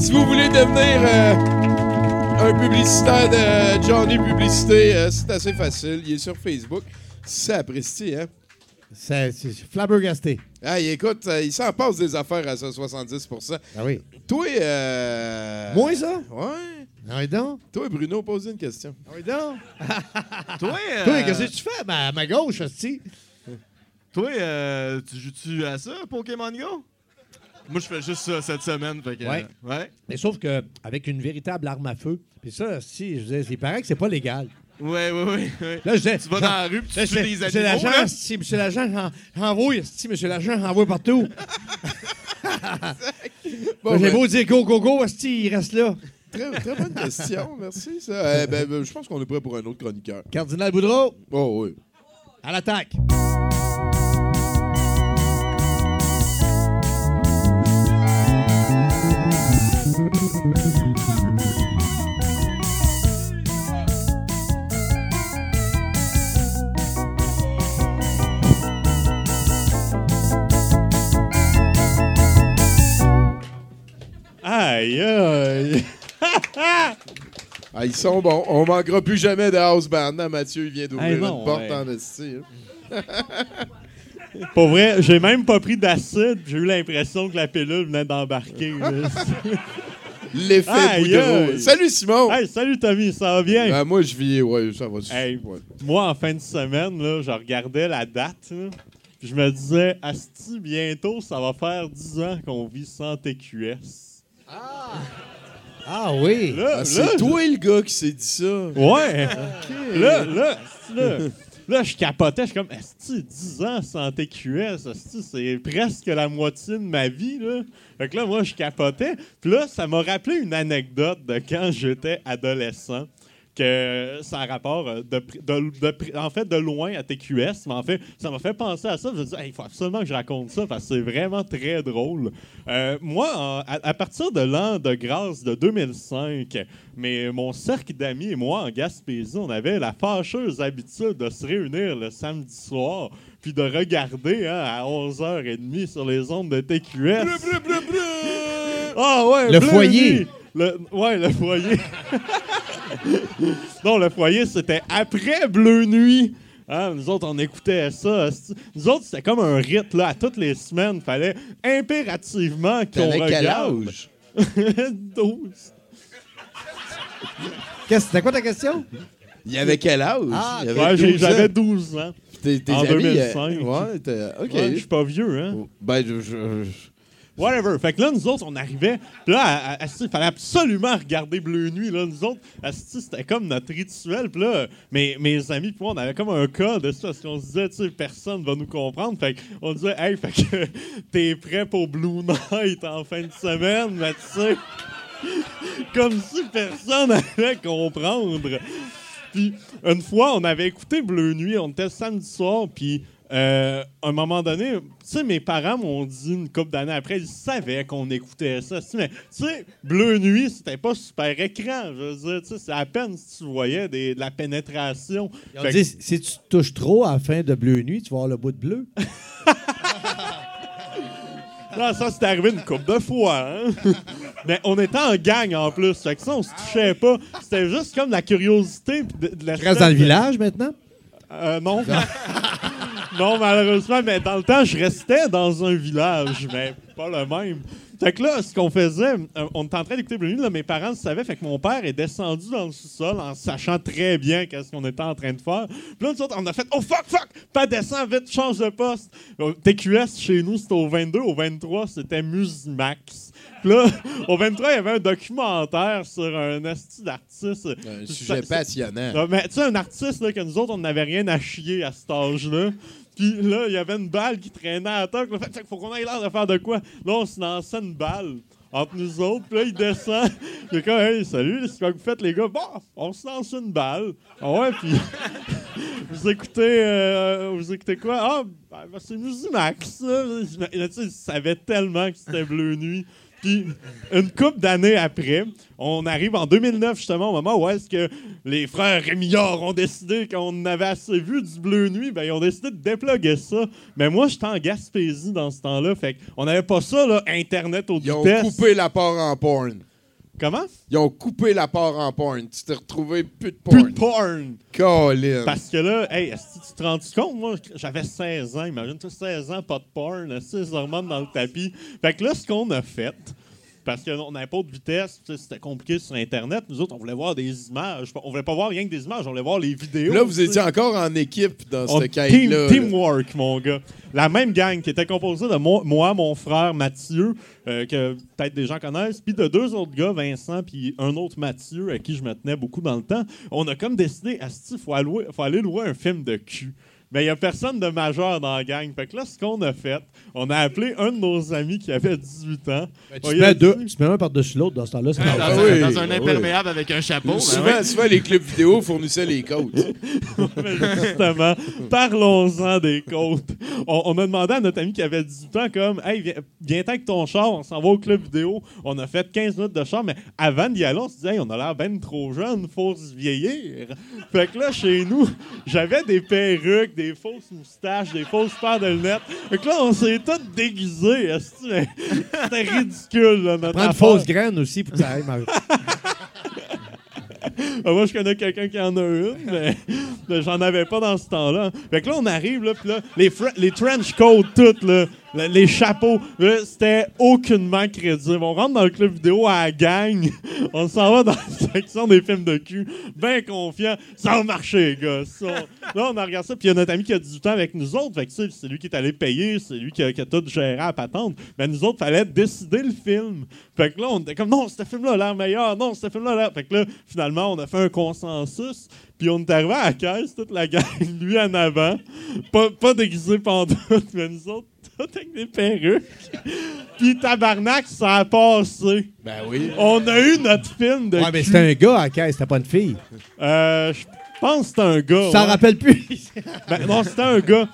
Si vous voulez devenir euh, un publicitaire de Johnny Publicité, euh, c'est assez facile. Il est sur Facebook. C'est apprécié, hein? C'est flabbergasté. Hey, écoute, euh, il s'en passe des affaires à ça, 70% Ah oui. Toi, euh... Moi, ça? Ouais. Ah oui, donc? Toi, Bruno, pose une question. Ah oui, donc? Toi, euh, Toi, qu'est-ce que tu fais? Ben, à ma gauche, hostie. toi euh, tu joues-tu à ça, Pokémon Go? Moi, je fais juste ça cette semaine. Fait que, Ouais. euh, ouais. Mais sauf qu'avec une véritable arme à feu, puis ça, si, je disais, il paraît que c'est pas légal. Ouais, ouais, ouais. ouais. Là, je disais, Tu vas dans la rue puis tu Là, tues je des fais, Monsieur animaux, l'agent, si, monsieur l'agent, j'envoie, si, monsieur l'agent, j'envoie partout. Bon, J'ai ben, beau dire go, go, go, si, il reste là. très, très bonne question, merci. Ça. Euh, ben, ben, je pense qu'on est prêt pour un autre chroniqueur. Cardinal Boudreau, Oh oui. à l'attaque. Aïe, aïe. Ah, ils sont bons. On manquera plus jamais de house band. hein, Mathieu, il vient d'ouvrir Hey, une porte ouais. en esti. hein. Pour vrai, j'ai même pas pris d'acide. J'ai eu l'impression que la pilule venait d'embarquer. L'effet Aïe, Boudreau. aïe. Salut, Simon! hey, salut Tommy, ça va bien? Ben, moi, je vis... Ouais, ça va. Hey. ouais. Moi, en fin de semaine, là, je regardais la date. là, puis je me disais, Asti, bientôt, ça va faire 10 ans qu'on vit sans TQS. Ah oui. Là, Ah, là, c'est toi, le gars, qui s'est dit ça. Ouais. Là, là, asti, là, là, je capotais. Je suis comme, Asti, 10 ans sans TQS, c'est presque la moitié de ma vie, là. Fait que là, moi, je capotais. Puis là, ça m'a rappelé une anecdote de quand j'étais adolescent. Que ça a rapport euh, de, en fait de loin à TQS, mais en fait, ça m'a fait penser à ça. Je me suis dit, Hey, il faut absolument que je raconte ça parce que c'est vraiment très drôle. Euh, moi, en- à, à partir de l'an de grâce de 2005, mais mon cercle d'amis et moi en Gaspésie, on avait la fâcheuse habitude de se réunir le samedi soir puis de regarder hein, à 11h30 sur les ondes de TQS. Ah ouais, Le Bleu foyer. Le, ouais, le foyer. non, le foyer, c'était après Bleu Nuit. Hein, nous autres, on écoutait ça. Nous autres, c'était comme un rite, là, à toutes les semaines. fallait impérativement qu'on T'avais quel regarde. âge? 12. Qu'est-ce- C'était quoi ta question? Il y avait quel âge? Ah, Il Ouais, j'ai- 12 ans. j'avais 12 ans. Tes, tes en amis, 2005. euh, ouais, t'es- OK. Ouais, je suis pas vieux, hein? Ben, je... je- je- Whatever. Fait que là, nous autres, on arrivait. Puis là, il fallait absolument regarder Bleu Nuit. Là. Nous autres, c'était comme notre rituel. Puis là, mes, mes amis, puis moi, on avait comme un cas de ça. Parce qu'on se disait, tu sais, personne va nous comprendre. Fait qu'on disait, hey, fait que t'es prêt pour Blue Night en fin de semaine, mais tu sais. comme si personne allait comprendre. Puis une fois, on avait écouté Bleu Nuit, on était samedi soir, puis euh, à un moment donné, tu sais, mes parents m'ont dit une couple d'années après, ils savaient qu'on écoutait ça. Mais tu sais, Bleu Nuit, c'était pas super écran. Je veux dire, tu sais, c'est à peine si tu voyais des- de la pénétration. Ils ont dit, si tu touches trop à la fin de Bleu Nuit, tu vas avoir le bout de bleu. Non, ça, c'est arrivé une couple de fois. hein. Mais on était en gang en plus. Fait que ça, on se touchait pas. C'était juste comme la curiosité. De, de la Tu restes dans le village maintenant? Euh, non. non, malheureusement, mais dans le temps, je restais dans un village, mais pas le même. Fait que là, ce qu'on faisait, euh, on était en train d'écouter Blue là, mes parents le savaient, fait que mon père est descendu dans le sous-sol en sachant très bien qu'est-ce qu'on était en train de faire. Puis là, nous autres, on a fait « Oh fuck, fuck! Pas descend vite, change de poste! » TQS, chez nous, c'était au 22. Au 23, c'était Musimax. Puis là, au 23, il y avait un documentaire sur un asti d'artiste. Un sujet passionnant. non, mais tu sais, un artiste là, que nous autres, on n'avait rien à chier à cet âge-là. Puis là, il y avait une balle qui traînait à terre. Là, fait, faut qu'on aille l'air de faire de quoi? Là, on se lançait une balle entre nous autres. Puis là, il descend. Il est comme, hey, salut, c'est quoi que vous faites, les gars? Bon, on se lance une balle. Ah ouais, puis. vous écoutez. euh, vous écoutez quoi? Ah, ben, c'est Musimax, là, il savait tellement que c'était Bleu Nuit. Puis, une couple d'années après, on arrive en 2009, justement, au moment où est-ce que les frères Rémillard ont décidé qu'on avait assez vu du Bleu Nuit, ben, ils ont décidé de déploguer ça. Mais moi, j'étais en Gaspésie dans ce temps-là, fait qu'on n'avait pas ça, là, Internet au Ils ont coupé la part en porn. Comment? Ils ont coupé la part en porn. Tu t'es retrouvé plus de Plus porn. de porn! Colin. Parce que là, hey, est-ce que tu te rends compte? Moi, j'avais 16 ans. Imagine-toi 16 ans, pas de porn, est-ce que ça remonte dans le tapis. Fait que là, ce qu'on a fait, parce qu'on n'avait pas de vitesse, c'était compliqué sur Internet. Nous autres, on voulait voir des images. On voulait pas voir rien que des images, on voulait voir les vidéos. Là, vous étiez encore en équipe dans On- cette team- quête-là. là. Teamwork, mon gars. La même gang qui était composée de moi, moi, mon frère Mathieu, euh, que peut-être des gens connaissent, puis de deux autres gars, Vincent, puis un autre Mathieu, à qui je me tenais beaucoup dans le temps. On a comme décidé, Asti, il faut aller louer un film de cul. Mais il n'y a personne de majeur dans la gang. Fait que là, ce qu'on a fait, on a appelé un de nos amis qui avait 18 ans. Ben, tu, mets deux, tu mets un par-dessus l'autre dans ce temps-là. Dans. Ah un, oui, dans un ah oui. imperméable avec un chapeau. ben Souvent, ouais. souvent, les clubs vidéo fournissaient les. Mais justement, parlons-en des côtes. On, on a demandé à notre ami qui avait 18 ans, comme, hey, viens, viens avec ton char, on s'en va au club vidéo. On a fait 15 minutes de char, mais avant d'y aller, on se disait, hey, on a l'air ben trop jeune, faut se vieillir. Fait que là, chez nous, j'avais des perruques, des fausses moustaches, des fausses paires de lunettes. Fait que là, on s'est tous déguisés. C'était ridicule, là, notre Prends une fausse graine aussi pour que ça aille. moi, je connais quelqu'un qui en a une, mais, mais j'en avais pas dans ce temps-là. Fait que là, on arrive, là, puis là, les, les trench coats, toutes, là, le- les chapeaux, c'était aucunement crédible. On rentre dans le club vidéo à la gang, on s'en va dans la section des films de cul, bien confiant. Ça va marcher, les gars. Ça, là, on a regardé ça, puis il y a notre ami qui a 18 ans avec nous autres. Fait que c'est lui qui est allé payer, c'est lui qui a, tout géré à patente. Mais nous autres, fallait décider le film. Fait que là, on était comme, non, ce film-là a l'air meilleur, non, ce film-là l'air. Fait que là, finalement, on a fait un consensus, puis on est arrivé à la caisse, toute la gang, lui en avant, pas, pas déguisé pendant mais nous autres, tout avec des perruques. Puis tabarnak, ça a passé. Ben oui. On a eu notre film de. Ouais, mais c'était un gars à caisse, c'était pas une fille. Euh, je pense que c'était un gars. T'en ouais. rappelles plus? Ben, non, c'était un gars.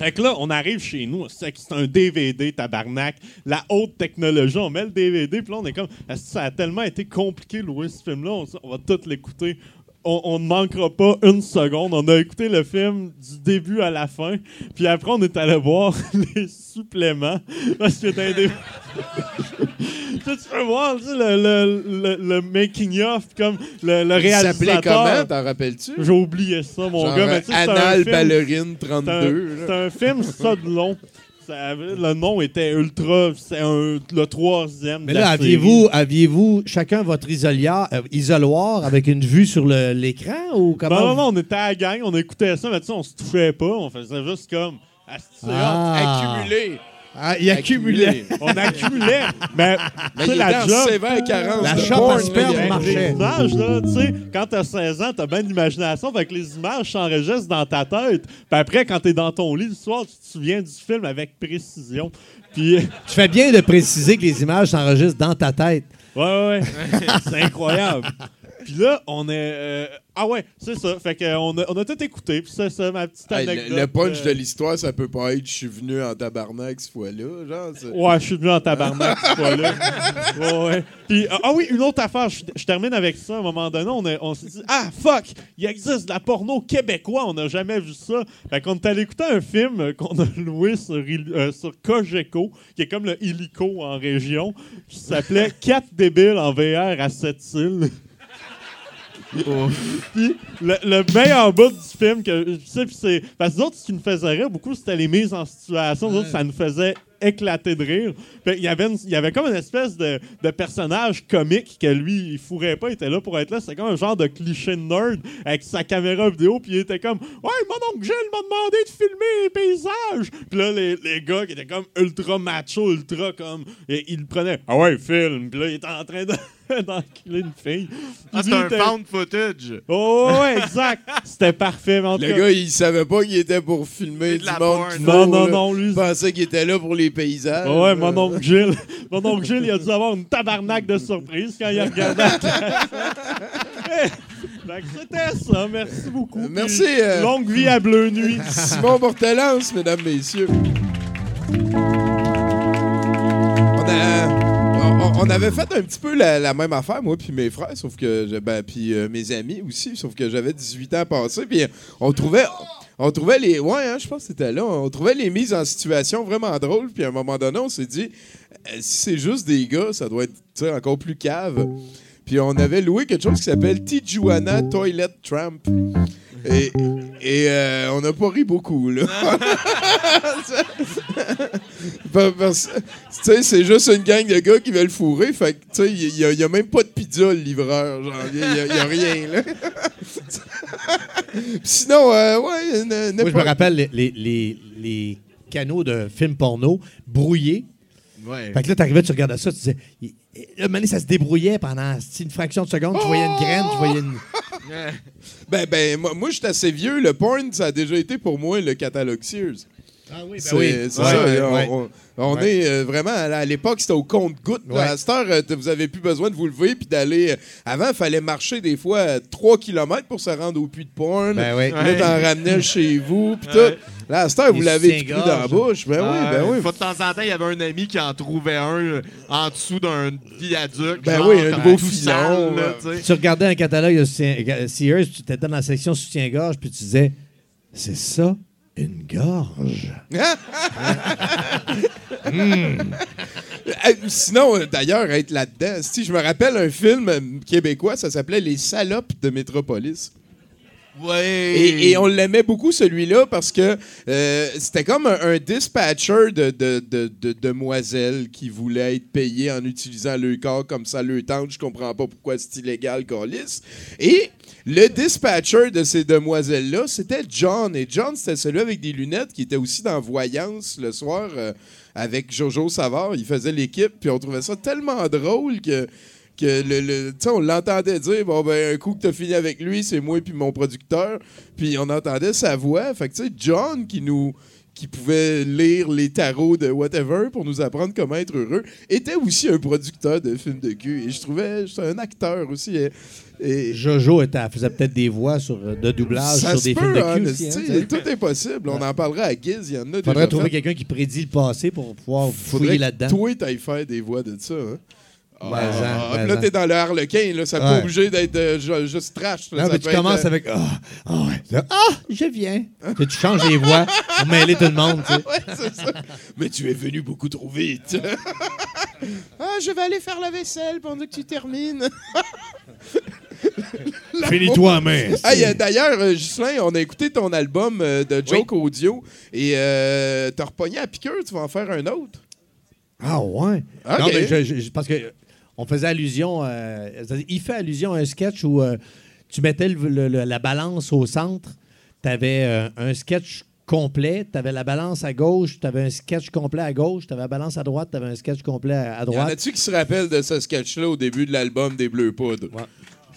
Fait que là, on arrive chez nous, c'est c'est un DVD, tabarnak, la haute technologie, on met le DVD, puis là, on est comme, Est-ce que ça a tellement été compliqué de louer ce film-là, on, on va tout l'écouter. On, ne manquera pas une seconde. On a écouté le film du début à la fin. Puis après, on est allé voir les suppléments. Parce que dans des... Tu peux voir tu sais, le, le, le, le making-of, comme le, le Il s'appelait réalisateur. comment, t'en rappelles-tu? J'ai oublié ça, mon Genre, gars. Mais tu sais, Anal Ballerine c'est un- 32. C'est un film ça de long. Ça le nom était ultra. C'est le troisième. Mais là, aviez-vous aviez-vous chacun votre isoloir, euh, isoloir avec une vue sur l'écran ou comment? Non, non, on était à la gang, on écoutait ça, mais tu sais, on se touchait pas, on faisait juste comme. Ah. accumulé. Ah, il accumulait. On accumulait. Mais, Mais tu sais, il la était en job. sévère carence La de porn, à là, sperme il y a- marchait. Les images, là, tu sais, quand t'as 16 ans, t'as bien d'imagination, fait que les images s'enregistrent dans ta tête. Puis après, quand t'es dans ton lit le soir, tu te souviens du film avec précision. Puis, ouais, Tu fais bien de préciser que les images s'enregistrent dans ta tête. ouais, ouais. c'est incroyable. Puis là, on est. euh, Ah ouais, c'est ça. Fait qu'on a, on a tout écouté. Puis ça, c'est ma petite Hey, anecdote. le, le punch euh, de l'histoire, ça peut pas être je suis venu en tabarnak cette fois-là. Genre, c'est- Ouais, je suis venu en tabarnak cette fois-là. Ouais, ouais. Puis, ah ah oui, une autre affaire, je, je termine avec ça. À un moment donné, on, a- on s'est dit Ah, fuck, il existe de la porno québécois, on n'a jamais vu ça. Fait qu'on est allé écouter un film euh, qu'on a loué sur, Il- euh, sur Cogeco, qui est comme le Illico en région, qui s'appelait Quatre débiles en VR à Sept-Îles. Puis le, le meilleur bout du film que tu sais, puis c'est parce que nous autres ce qui nous faisait rire beaucoup c'était les mises en situation, nous autres, ça nous faisait éclater de rire. Qu'il y avait il y avait comme une espèce de, de personnage comique que lui il fourrait pas, il était là pour être là, c'était comme un genre de cliché de nerd avec sa caméra vidéo puis il était comme "Ouais, mon oncle Gilles m'a demandé de filmer les paysages." Puis là les, les gars qui étaient comme ultra macho, ultra comme et ils le prenaient "Ah ouais, film." Puis là il était en train de d'enculer une fille. Ah, c'est un était- found footage. Oh, ouais, exact. C'était parfait. mais en tout Le cas- gars, il savait pas qu'il était pour filmer du monde. qui Non, non, non, lui. Il pensait qu'il était là pour les paysages. Ouais, mon oncle Gilles. Mon oncle Gilles, il a dû avoir une tabarnak de surprise quand il a regardé la classe. Fait que C'était ça. Merci beaucoup. Merci, Puis euh, Longue vie à Bleu Nuit. Simon Portelance, mesdames, messieurs. On, a- on- avait fait un petit peu la, même affaire, moi puis mes frères, sauf que ben, puis euh, mes amis aussi, sauf que j'avais 18 ans passé, puis on trouvait on trouvait les ouais, hein, je pense c'était là, on trouvait les mises en situation vraiment drôles, puis à un moment donné, on s'est dit euh, si c'est juste des gars, ça doit être encore plus cave. Puis on avait loué quelque chose qui s'appelle Tijuana Toilet Tramp. Et, et euh, on n'a pas ri beaucoup, là. Parce- c'est juste une gang de gars qui veulent fourrer. Fait que, tu sais, il n'y a, y a même pas de pizza, le livreur. Genre, il n'y a, il y a rien, là. Sinon, euh, ouais, Moi, je me rappelle les, les, les, les canaux de films porno brouillés. Ouais. Fait que là, t'arrivais, tu regardais ça, tu disais. il- Là, moment donné, ça se débrouillait pendant une fraction de seconde. Tu voyais une graine, tu voyais une. Ben, ben, moi, moi je suis assez vieux. Le porn, ça a déjà été pour moi le catalogue Sears. Ah oui, C'est c'est ça. là, on on est euh, vraiment à l'époque, c'était au compte-goutte. À cette heure, euh, vous avez plus besoin de vous lever puis d'aller. euh, Avant, il fallait marcher des fois euh, 3 km pour se rendre au puits de porn. Ben oui. Puis Là, t'en ramenais chez vous. Puis tout. Là, à cette heure, vous l'avez tout pris dans la bouche. Ben oui, ben oui. Une fois de temps en temps, il y avait un ami qui en trouvait un euh, en dessous d'un viaduc. Ben genre, oui, un beau filon, tu regardais un catalogue de Sears, tu étais dans la section soutien-gorge, puis tu disais C'est ça, une gorge. Euh, Sinon, euh, d'ailleurs, être là-dedans, si je me rappelle un film euh, québécois, ça s'appelait Les salopes de Métropolis. Ouais. Et, et on l'aimait beaucoup, celui-là, parce que euh, c'était comme un, un dispatcher de, de, de- de demoiselles qui voulaient être payées en utilisant le corps comme ça le tente. Je comprends pas pourquoi c'est illégal, Carlis. Et le dispatcher de ces demoiselles-là, c'était John. Et John, c'était celui avec des lunettes qui était aussi dans Voyance le soir euh, avec Jojo Savard. Il faisait l'équipe, puis on trouvait ça tellement drôle que que le, le- on l'entendait dire bon ben un coup que t'as fini avec lui c'est moi puis mon producteur puis on entendait sa voix fait que tu sais John qui nous qui pouvait lire les tarots de whatever pour nous apprendre comment être heureux était aussi un producteur de films de cul et je trouvais c'est un acteur aussi et, Jojo était, faisait peut-être des voix sur, euh, de doublage ça sur des peut, films de hein, cul aussi. hein, sais. tout est possible on en parlera à Giz il y en a Faudrait trouver quelqu'un qui prédit le passé pour pouvoir faudrait fouiller là-dedans. toi t'ailles faire des voix de ça hein. Mais en, mais puis là, en. t'es dans le harlequin, là. Ça peut Ouais. pas obligé d'être euh, ju- juste trash. là. Non, Ça mais peut tu commences euh, avec Ah, je viens. Tu changes les voix pour mêler tout le monde. tu sais. Ouais, c'est ça. Mais tu es venu beaucoup trop vite. ah, je vais aller faire la vaisselle pendant que tu termines. Finis-toi main. Hey, euh, D'ailleurs, Ghislain, on a écouté ton album de Joke Audio et euh, t'as repogné à piqûre, tu vas en faire un autre. Ah ouais. Non, mais je- je- parce que on faisait allusion, euh, c'est-à-dire, il fait allusion à un sketch où euh, tu mettais le- le- le- la balance au centre, tu avais un sketch complet, tu avais la balance à gauche, tu avais un sketch complet à gauche, tu avais la balance à droite, tu avais un sketch complet à, à Y en droite. a-tu qui se rappellent de ce sketch-là au début de l'album des Bleus Poudres? Ouais.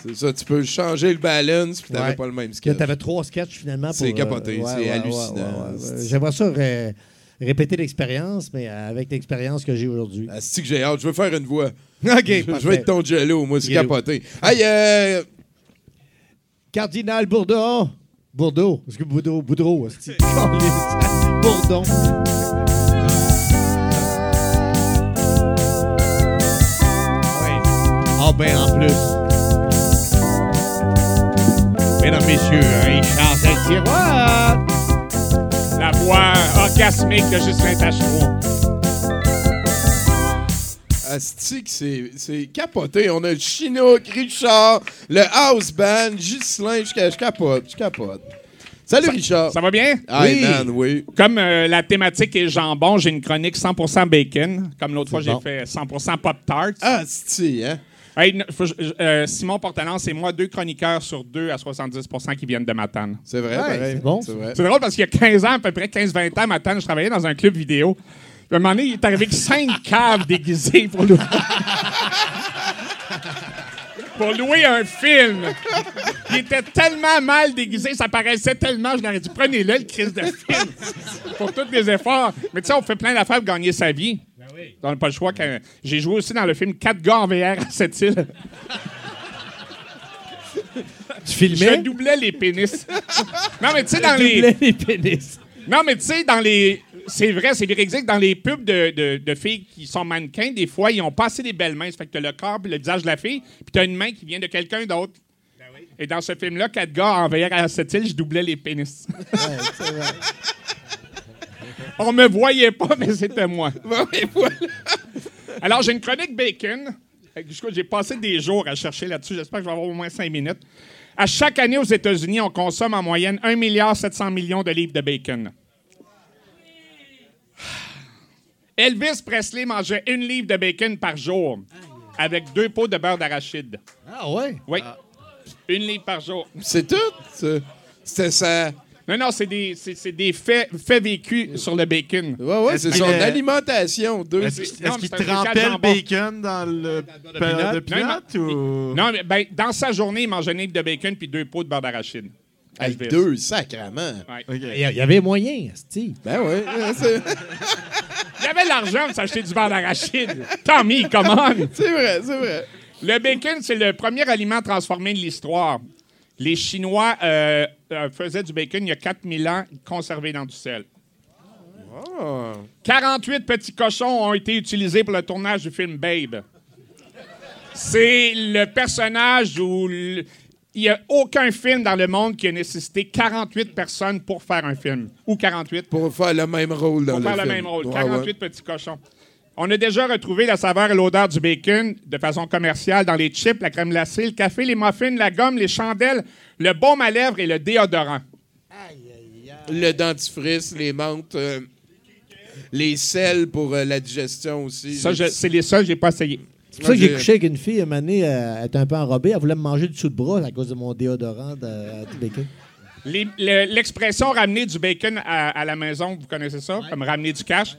C'est ça, tu peux changer le balance puis t'avais Ouais. pas le même Tu sketch. avais trois sketchs finalement. pour, C'est euh, capoté, ouais, c'est hallucinant. J'aimerais ça ré- répéter l'expérience, mais avec l'expérience que j'ai aujourd'hui. Ah, c'est que j'ai hâte, je veux faire une voix. OK, je, veux être ton jello, moi, c'est capoté. Hey, euh, Cardinal Bourdon. Bourdeau. Est-ce que Boudreau? Boudreau. que- Bourdon? Ah ben en plus. Mesdames, messieurs, Richard Saint-Tiroir. La voix orgasmique de Justin Tachereau. Asti que c'est c'est capoté. On a le Chinook, Richard, le House Band, Ghislain, je, je capote, je capote. Salut Richard. Ça va bien? Ah, Oui. man, oui. Comme euh, la thématique est jambon, j'ai une chronique 100% bacon. Comme l'autre fois, j'ai fait 100% Pop-Tarts. Ah, c'est hein? Hey, euh, Simon Portelance et moi, deux chroniqueurs sur deux à 70% qui viennent de Matane. C'est vrai, Ouais, pareil. c'est bon, C'est vrai. C'est drôle parce qu'il y a 15 ans, à peu près 15-20 ans, Matane, je travaillais dans un club vidéo. Un moment donné, il est arrivé avec cinq caves déguisées pour louer... pour louer un film. Il était tellement mal déguisé, ça paraissait tellement, je leur ai dit, prenez-le, le crise de film, pour tous les efforts. Mais tu sais, on fait plein d'affaires pour gagner sa vie. On n'a pas le choix. quand- J'ai joué aussi dans le film 4 gars en VR à cette île. Tu Je filmais? doublais les pénis. non, mais tu sais, dans Tu les... doublais les pénis. Non, mais tu sais, dans les. C'est vrai, c'est véridique. Dans les pubs de, de- de filles qui sont mannequins, des fois, ils ont pas assez des belles mains. Ça fait que t'as le corps puis le visage de la fille, puis t'as une main qui vient de quelqu'un d'autre. Et dans ce film-là, quatre gars en à cette île, je doublais les pénis. On me voyait pas, mais c'était moi. Alors, j'ai une chronique bacon. J'ai passé des jours à chercher là-dessus. J'espère que je vais avoir au moins cinq minutes. À chaque année aux États-Unis, on consomme en moyenne 1,7 milliard millions de livres de bacon. Elvis Presley mangeait une livre de bacon par jour avec deux pots de beurre d'arachide. Ah ouais? Oui. Une livre par jour. C'est tout? c'est- C'était ça? Non, non, c'est des, c'est, des faits, faits vécus sur le bacon. Ouais, ouais, c'est son alimentation. Deux. Est-ce qu'il trempait le bacon dans le beurre de Non, pinot ou... Non, mais ben, dans sa journée, il mangeait une livre de bacon puis deux pots de beurre d'arachide. Avec Elvis. deux, sacrament. Ouais. Il y y avait moyen, Steve. Ben ouais. c'est- Il avait l'argent pour s'acheter du beurre d'arachide. Tommy, come on! C'est vrai, c'est vrai. Le bacon, c'est le premier aliment transformé de l'histoire. Les Chinois euh, euh, faisaient du bacon il y a 4000 ans, conservé dans du sel. Ah. 48 petits cochons ont été utilisés pour le tournage du film Babe. C'est le personnage où il n'y a aucun film dans le monde qui a nécessité 48 personnes pour faire un film. Ou 48 Pour faire le même rôle dans pour le faire le film. même rôle. Ouais, 48 ouais. petits cochons. On a déjà retrouvé la saveur et l'odeur du bacon de façon commerciale dans les chips, la crème glacée, le café, les muffins, la gomme, les chandelles, le baume à lèvres et le déodorant. Le dentifrice, les menthes, euh, les sels pour euh, la digestion aussi. Ça, c'est les seuls que j'ai pas essayé. C'est pour ça que j'ai couché avec une fille, moment donné, euh, elle était un peu enrobée. Elle voulait me manger du dessous de bras à cause de mon déodorant de, de bacon. L'expression ramener du bacon à, à la maison, vous connaissez ça, comme ramener du cash.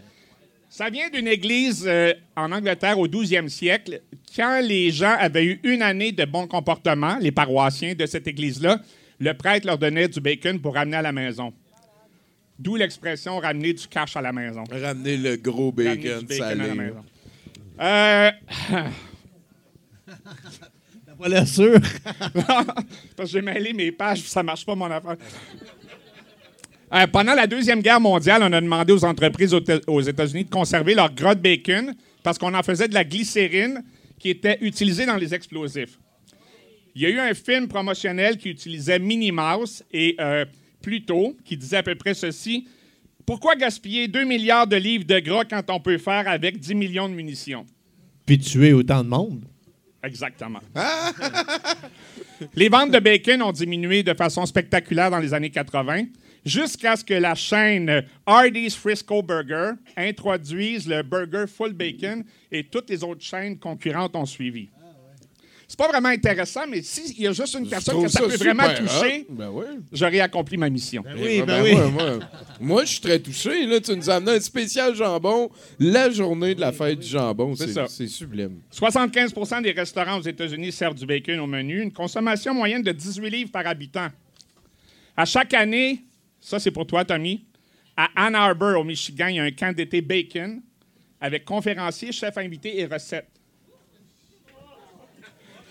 Ça vient d'une église euh, en Angleterre au 12e siècle. Quand les gens avaient eu une année de bon comportement, les paroissiens de cette église-là, le prêtre leur donnait du bacon pour ramener à la maison. D'où l'expression ramener du cash à la maison. Ramener le gros Ramener bacon, du bacon à la maison. Euh, pas l'air sûr? Parce que j'ai mêlé mes pages, ça marche pas mon affaire. Euh, pendant la Deuxième Guerre mondiale, on a demandé aux entreprises aux, Éta- aux États-Unis de conserver leur gras de bacon parce qu'on en faisait de la glycérine qui étaient utilisés dans les explosifs. Il y a eu un film promotionnel qui utilisait Minnie Mouse et euh, Pluto, qui disait à peu près ceci. Pourquoi gaspiller 2 milliards de livres de gras quand on peut faire avec 10 millions de munitions? Puis tuer autant de monde. Exactement. les ventes de bacon ont diminué de façon spectaculaire dans les années 80, jusqu'à ce que la chaîne Hardee's Frisco Burger introduise le burger full bacon et toutes les autres chaînes concurrentes ont suivi. C'est pas vraiment intéressant, mais s'il y a juste une personne que ça, ça peut vraiment toucher. Ben oui. j'aurais accompli ma mission. Eh ben, Moi, moi- moi, je suis très touché. Là, tu nous as amené un spécial jambon, la journée de la fête du jambon. C'est C'est ça. c'est sublime. 75% des restaurants aux États-Unis servent du bacon au menu, une consommation moyenne de 18 livres par habitant. À chaque année, ça c'est pour toi, Tommy, à Ann Arbor, au Michigan, il y a un camp d'été bacon avec conférenciers, chefs invités et recettes.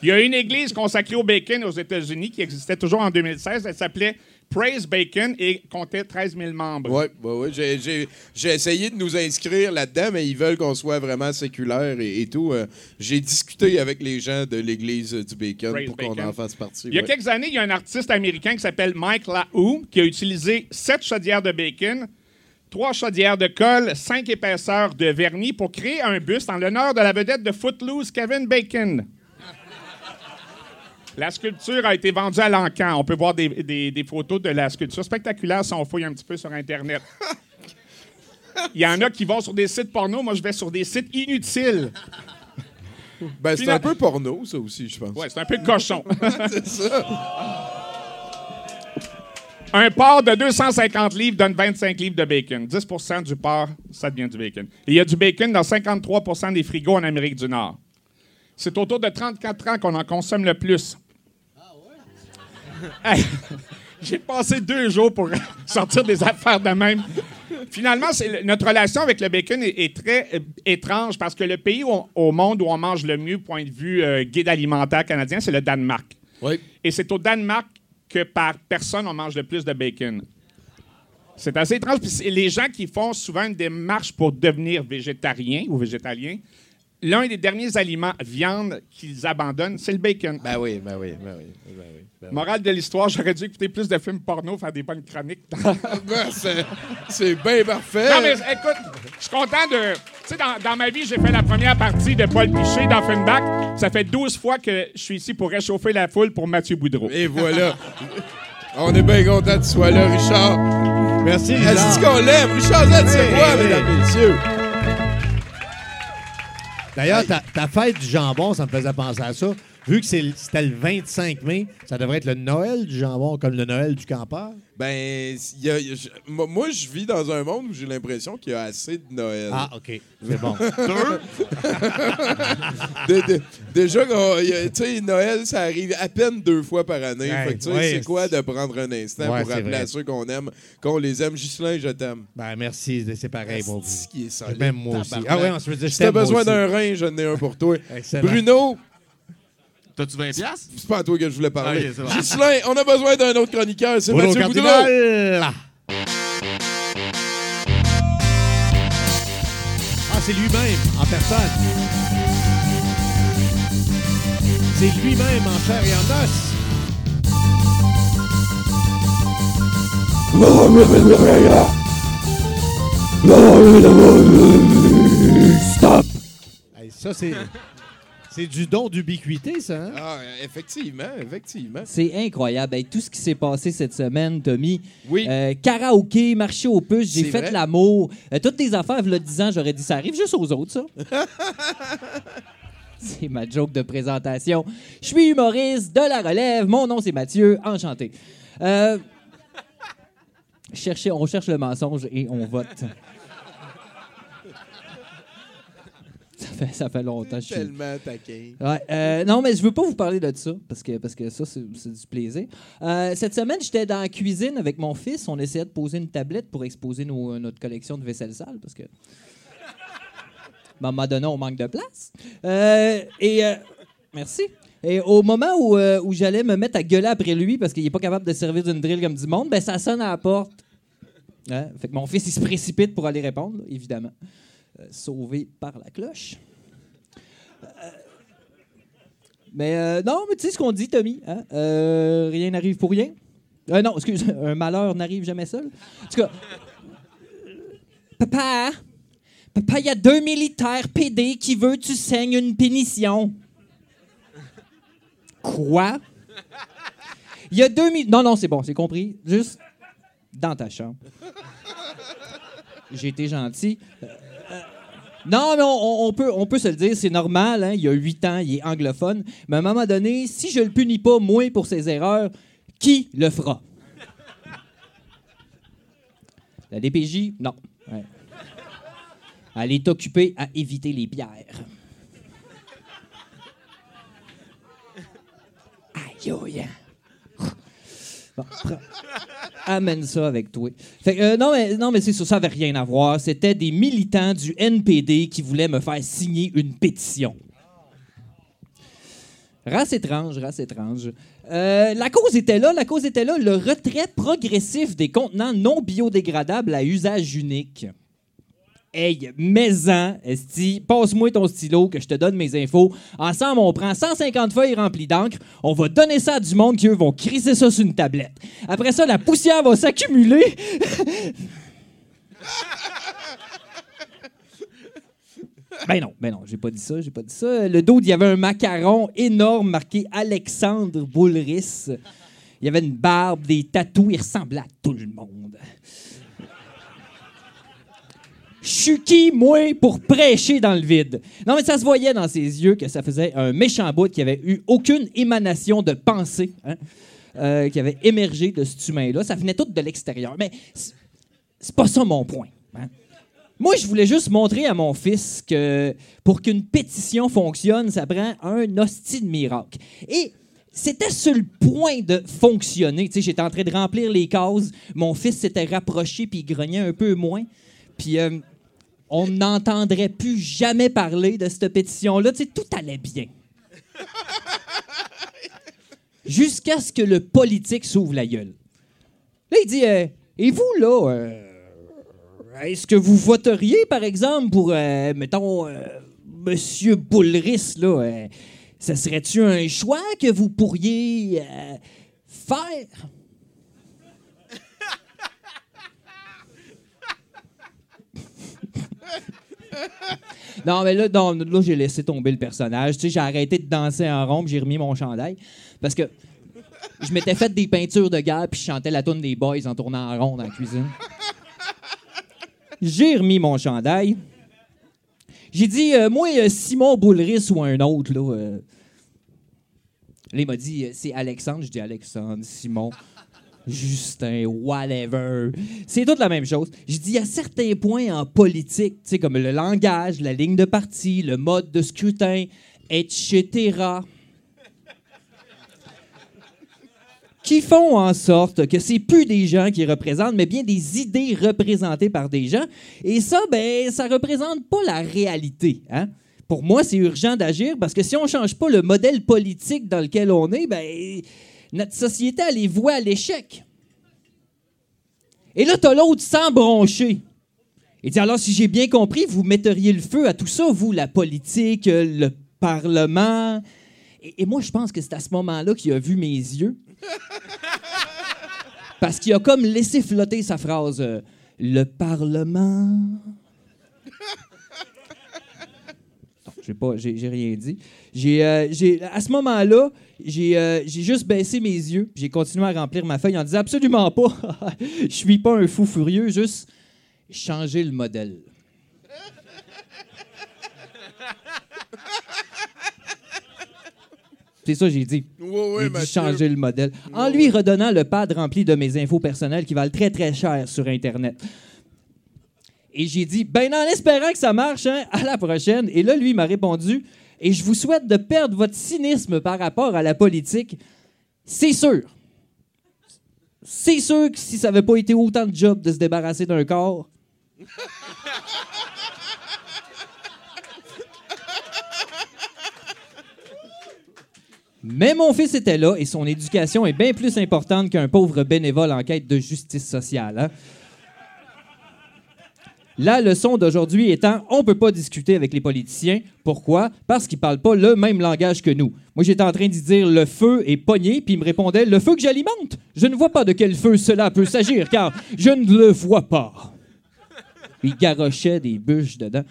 Il y a une église consacrée au bacon aux États-Unis qui existait toujours en 2016. Elle s'appelait Praise Bacon et comptait 13 000 membres. Oui, ouais, ouais. J'ai- essayé de nous inscrire là-dedans, mais ils veulent qu'on soit vraiment séculaire et, et tout. Euh, J'ai discuté avec les gens de l'Église du Bacon Praise pour qu'on en fasse partie. Il y a ouais. quelques années, il y a un artiste américain qui s'appelle Mike Lahou qui a utilisé sept chaudières de bacon, trois chaudières de colle, cinq épaisseurs de vernis pour créer un buste en l'honneur de la vedette de Footloose, Kevin Bacon. La sculpture a été vendue à l'encan. On peut voir des, des- des photos de la sculpture spectaculaire si on fouille un petit peu sur Internet. Il y en a qui vont sur des sites porno. Moi, je vais sur des sites inutiles. Ben, c'est un peu porno, ça aussi, je pense. Ouais, c'est un peu cochon. c'est ça. Un porc de 250 livres donne 25 livres de bacon. 10% du porc, ça devient du bacon. Et il y a du bacon dans 53% des frigos en Amérique du Nord. C'est autour de 34 ans qu'on en consomme le plus. Hey, J'ai passé deux jours pour sortir des affaires de même. Finalement, le- notre relation avec le bacon est, est très euh, étrange parce que le pays où- au monde où on mange le mieux, point de vue euh, guide alimentaire canadien, c'est le Danemark. Et c'est au Danemark que par personne on mange le plus de bacon. C'est assez étrange. Puis les gens qui font souvent une démarche pour devenir végétarien ou végétalien, l'un des derniers aliments viande qu'ils abandonnent, c'est le bacon. Ben oui, ben oui, ben oui. Ben oui, ben oui. Morale de l'histoire, j'aurais dû écouter plus de films porno, faire des bonnes chroniques. Ben, c'est- c'est bien parfait. Non, mais écoute, je suis content de. Tu sais, dans, dans ma vie, j'ai fait la première partie de Paul Piché dans Funback. Ça fait 12 fois que je suis ici pour réchauffer la foule pour Mathieu Boudreau. Et voilà. On est bien content que tu sois là, Richard. Merci, Est-ce Richard. qu'on l'aime? Richard c'est moi, mesdames, messieurs? D'ailleurs, ta, ta fête du jambon, ça me faisait penser à ça. Vu que c'est- c'était le 25 mai, ça devrait être le Noël du jambon comme le Noël du campeur. Ben, y a- il y a- je- moi, je vis dans un monde où j'ai l'impression qu'il y a assez de Noël. Ah, OK. C'est bon. De- de- déjà, tu sais, Noël, ça arrive à peine deux fois par année. Fait que, tu sais, c'est quoi de prendre un instant Ouais, pour rappeler à ceux qu'on aime, qu'on les aime. Ghislain, je t'aime. Ben, merci. C'est pareil pour vous. Qui est solide, Même moi aussi. Ah ouais, on se veut dire, je Si t'as besoin d'un rein, j'en ai un pour toi. Excellent. Bruno, T'as-tu 20 piastres? c'est pas à toi que je voulais parler. Ok, c'est bon. Ghislain, on a besoin d'un autre chroniqueur. C'est Mathieu. Boudreau. Ah, c'est lui-même, en personne. C'est lui-même, en chair et en os. Stop! Hey, ça, c'est. C'est du don d'ubiquité, ça. Hein? Ah, effectivement, effectivement. C'est incroyable. Hey, tout ce qui s'est passé cette semaine, Tommy. Oui. Euh, karaoké, marché aux puces, j'ai fait l'amour. Euh, toutes tes affaires, il y a 10 ans, j'aurais dit ça arrive juste aux autres, ça. c'est ma joke de présentation. Je suis humoriste de la relève. Mon nom, c'est Mathieu. Enchanté. Euh, cherchez- on cherche le mensonge et on vote. Fait, ça fait longtemps que je suis... Tellement taquin. Ouais, euh, non, mais je veux pas vous parler de ça, parce que, parce que ça, c'est du plaisir. Euh, cette semaine, j'étais dans la cuisine avec mon fils. On essayait de poser une tablette pour exposer nos- notre collection de vaisselle sale, parce que... À un moment donné, on manque de place. Euh, et... euh, merci. Et au moment où, euh, où j'allais me mettre à gueuler après lui parce qu'il est pas capable de servir d'une drill comme du monde, ben ça sonne à la porte. Hein? Fait que mon fils, il se précipite pour aller répondre, évidemment. Euh, sauvé par la cloche. Mais euh, non, mais tu sais ce qu'on dit, Tommy. hein? Euh, rien n'arrive pour rien. Euh, non, excuse, un malheur n'arrive jamais seul. En tout cas, papa, papa, il y a deux militaires PD qui veulent que tu saignes une pénition. Quoi? Il y a deux mille. Non, non, c'est bon, c'est compris. Juste dans ta chambre. J'ai été gentil. Euh, euh, non, mais on, peut, se le dire, c'est normal. Hein? Il y a huit ans, il est anglophone. Mais à un moment donné, si je le punis pas, moi, pour ses erreurs, qui le fera? La DPJ? Non. Elle est occupée à éviter les bières. Aïe, aïe. Bon, amène ça avec toi. Euh, non, mais, non, mais c'est ça, ça n'avait rien à voir. C'était des militants du NPD qui voulaient me faire signer une pétition. Race étrange, race étrange. Euh, la cause était là, la cause était là, le retrait progressif des contenants non biodégradables à usage unique. Hey, maison, esti, passe-moi ton stylo que je te donne mes infos. Ensemble, on prend 150 feuilles remplies d'encre, on va donner ça à du monde qui, eux, vont crisser ça sur une tablette. Après ça, la poussière va s'accumuler. Ben non, ben non, j'ai pas dit ça, j'ai pas dit ça. Le dos, il y avait un macaron énorme marqué Alexandre Boulris. Il y avait une barbe, des tatous, il ressemblait à tout le monde. Moi, pour prêcher dans le vide? Non, mais ça se voyait dans ses yeux que ça faisait un méchant bout qui avait eu aucune émanation de pensée, hein, euh, qui avait émergé de cet humain-là. Ça venait tout de l'extérieur. Mais c'est- c'est pas ça mon point. hein. Moi, je voulais juste montrer à mon fils que pour qu'une pétition fonctionne, ça prend un hostie de miracle. Et c'était sur le point de fonctionner. Tu sais, j'étais en train de remplir les cases. Mon fils s'était rapproché puis il grognait un peu moins. Puis euh, on n'entendrait plus jamais parler de cette pétition-là. Tout allait bien. Jusqu'à ce que le politique s'ouvre la gueule. Là, il dit euh, Et vous, là, euh, est-ce que vous voteriez, par exemple, pour, euh, mettons, Monsieur Boulris, là Ce serait-tu un choix que vous pourriez faire? Non, mais là, j'ai laissé tomber le personnage. Tu sais, j'ai arrêté de danser en rond, j'ai remis mon chandail. Parce que je m'étais fait des peintures de guerre, puis je chantais la tune des boys en tournant en rond dans la cuisine. J'ai remis mon chandail. J'ai dit, euh, moi, euh, Simon Boulris ou un autre, là. euh. Là, il m'a dit, euh, c'est Alexandre. Je dis Alexandre, Simon. Justin, whatever. C'est toute la même chose. Je dis à certains points en politique, tu sais, comme le langage, la ligne de parti, le mode de scrutin, etc., qui font en sorte que c'est plus des gens qui représentent, mais bien des idées représentées par des gens. Et ça, ben, ça représente pas la réalité. Hein? Pour moi, c'est urgent d'agir parce que si on change pas le modèle politique dans lequel on est, ben, notre société, elle est vouée à l'échec. Et là, t'as l'autre sans broncher. Il dit alors, si j'ai bien compris, vous metteriez le feu à tout ça, vous, la politique, le Parlement. Et, et moi, je pense que c'est à ce moment-là qu'il a vu mes yeux. Parce qu'il a comme laissé flotter sa phrase euh, Le Parlement. Non, j'ai pas, j'ai, rien dit. J'ai, euh, à ce moment-là, j'ai, euh, j'ai juste baissé mes yeux, j'ai continué à remplir ma feuille en disant absolument pas. Je suis pas un fou furieux, juste changer le modèle. C'est ça j'ai dit. Ouais, j'ai dit changer le modèle. En lui redonnant le pad rempli de mes infos personnelles qui valent très très cher sur Internet. Et j'ai dit, ben en espérant que ça marche, hein, à la prochaine. Et là, lui, il m'a répondu, et je vous souhaite de perdre votre cynisme par rapport à la politique. C'est sûr. C'est sûr que si ça n'avait pas été autant de job de se débarrasser d'un corps, Mais mon fils était là et son éducation est bien plus importante qu'un pauvre bénévole en quête de justice sociale. hein. La leçon d'aujourd'hui étant, on peut pas discuter avec les politiciens. Pourquoi? Parce qu'ils parlent pas le même langage que nous. Moi, j'étais en train d'y dire le feu est pogné, puis il me répondait le feu que j'alimente. Je ne vois pas de quel feu cela peut s'agir, car je ne le vois pas. Il garochait des bûches dedans.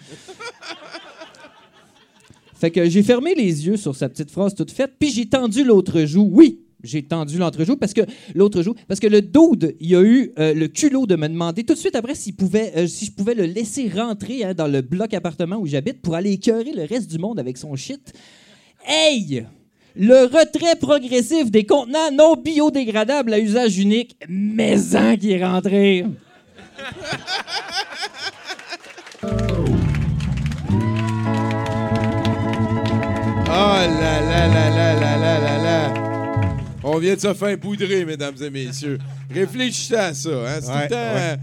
Fait que j'ai fermé les yeux sur sa petite phrase toute faite, puis j'ai tendu l'autre joue. Oui, j'ai tendu l'autre jour parce que l'autre jour parce que le dude, il a eu euh, le culot de me demander tout de suite après pouvait euh, si je pouvais le laisser rentrer hein, dans le bloc appartement où j'habite pour aller écœurer le reste du monde avec son shit. Hey! Le retrait progressif des contenants non biodégradables à usage unique, maison qui est rentré. Oh là là là on vient de se faire poudrer, mesdames et messieurs. Réfléchissez à ça. Hein? C'est Ouais, tout le temps ouais.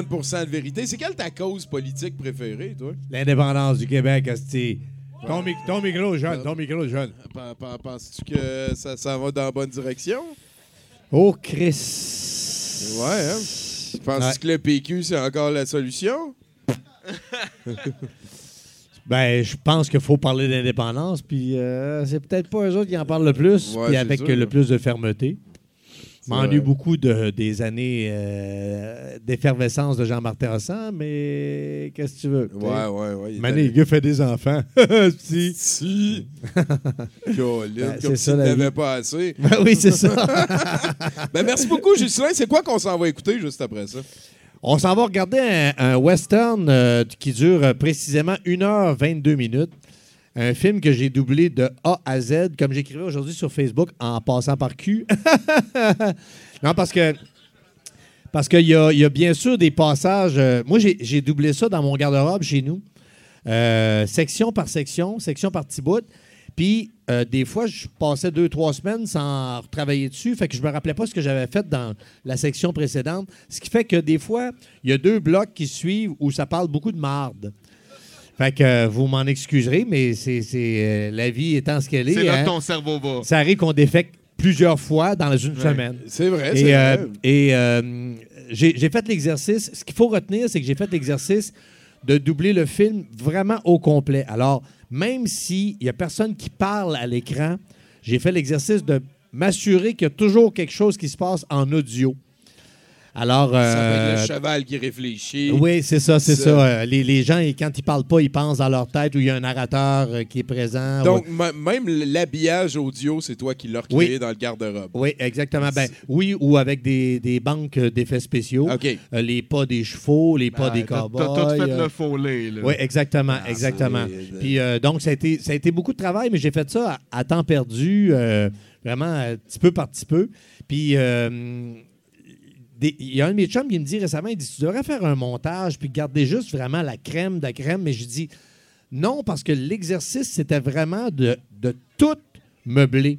euh, 30% de vérité. C'est quelle ta cause politique préférée, toi? L'indépendance du Québec, Asti. Ton, mic- ton micro, jeune, ton micro, jeune. Pen- Penses-tu que ça, ça va dans la bonne direction? Oh, Chris. Ouais, hein? Penses-tu que le PQ, c'est encore la solution? Ben, je pense qu'il faut parler d'indépendance, puis euh, c'est peut-être pas eux autres qui en parlent le plus, Ouais, puis avec sûr. le plus de fermeté. M'ennuie beaucoup de, des années euh, d'effervescence de Jean-Martin Hassan, mais qu'est-ce que tu veux? Ouais, ouais, ouais. il Mané, gars fait des enfants. si. Si. Ben, comme ça, pas assez. Ben oui, c'est ça. ben, merci beaucoup, Justin. C'est quoi qu'on s'en va écouter juste après ça? On s'en va regarder un, western euh, qui dure euh, précisément 1h22 minutes. Un film que j'ai doublé de A à Z, comme j'écrivais aujourd'hui sur Facebook, en passant par Q. non, parce que. Parce qu'il y a, bien sûr des passages. euh, moi, j'ai doublé ça dans mon garde-robe chez nous, section par section, section par petit bout. Puis, euh, des fois, je passais deux, trois semaines sans travailler dessus. Fait que je me rappelais pas ce que j'avais fait dans la section précédente. Ce qui fait que des fois, il y a deux blocs qui suivent où ça parle beaucoup de marde. Fait que euh, vous m'en excuserez, mais c'est c'est, euh, la vie étant ce qu'elle est. C'est là hein. que ton cerveau va. Ça arrive qu'on défecte plusieurs fois dans une Ouais. semaine. C'est vrai, Et, c'est euh, vrai. et euh, j'ai j'ai fait l'exercice. Ce qu'il faut retenir, c'est que j'ai fait l'exercice de doubler le film vraiment au complet. Alors, même s'il n'y a personne qui parle à l'écran, j'ai fait l'exercice de m'assurer qu'il y a toujours quelque chose qui se passe en audio. Alors, Ça va euh, être le cheval qui réfléchit. oui, c'est ça, c'est Ça. ça. Euh, Les, les gens, quand ils parlent pas, ils pensent dans leur tête où il y a un narrateur euh, qui est présent. Donc, même l'habillage audio, c'est toi qui l'as Oui. dans le garde-robe. Oui, exactement. Ben, oui, ou avec des, des banques euh, d'effets spéciaux. OK. Euh, les pas des chevaux, les pas Ben, des cowboys. T'as tout fait euh, le follet, là. Oui, exactement, Ah, exactement. Puis euh, donc, ça a, été, ça a été beaucoup de travail, mais j'ai fait ça à, à temps perdu, euh, vraiment euh, petit peu par petit peu. Puis euh, il y a un de mes chums qui me dit récemment, il dit, tu devrais faire un montage, puis garder juste vraiment la crème de la crème. Mais je dis, non, parce que l'exercice, c'était vraiment de, de tout meubler.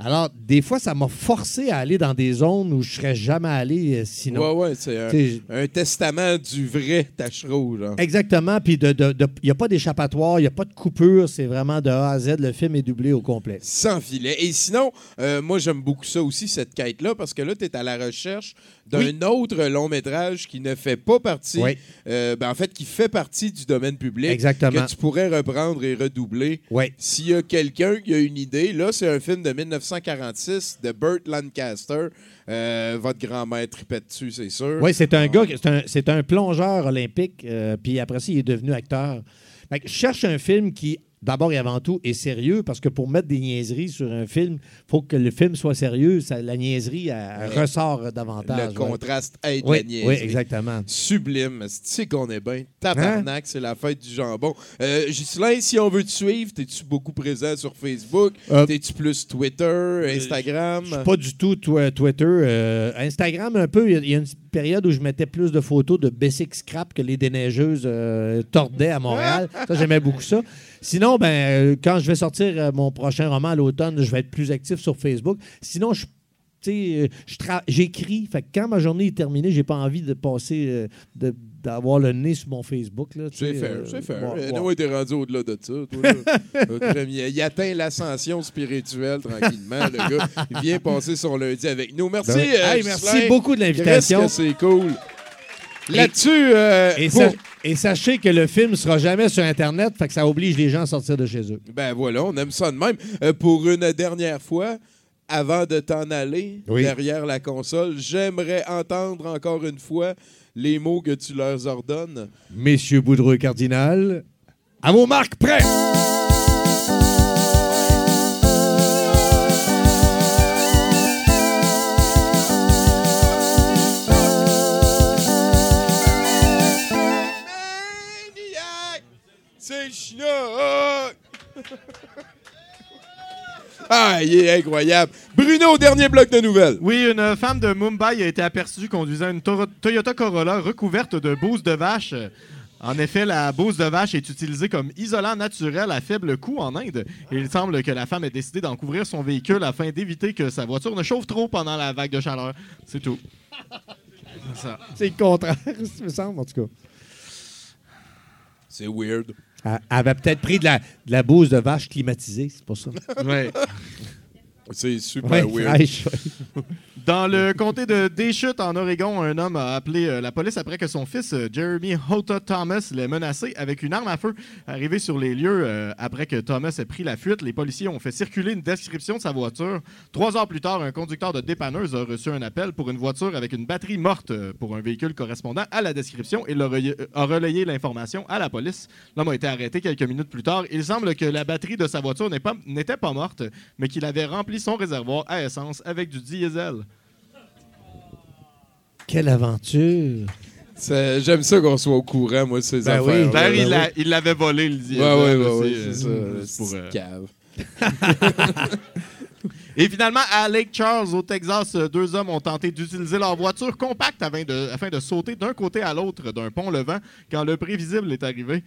Alors, des fois, ça m'a forcé à aller dans des zones où je serais jamais allé euh, sinon. Ouais, ouais, c'est un, testament du vrai tachereau, genre. Exactement. Puis il de, n'y a pas d'échappatoire, il n'y a pas de coupure. C'est vraiment de A à Z. Le film est doublé au complet. Sans filet. Et sinon, euh, moi, j'aime beaucoup ça aussi, cette quête-là, parce que là, tu es à la recherche d'un Oui. autre long métrage qui ne fait pas partie, Oui. euh, ben, en fait, qui fait partie du domaine public. Exactement. Que tu pourrais reprendre et redoubler. Oui. S'il y a quelqu'un qui a une idée, là, c'est un film de 1946 de Burt Lancaster. Euh, votre grand-mère tripait dessus, c'est sûr. Oui, c'est un gars, c'est un, un plongeur olympique. euh, puis après ça, il est devenu acteur. Fait que je cherche un film qui, d'abord et avant tout, est sérieux. Parce que pour mettre des niaiseries sur un film, il faut que le film soit sérieux. Ça- la niaiserie, elle, Ouais. ressort davantage. Le ouais. contraste aide Oui, la niaiserie. oui, exactement. Sublime. Tu sais qu'on est bien? Tabarnak, c'est la fête du jambon. Euh, Ghislain, si on veut te suivre, t'es-tu beaucoup présent sur Facebook? Euh, T'es-tu plus Twitter, Instagram? Je suis pas du tout tw- Twitter. euh, Instagram, un peu. Il y a- il y, a une période où je mettais plus de photos de Bessic Scrap que les déneigeuses euh, tordaient à Montréal. ça, j'aimais beaucoup ça. Sinon, ben, euh, quand je vais sortir euh, mon prochain roman à l'automne, je vais être plus actif sur Facebook. Sinon, je. euh, J'écris. Fait que quand ma journée est terminée, j'ai pas envie de passer, euh, de- d'avoir le nez sur mon Facebook. C'est fair, c'est fair. Noé, t'es rendu au-delà de ça. toi, là. Crème, il, atteint l'ascension spirituelle tranquillement, le gars. Il vient passer son lundi avec nous. Merci, Ben euh, Hey, merci beaucoup de l'invitation. C'est cool. Là-dessus, euh, Et pour- sa- Et sachez que le film sera jamais sur Internet, fait que ça oblige les gens à sortir de chez eux. Ben voilà, on aime ça de même. Euh, pour une dernière fois, avant de t'en aller Oui. derrière la console, j'aimerais entendre encore une fois les mots que tu leur ordonnes. Messieurs Boudreau et Cardinal, à vos marques, prêts! Ah, il est incroyable. Bruno, dernier bloc de nouvelles. Oui, une femme de Mumbai a été aperçue conduisant une Toro- Toyota Corolla recouverte de bouse de vache. En effet, la bouse de vache est utilisée comme isolant naturel à faible coût en Inde. Et il semble que la femme ait décidé d'en couvrir son véhicule afin d'éviter que sa voiture ne chauffe trop pendant la vague de chaleur. C'est tout. C'est le contraire, ça me semble, en tout cas. C'est weird. Elle avait peut-être pris de la, de la bouse de vache climatisée, c'est pour ça. C'est super Ouais, weird. Dans le comté de Deschutes, en Oregon, un homme a appelé euh, la police après que son fils, euh, Jeremy Hota Thomas, l'ait menacé avec une arme à feu. Arrivé sur les lieux, euh, après que Thomas ait pris la fuite, les policiers ont fait circuler une description de sa voiture. Trois heures plus tard, un conducteur de dépanneuse a reçu un appel pour une voiture avec une batterie morte pour un véhicule correspondant à la description et a relayé l'information à la police. L'homme a été arrêté quelques minutes plus tard. Il semble que la batterie de sa voiture pas- n'était pas morte, mais qu'il avait rempli son réservoir à essence avec du diesel. Quelle aventure! J'aime ça qu'on soit au courant, moi, de ces Ben oui. affaires. D'ailleurs, il l'a- il l'avait volé, le diesel. Ouais, ouais, ouais, euh, c'est ça. c'est pour, c'est euh, cave. Et finalement, à Lake Charles, au Texas, euh, deux hommes ont tenté d'utiliser leur voiture compacte afin de, afin de sauter d'un côté à l'autre d'un pont levant quand le prévisible est arrivé.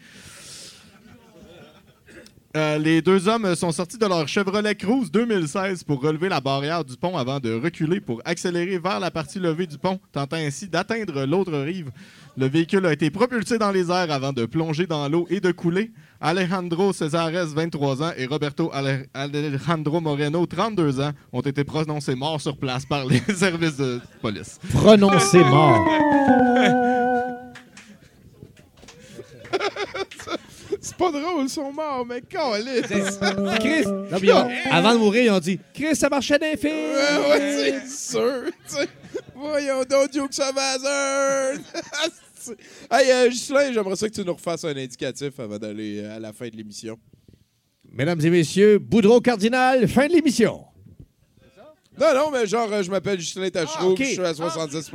Euh, les deux hommes sont sortis de leur Chevrolet Cruze 2016 pour relever la barrière du pont avant de reculer pour accélérer vers la partie levée du pont, tentant ainsi d'atteindre l'autre rive. Le véhicule a été propulsé dans les airs avant de plonger dans l'eau et de couler. Alejandro Cesares, 23 ans, et Roberto Ale- Alejandro Moreno, 32 ans, ont été prononcés morts sur place par les services de police. Prononcé mort. C'est pas drôle, ils sont morts, mais calé. Chris, non, puis ils ont- avant de mourir, ils ont dit Chris, ça marchait d'un film! Ouais, ouais, c'est sûr. tu sais. Voyons donc, Duke Sauvageur. hey, euh, Ghislain, j'aimerais ça que tu nous refasses un indicatif avant d'aller euh, à la fin de l'émission. Mesdames et messieurs, Boudreau Cardinal, fin de l'émission. Non, non, mais genre, euh, je m'appelle Ghislain Tachereau, Ah, ok. puis je suis à 70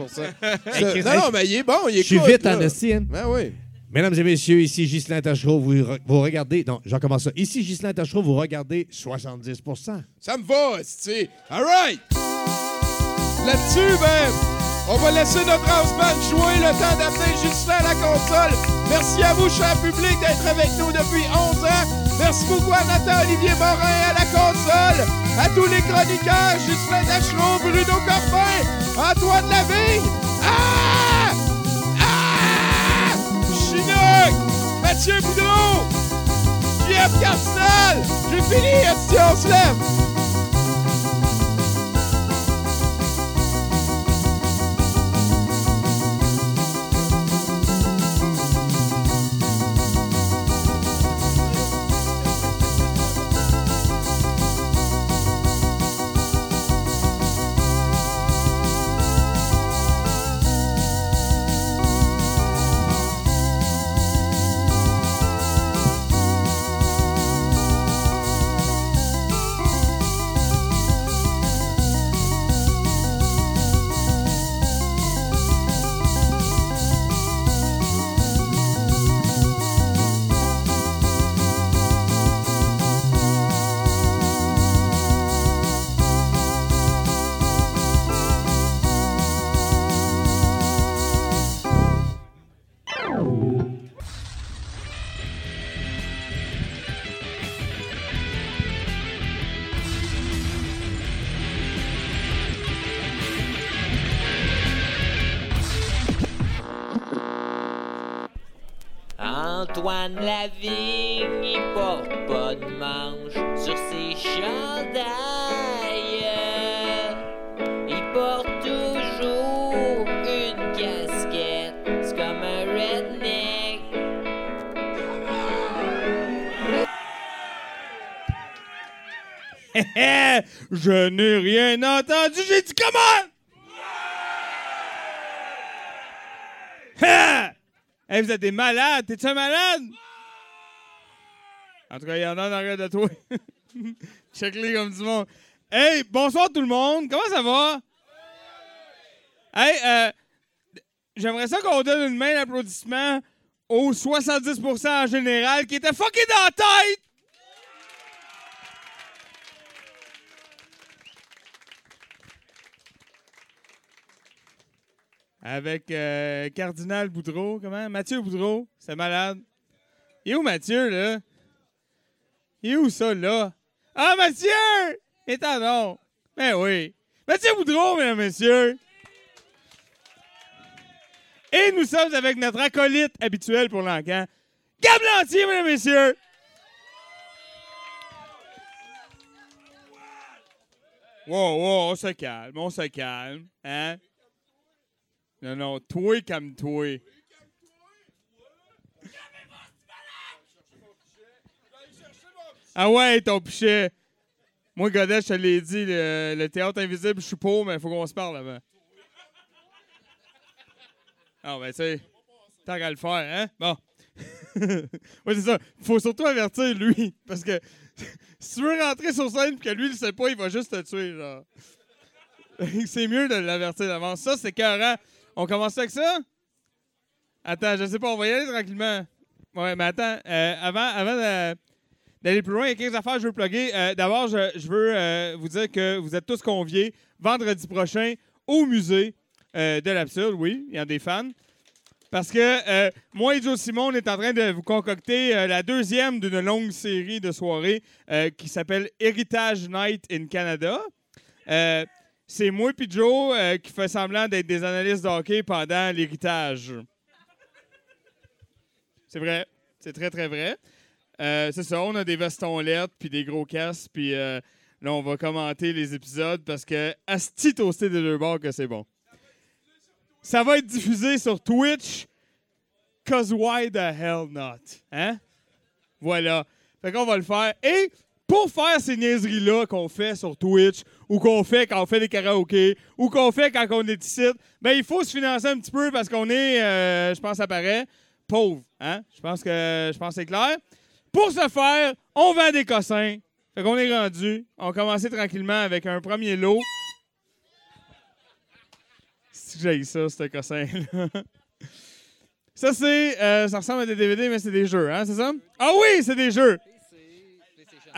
Hey, Chris, Non, non, mais il est bon, il est Je suis cool, vite là. en esti, hein. Ben oui. Mesdames et messieurs, ici Ghislain Tachereau, vous, vous regardez. Non, j'en commence ça. Ici Ghislain Tachereau, vous regardez 70% Ça me va, esti. All right. Là-dessus, ben, on va laisser notre house band jouer le temps d'amener Ghislain à la console. Merci à vous, cher public, d'être avec nous depuis 11 ans. Merci beaucoup à Nathan Olivier Morin à la console, à tous les chroniqueurs, Ghislain Tachereau, Bruno Corbin, Antoine Lavigne. Ah! Ah! Mathieu Boudreau! Jeff Cardinal! J'ai fini, esti, on se lève! Anne Lavigne, il porte pas de manche sur ses chandails. Il porte toujours une casquette, c'est comme un redneck. Je n'ai rien entendu, j'ai dit comment? Hey, vous êtes des malades. T'es-tu un malade? En tout cas, il y en a en arrière de toi. Check-les comme du monde. Hey, bonsoir tout le monde. Comment ça va? Hey, euh, j'aimerais ça qu'on donne une main d'applaudissement aux 70% en général qui étaient fuckés dans la tête. Avec euh, Cardinal Boudreau, comment? Mathieu Boudreau, c'est malade. Et où Mathieu, là? Est où ça, là? Ah, Mathieu! Et non. Ben oui. Mathieu Boudreau, mesdames et messieurs. Et nous sommes avec notre acolyte habituel pour l'encan, Gab Lantier, mesdames et messieurs. Wow, wow, on se calme, on se calme. Hein? Non, non, toi comme toi. Ah ouais, ton pichet. Moi, Godet, je te l'ai dit, le, théâtre invisible, je suis pauvre, mais il faut qu'on se parle avant. Ah, ben, tu sais, tant qu'à le faire, hein? Bon. oui, c'est ça. faut surtout avertir lui, parce que si tu veux rentrer sur scène et que lui, il sait pas, il va juste te tuer, genre. c'est mieux de l'avertir d'avance. Ça, c'est carré. On commence avec ça? Attends, je sais pas, on va y aller tranquillement. Ouais, mais attends, euh, avant, avant d'aller plus loin, il y a 15 affaires que je veux plugger. Euh, D'abord, je, veux euh, vous dire que vous êtes tous conviés vendredi prochain au musée de l'absurde. Oui, il y a des fans. Parce que moi et Joe Simon, on est en train de vous concocter la deuxième d'une longue série de soirées qui s'appelle Heritage Night in Canada. C'est moi et Joe euh, qui fait semblant d'être des analystes de hockey pendant l'héritage. C'est vrai. C'est très, très vrai. Euh, c'est ça, on a des vestons lettres puis des gros casques, puis euh, là, on va commenter les épisodes parce que Asti toasté des deux bords que c'est bon. Ça va être diffusé sur Twitch, cause why the hell not? Hein? Voilà. Fait qu'on va le faire. Et pour faire ces niaiseries-là qu'on fait sur Twitch, ou qu'on fait quand on fait des karaokés, ou qu'on fait quand on est ici, ben il faut se financer un petit peu parce qu'on est, euh, je pense, ça paraît, pauvre. Hein? Je pense que je pense c'est clair. Pour ce faire, on vend des cossins. Fait qu'on est rendu. On va commencer tranquillement avec un premier lot. Si j'ai ça, ce cossin-là. Ça, c'est. euh, ça ressemble à des DVD, mais c'est des jeux, hein, c'est ça? Ah oui, c'est des jeux!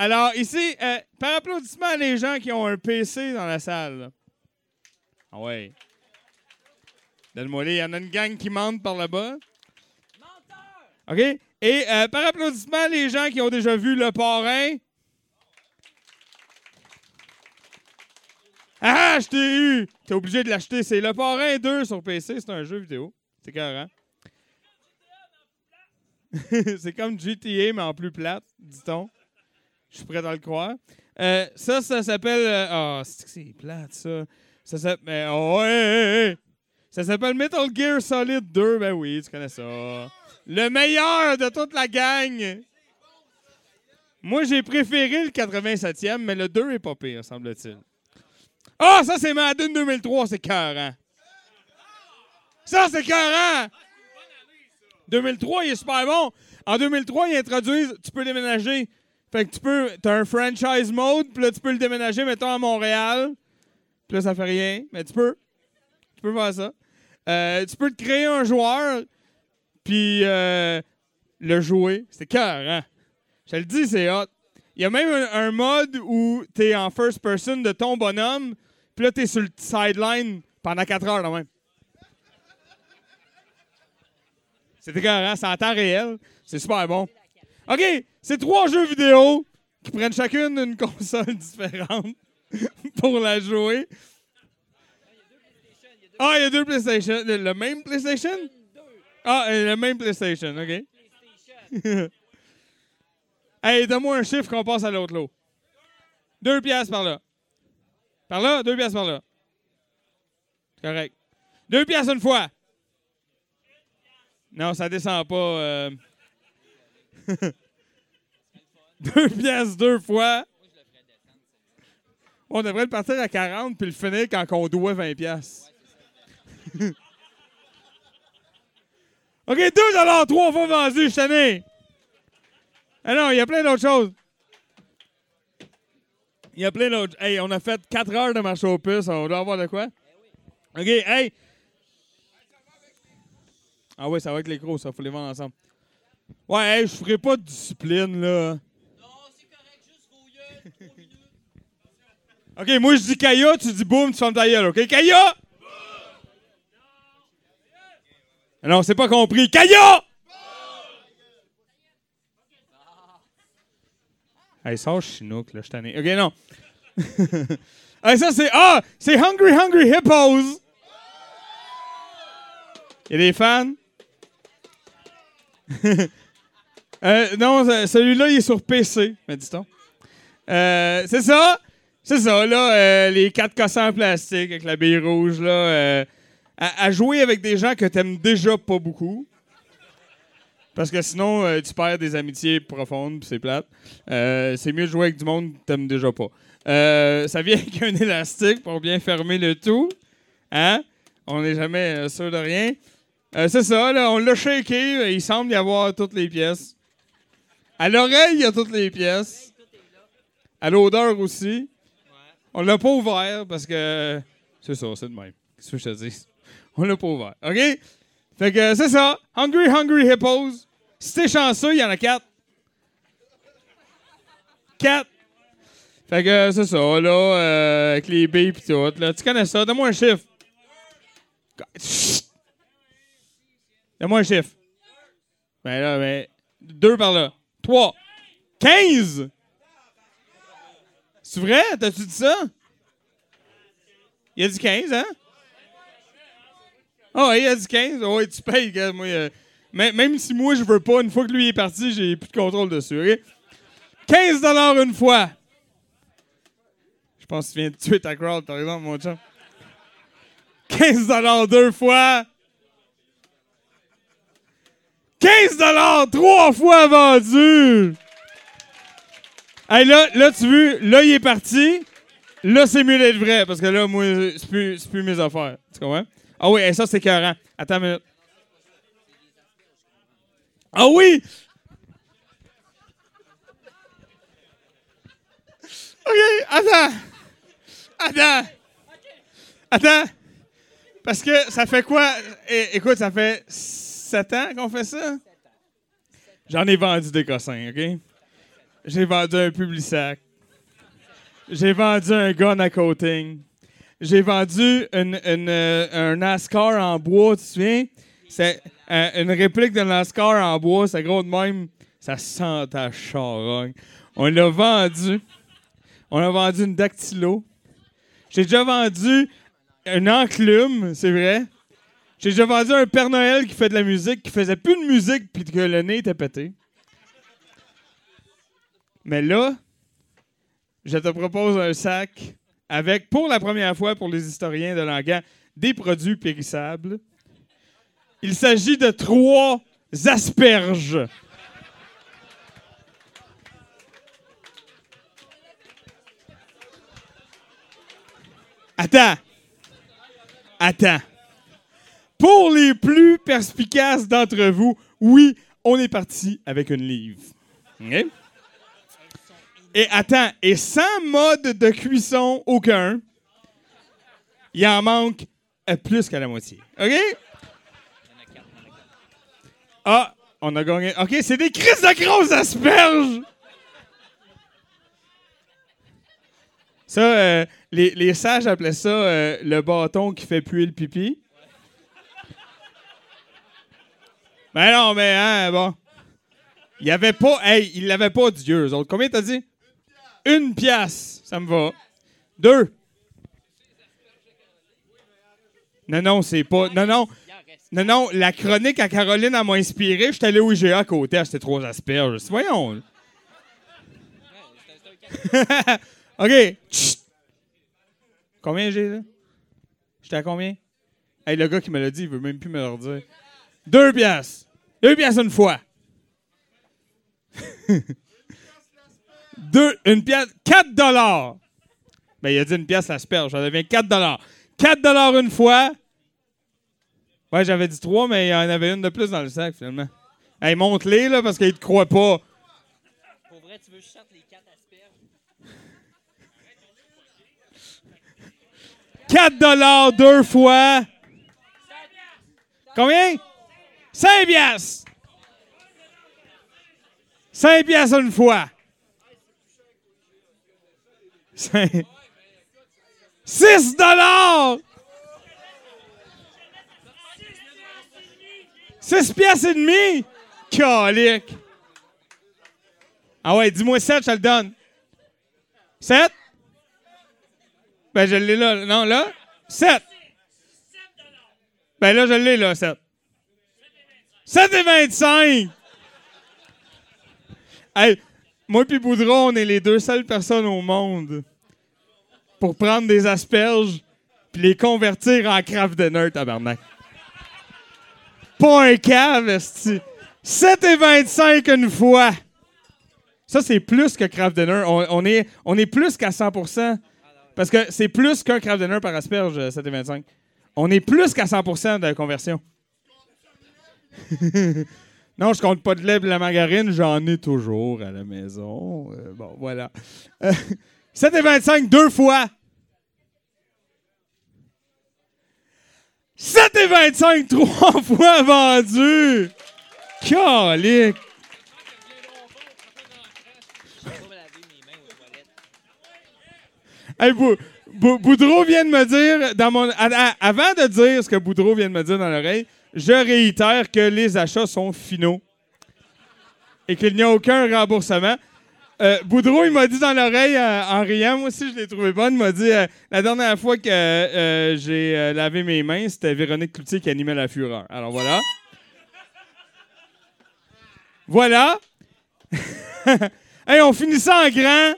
Alors, ici, euh, par applaudissement, les gens qui ont un PC dans la salle. Ah ouais. Donne-moi les. Il y en a une gang qui mente par là-bas. OK? Et euh, par applaudissement, les gens qui ont déjà vu Le Parrain. Ah, je t'ai eu! T'es obligé de l'acheter. C'est Le Parrain 2 sur PC. C'est un jeu vidéo. C'est carré. c'est comme GTA, mais en plus plate, dit-on. Je suis prêt à le croire. Euh, ça, ça s'appelle. euh, Ah, c'est que c'est plate, ça? Ça s'appelle. Mais, oh. Ça s'appelle Metal Gear Solid 2. Ben oui, tu connais ça. Le meilleur de toute la gang. Moi, j'ai préféré le 87e, mais le 2 est pas pire, semble-t-il. Ah, ça, c'est Madden 2003, c'est cœurant. Ça, c'est cœurant. 2003, il est super bon. En 2003, ils introduisent, tu peux déménager. Fait que tu peux, t'as un franchise mode, puis là, tu peux le déménager, mettons, à Montréal. Puis là, ça fait rien, mais tu peux. Tu peux faire ça. Euh, tu peux te créer un joueur, puis euh, le jouer. C'est cœur, hein? Je te le dis, c'est hot. Il y a même un, mode où t'es en first person de ton bonhomme, puis là, t'es sur le sideline pendant 4 heures, là même. C'est écœurant, c'est en temps réel. C'est super bon. OK, c'est trois jeux vidéo qui prennent chacune une console différente pour la jouer. Ah, il y a deux PlayStation. Le, même PlayStation? Ah, le même PlayStation, OK. hey, donne-moi un chiffre qu'on passe à l'autre lot. Deux piastres par là. Par là, deux piastres par là. Correct. Deux piastres une fois. Non, ça descend pas. euh. deux piastres deux fois. On devrait le partir à 40 puis le finir quand on doit 20 pièces. OK, 2 trois fois vendu, je t'en. Ah non, il y a plein d'autres choses. Il y a plein d'autres. Hey, on a fait 4 heures de marché aux puces. On doit avoir de quoi? OK, hey. Ah oui, ça va avec les gros, ça. Faut les vendre ensemble. Ouais, hey, je ferai pas de discipline, là. OK, moi, je dis Kaya, tu dis boum, tu fermes ta gueule, OK? Kaya! Non, c'est pas compris. Kaya! Hey, sors Chinook, là, je t'en ai. OK, non. hey, ça, c'est. Ah! C'est Hungry Hungry Hippos! Il des fans? Euh, non, ce- celui-là, il est sur PC, me dit-on. Euh, c'est ça! C'est ça, là, euh, les quatre cossins en plastique avec la bille rouge, là. à, jouer avec des gens que t'aimes déjà pas beaucoup. Parce que sinon, tu perds des amitiés profondes, c'est plate. C'est mieux de jouer avec du monde que t'aimes déjà pas. Ça vient avec un élastique pour bien fermer le tout. Hein? On n'est jamais sûr de rien. Euh, c'est ça, là, on l'a shaké. Il semble y avoir toutes les pièces. À l'oreille, il y a toutes les pièces. À l'odeur aussi. On l'a pas ouvert parce que. C'est ça, c'est de même. Qu'est-ce que je te dis? On l'a pas ouvert. OK? Fait que c'est ça. Hungry, Hungry Hippos. Si t'es chanceux, il y en a quatre. Quatre. Fait que c'est ça, là, euh, avec les billes pis tout. Là. Tu connais ça? Donne-moi un chiffre. Chut! Donne-moi un chiffre. Ben là, ben. Deux par là. Trois. Quinze! C'est vrai? T'as-tu dit ça? Il a dit 15, hein? Ah ouais, il a dit 15. Oh, ouais, tu payes. Moi, euh, même, même si moi, je veux pas, une fois que lui est parti, j'ai plus de contrôle dessus, OK? 15 une fois. Je pense que tu viens de tuer ta crowd, par exemple, mon chum. 15 deux fois. 15 trois fois vendu. Hey, là, là, tu veux, là, il est parti. Là, c'est mieux d'être vrai, parce que là, moi, c'est plus, plus mes affaires. Tu comprends? Ah oui, hey, ça, c'est écœurant. Attends une minute. Ah oui! OK, attends. Attends. Attends. Parce que ça fait quoi? É- écoute, ça fait 7 ans qu'on fait ça? J'en ai vendu des cossins, OK? J'ai vendu un Publisac. J'ai vendu un gun à coating. J'ai vendu une, une, euh, un NASCAR en bois, tu te souviens? C'est euh, une réplique de NASCAR en bois, c'est gros de même. Ça sent ta charogne. On l'a vendu. On a vendu une dactylo. J'ai déjà vendu un enclume, c'est vrai. J'ai déjà vendu un Père Noël qui fait de la musique, qui faisait plus de musique puis que le nez était pété. Mais là, je te propose un sac avec, pour la première fois pour les historiens de Langan, des produits périssables. Il s'agit de trois asperges. Attends. Attends. Pour les plus perspicaces d'entre vous, oui, on est parti avec une livre. OK? Et attends, et sans mode de cuisson aucun, il en manque euh, plus qu'à la moitié. OK? Ah, on a gagné. OK, c'est des crises de grosses asperges! Ça, euh, les, les sages appelaient ça euh, le bâton qui fait puer le pipi. Ben non, mais hein, bon. Il y avait pas. Hey, il l'avait pas Dieu, eux autres. Combien t'as dit? Une pièce, ça me va. Deux. Non, non, c'est pas. Non, non. Non, non, la chronique à Caroline, m'a inspiré. Je suis allé au IGA à côté acheter trois asperges. Voyons. OK. Chut. Combien j'ai, là? J'étais à combien? Hey, le gars qui me l'a dit, il veut même plus me le redire. Deux piastres. Deux piastres une fois. Deux, une pièce, 4 dollars. Ben, il a dit une pièce l'asperge. Ça devient 4 4 une fois. Ouais, j'avais dit 3, mais il y en avait une de plus dans le sac, finalement. Hey, monte-les, là, parce qu'il te croit pas. Pour vrai, tu veux que je sorte les 4 asperges? 4 deux fois. Combien? 5 piastres. 5 piastres une fois. 6 dollars! 6 piastres et demi? Calique! Ah ouais, dis-moi 7, je le donne. 7? Ben, je l'ai là. Non, là? 7. Ben là, je l'ai là, 7. 7 et 25! Hey, moi et Boudron, on est les deux seules personnes au monde pour prendre des asperges puis les convertir en craft dinner, tabarnak. Pas un cave, esti. 7 et 25 une fois. Ça, c'est plus que craft dinner. On, on est, on est plus qu'à 100% Parce que c'est plus qu'un craft dinner par asperge, 7 et 25. On est plus qu'à 100% de conversion. non, je compte pas de lait et de la margarine, j'en ai toujours à la maison. Euh, bon, voilà. Euh, 7 et 25 deux fois. 7 et 25 trois fois vendu. Calique. Hey, Bou- Boudreau vient de me dire, dans mon, avant de dire ce que Boudreau vient de me dire dans l'oreille, je réitère que les achats sont finaux et qu'il n'y a aucun remboursement. Euh, Boudreau, il m'a dit dans l'oreille, euh, en riant, moi aussi je l'ai trouvé bonne, il m'a dit euh, la dernière fois que j'ai lavé mes mains, c'était Véronique Cloutier qui animait la fureur. Alors voilà. Voilà. hey, on finit ça en grand.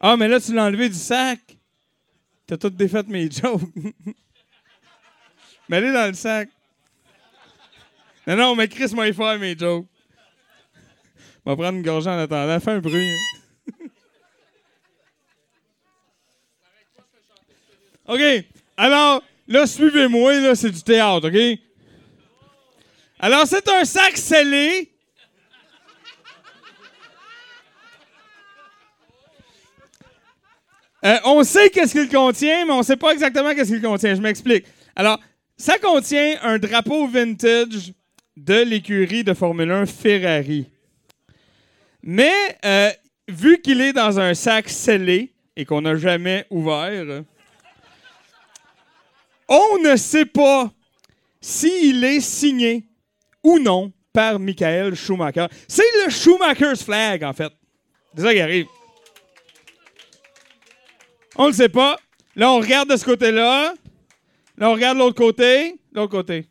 Ah, mais là, tu l'as enlevé du sac. T'as tout défait mes jokes. Mets-les dans le sac. Non, non, mais Chris m'a faire mes jokes. On va prendre une gorgée en attendant. Fais un bruit. hein. OK. Alors, là, suivez-moi, là, c'est du théâtre, OK? Alors, c'est un sac scellé. Euh, on sait qu'est-ce qu'il contient, mais on sait pas exactement qu'est-ce qu'il contient. Je m'explique. Alors, ça contient un drapeau vintage de l'écurie de Formule 1 Ferrari. Mais euh, vu qu'il est dans un sac scellé et qu'on n'a jamais ouvert, on ne sait pas s'il est signé ou non par Michael Schumacher. C'est le Schumacher's flag, en fait. C'est ça qui arrive. On le sait pas. Là, on regarde de ce côté-là. Là, on regarde l'autre côté. L'autre côté.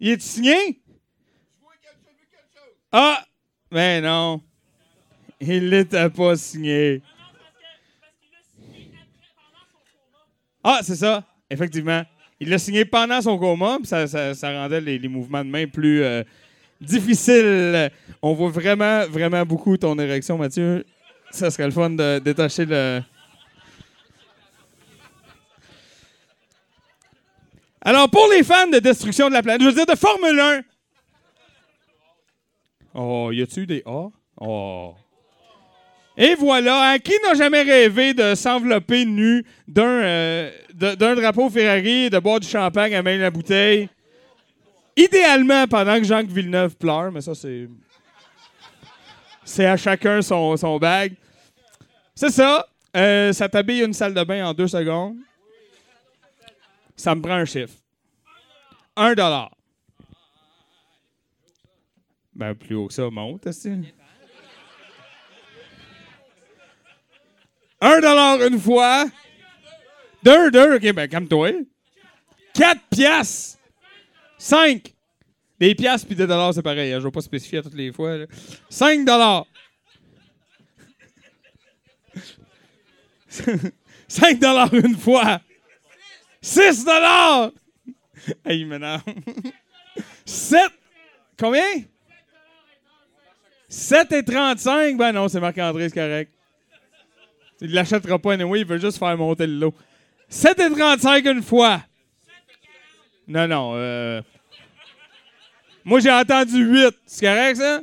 Il est signé? Ah! Ben non. Il l'était pas signé. Ah, c'est ça. Effectivement. Il l'a signé pendant son coma, puis ça, ça- rendait les, les mouvements de main plus euh, difficiles. On voit vraiment, vraiment beaucoup ton érection, Mathieu. Ça serait le fun de détacher le. Alors, pour les fans de destruction de la planète, je veux dire de Formule 1. Oh, y a-tu des A? Oh. Et voilà, hein, qui n'a jamais rêvé de s'envelopper nu d'un euh, drapeau Ferrari et de boire du champagne à même la bouteille? Idéalement pendant que Jacques Villeneuve pleure, mais ça, c'est. C'est à chacun son, son bag. C'est ça. Euh, ça t'habille une salle de bain en deux secondes. Ça me prend un chiffre. Un dollar. Ben, plus haut que ça, monte, est Un dollar une fois. Deux, deux. OK, ben, calme-toi. Quatre piastres. Cinq. Des piastres puis des dollars, c'est pareil. hein, Je ne vais pas spécifier à toutes les fois. Cinq dollars. Cinq dollars une fois. 6 dollars! Hey, il m'énerve. 7. Combien? 7 et 35? Ben non, c'est Marc-André, c'est correct. Il l'achètera pas anyway, il veut juste faire monter le lot. 7 et 35 une fois. Non, non. euh, Moi, j'ai entendu 8. C'est correct, ça?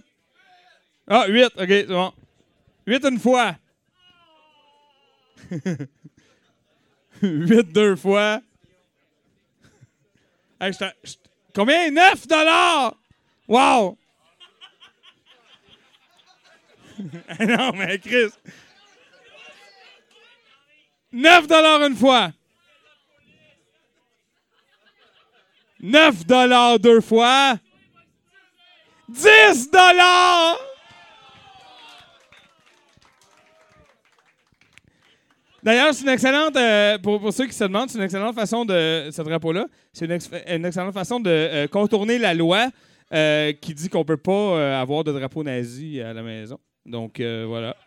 Ah, 8. OK, c'est bon. 8 une fois. 8 deux fois. Hey, je je- Combien? 9 dollars! Wow! non, mais Chris. 9 dollars une fois. 9 dollars deux fois. 10 dollars! D'ailleurs, c'est une excellente, euh, pour, ceux qui se demandent, c'est une excellente façon de, ce drapeau-là, c'est une, ex- une excellente façon de euh, contourner la loi euh, qui dit qu'on ne peut pas avoir de drapeau nazi à la maison. Donc, voilà.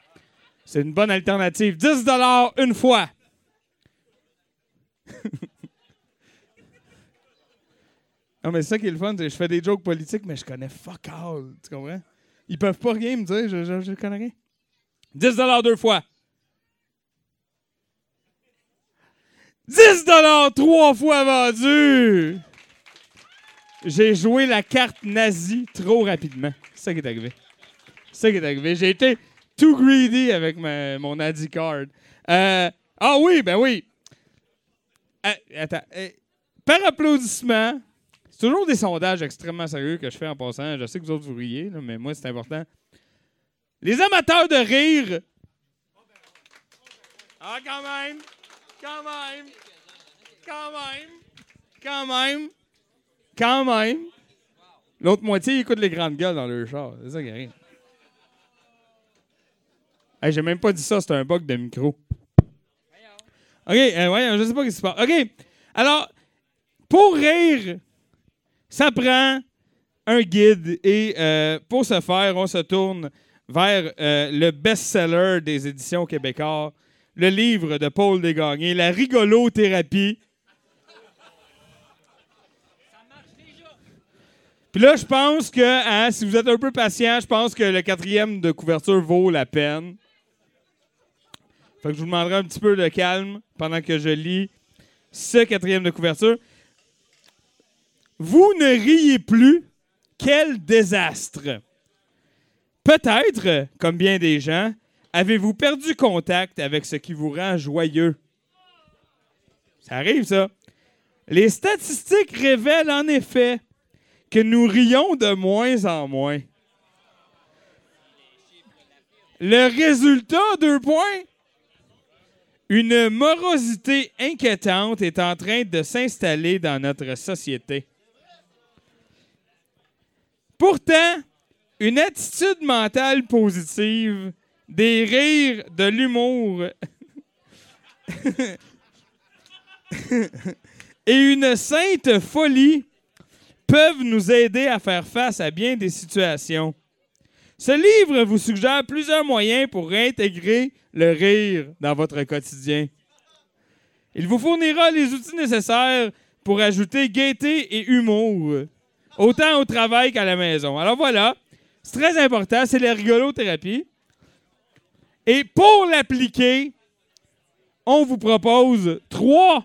C'est une bonne alternative. 10 une fois. non, mais c'est ça qui est le fun. Je fais des jokes politiques, mais je connais fuck all. Tu comprends? Ils peuvent pas rien me dire. Je, je, je connais rien. 10 deux fois. 10 trois fois vendu. J'ai joué la carte nazie trop rapidement. C'est ça qui est arrivé. C'est ça qui est arrivé. J'ai été too greedy avec mon Nazi card. Euh, ah oui, ben oui. Euh, attends. euh, par applaudissement, c'est toujours des sondages extrêmement sérieux que je fais en passant. Je sais que vous autres vous riez, mais moi, c'est important. Les amateurs de rire. Ah, quand même. Quand même. Quand même. Quand même. Quand même. L'autre moitié, ils écoutent les grandes gueules dans leur char. C'est ça qui arrive. Hey, J'ai même pas dit ça, c'est un bug de micro. OK, euh, ouais, je sais pas ce qui se passe. OK, alors, pour rire, ça prend un guide et euh, pour ce faire, on se tourne vers euh, le best-seller des éditions québécoises, le livre de Paul Desgagnés, La rigolo-thérapie. Puis là, je pense que, hein, si vous êtes un peu patient, je pense que le quatrième de couverture vaut la peine. Fait que je vous demanderai un petit peu de calme pendant que je lis ce quatrième de couverture. Vous ne riez plus. Quel désastre! Peut-être, comme bien des gens, avez-vous perdu contact avec ce qui vous rend joyeux? Ça arrive, ça. Les statistiques révèlent en effet que nous rions de moins en moins. Le résultat, deux points. Une morosité inquiétante est en train de s'installer dans notre société. Pourtant, une attitude mentale positive, des rires, de l'humour et une sainte folie peuvent nous aider à faire face à bien des situations. Ce livre vous suggère plusieurs moyens pour réintégrer le rire dans votre quotidien. Il vous fournira les outils nécessaires pour ajouter gaieté et humour, autant au travail qu'à la maison. Alors voilà, c'est très important, c'est la rigolothérapie. Et pour l'appliquer, on vous propose trois,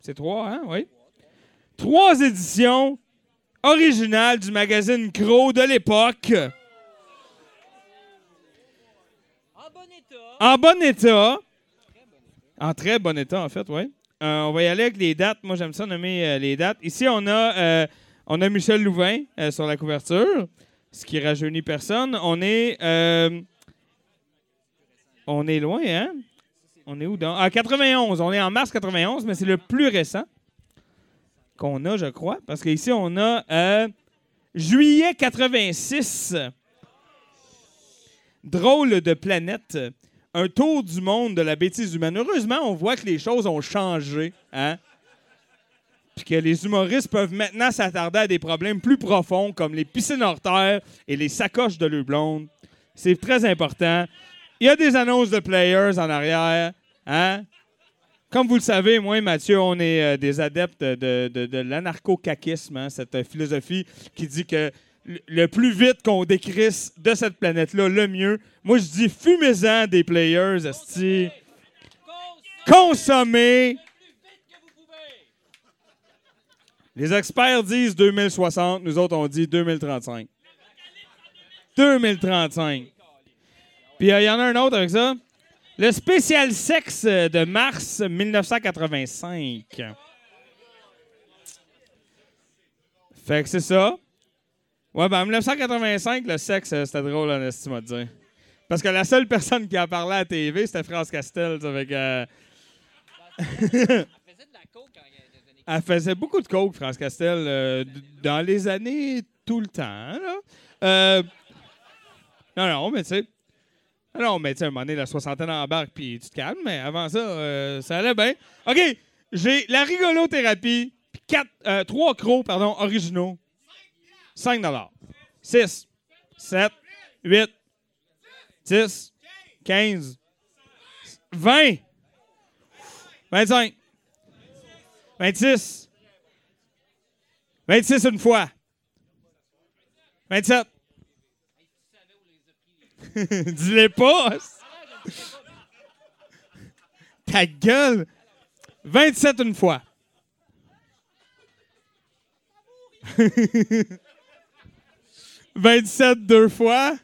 c'est trois, hein, oui, trois éditions originales du magazine Crow de l'époque. En bon état. En très bon état, en fait, oui. Euh, on va y aller avec les dates. Moi, j'aime ça nommer euh, les dates. Ici, on a, euh, on a Michel Louvain sur la couverture, ce qui rajeunit personne. On est, on est loin, hein? On est où? Dans? Ah, 91. On est en mars 91, mais c'est le plus récent qu'on a, je crois. Parce qu'ici, on a euh, juillet 86. Drôle de planète. Un tour du monde de la bêtise humaine. Heureusement, on voit que les choses ont changé. Hein? Puis que les humoristes peuvent maintenant s'attarder à des problèmes plus profonds comme les piscines hors terre et les sacoches de l'eau blonde. C'est très important. Il y a des annonces de players en arrière. Hein? Comme vous le savez, moi et Mathieu, on est euh, des adeptes de, de, de l'anarcho-caquisme, hein, cette euh, philosophie qui dit que le- plus vite qu'on décrisse de cette planète-là, le mieux. Moi, je dis fumez-en des players, esti. consommer. Les experts disent 2060, nous autres on dit 2035. 2035. Puis il y en a un autre avec ça. Le spécial sexe de mars 1985. Fait que c'est ça. Ouais, ben en 1985, le sexe, euh, c'était drôle, en estime, à dire. Parce que la seule personne qui a parlé à la TV, c'était France Castel, ça, avec. euh, Elle faisait beaucoup de coke, France Castel, euh, dans les années tout le temps. Là. Euh, non, non, mais tu sais. Non, mais tu sais, à un moment donné, la soixantaine embarque, puis tu te calmes, mais avant ça, euh, ça allait bien. OK, j'ai la rigolothérapie, puis quatre, euh, trois crocs, pardon, originaux. 5 6, 7, 8, 10, 15, 20, 25, 26, 26 une fois, 27. Dis-les pas! Ta gueule! 27 une fois. 27 deux fois.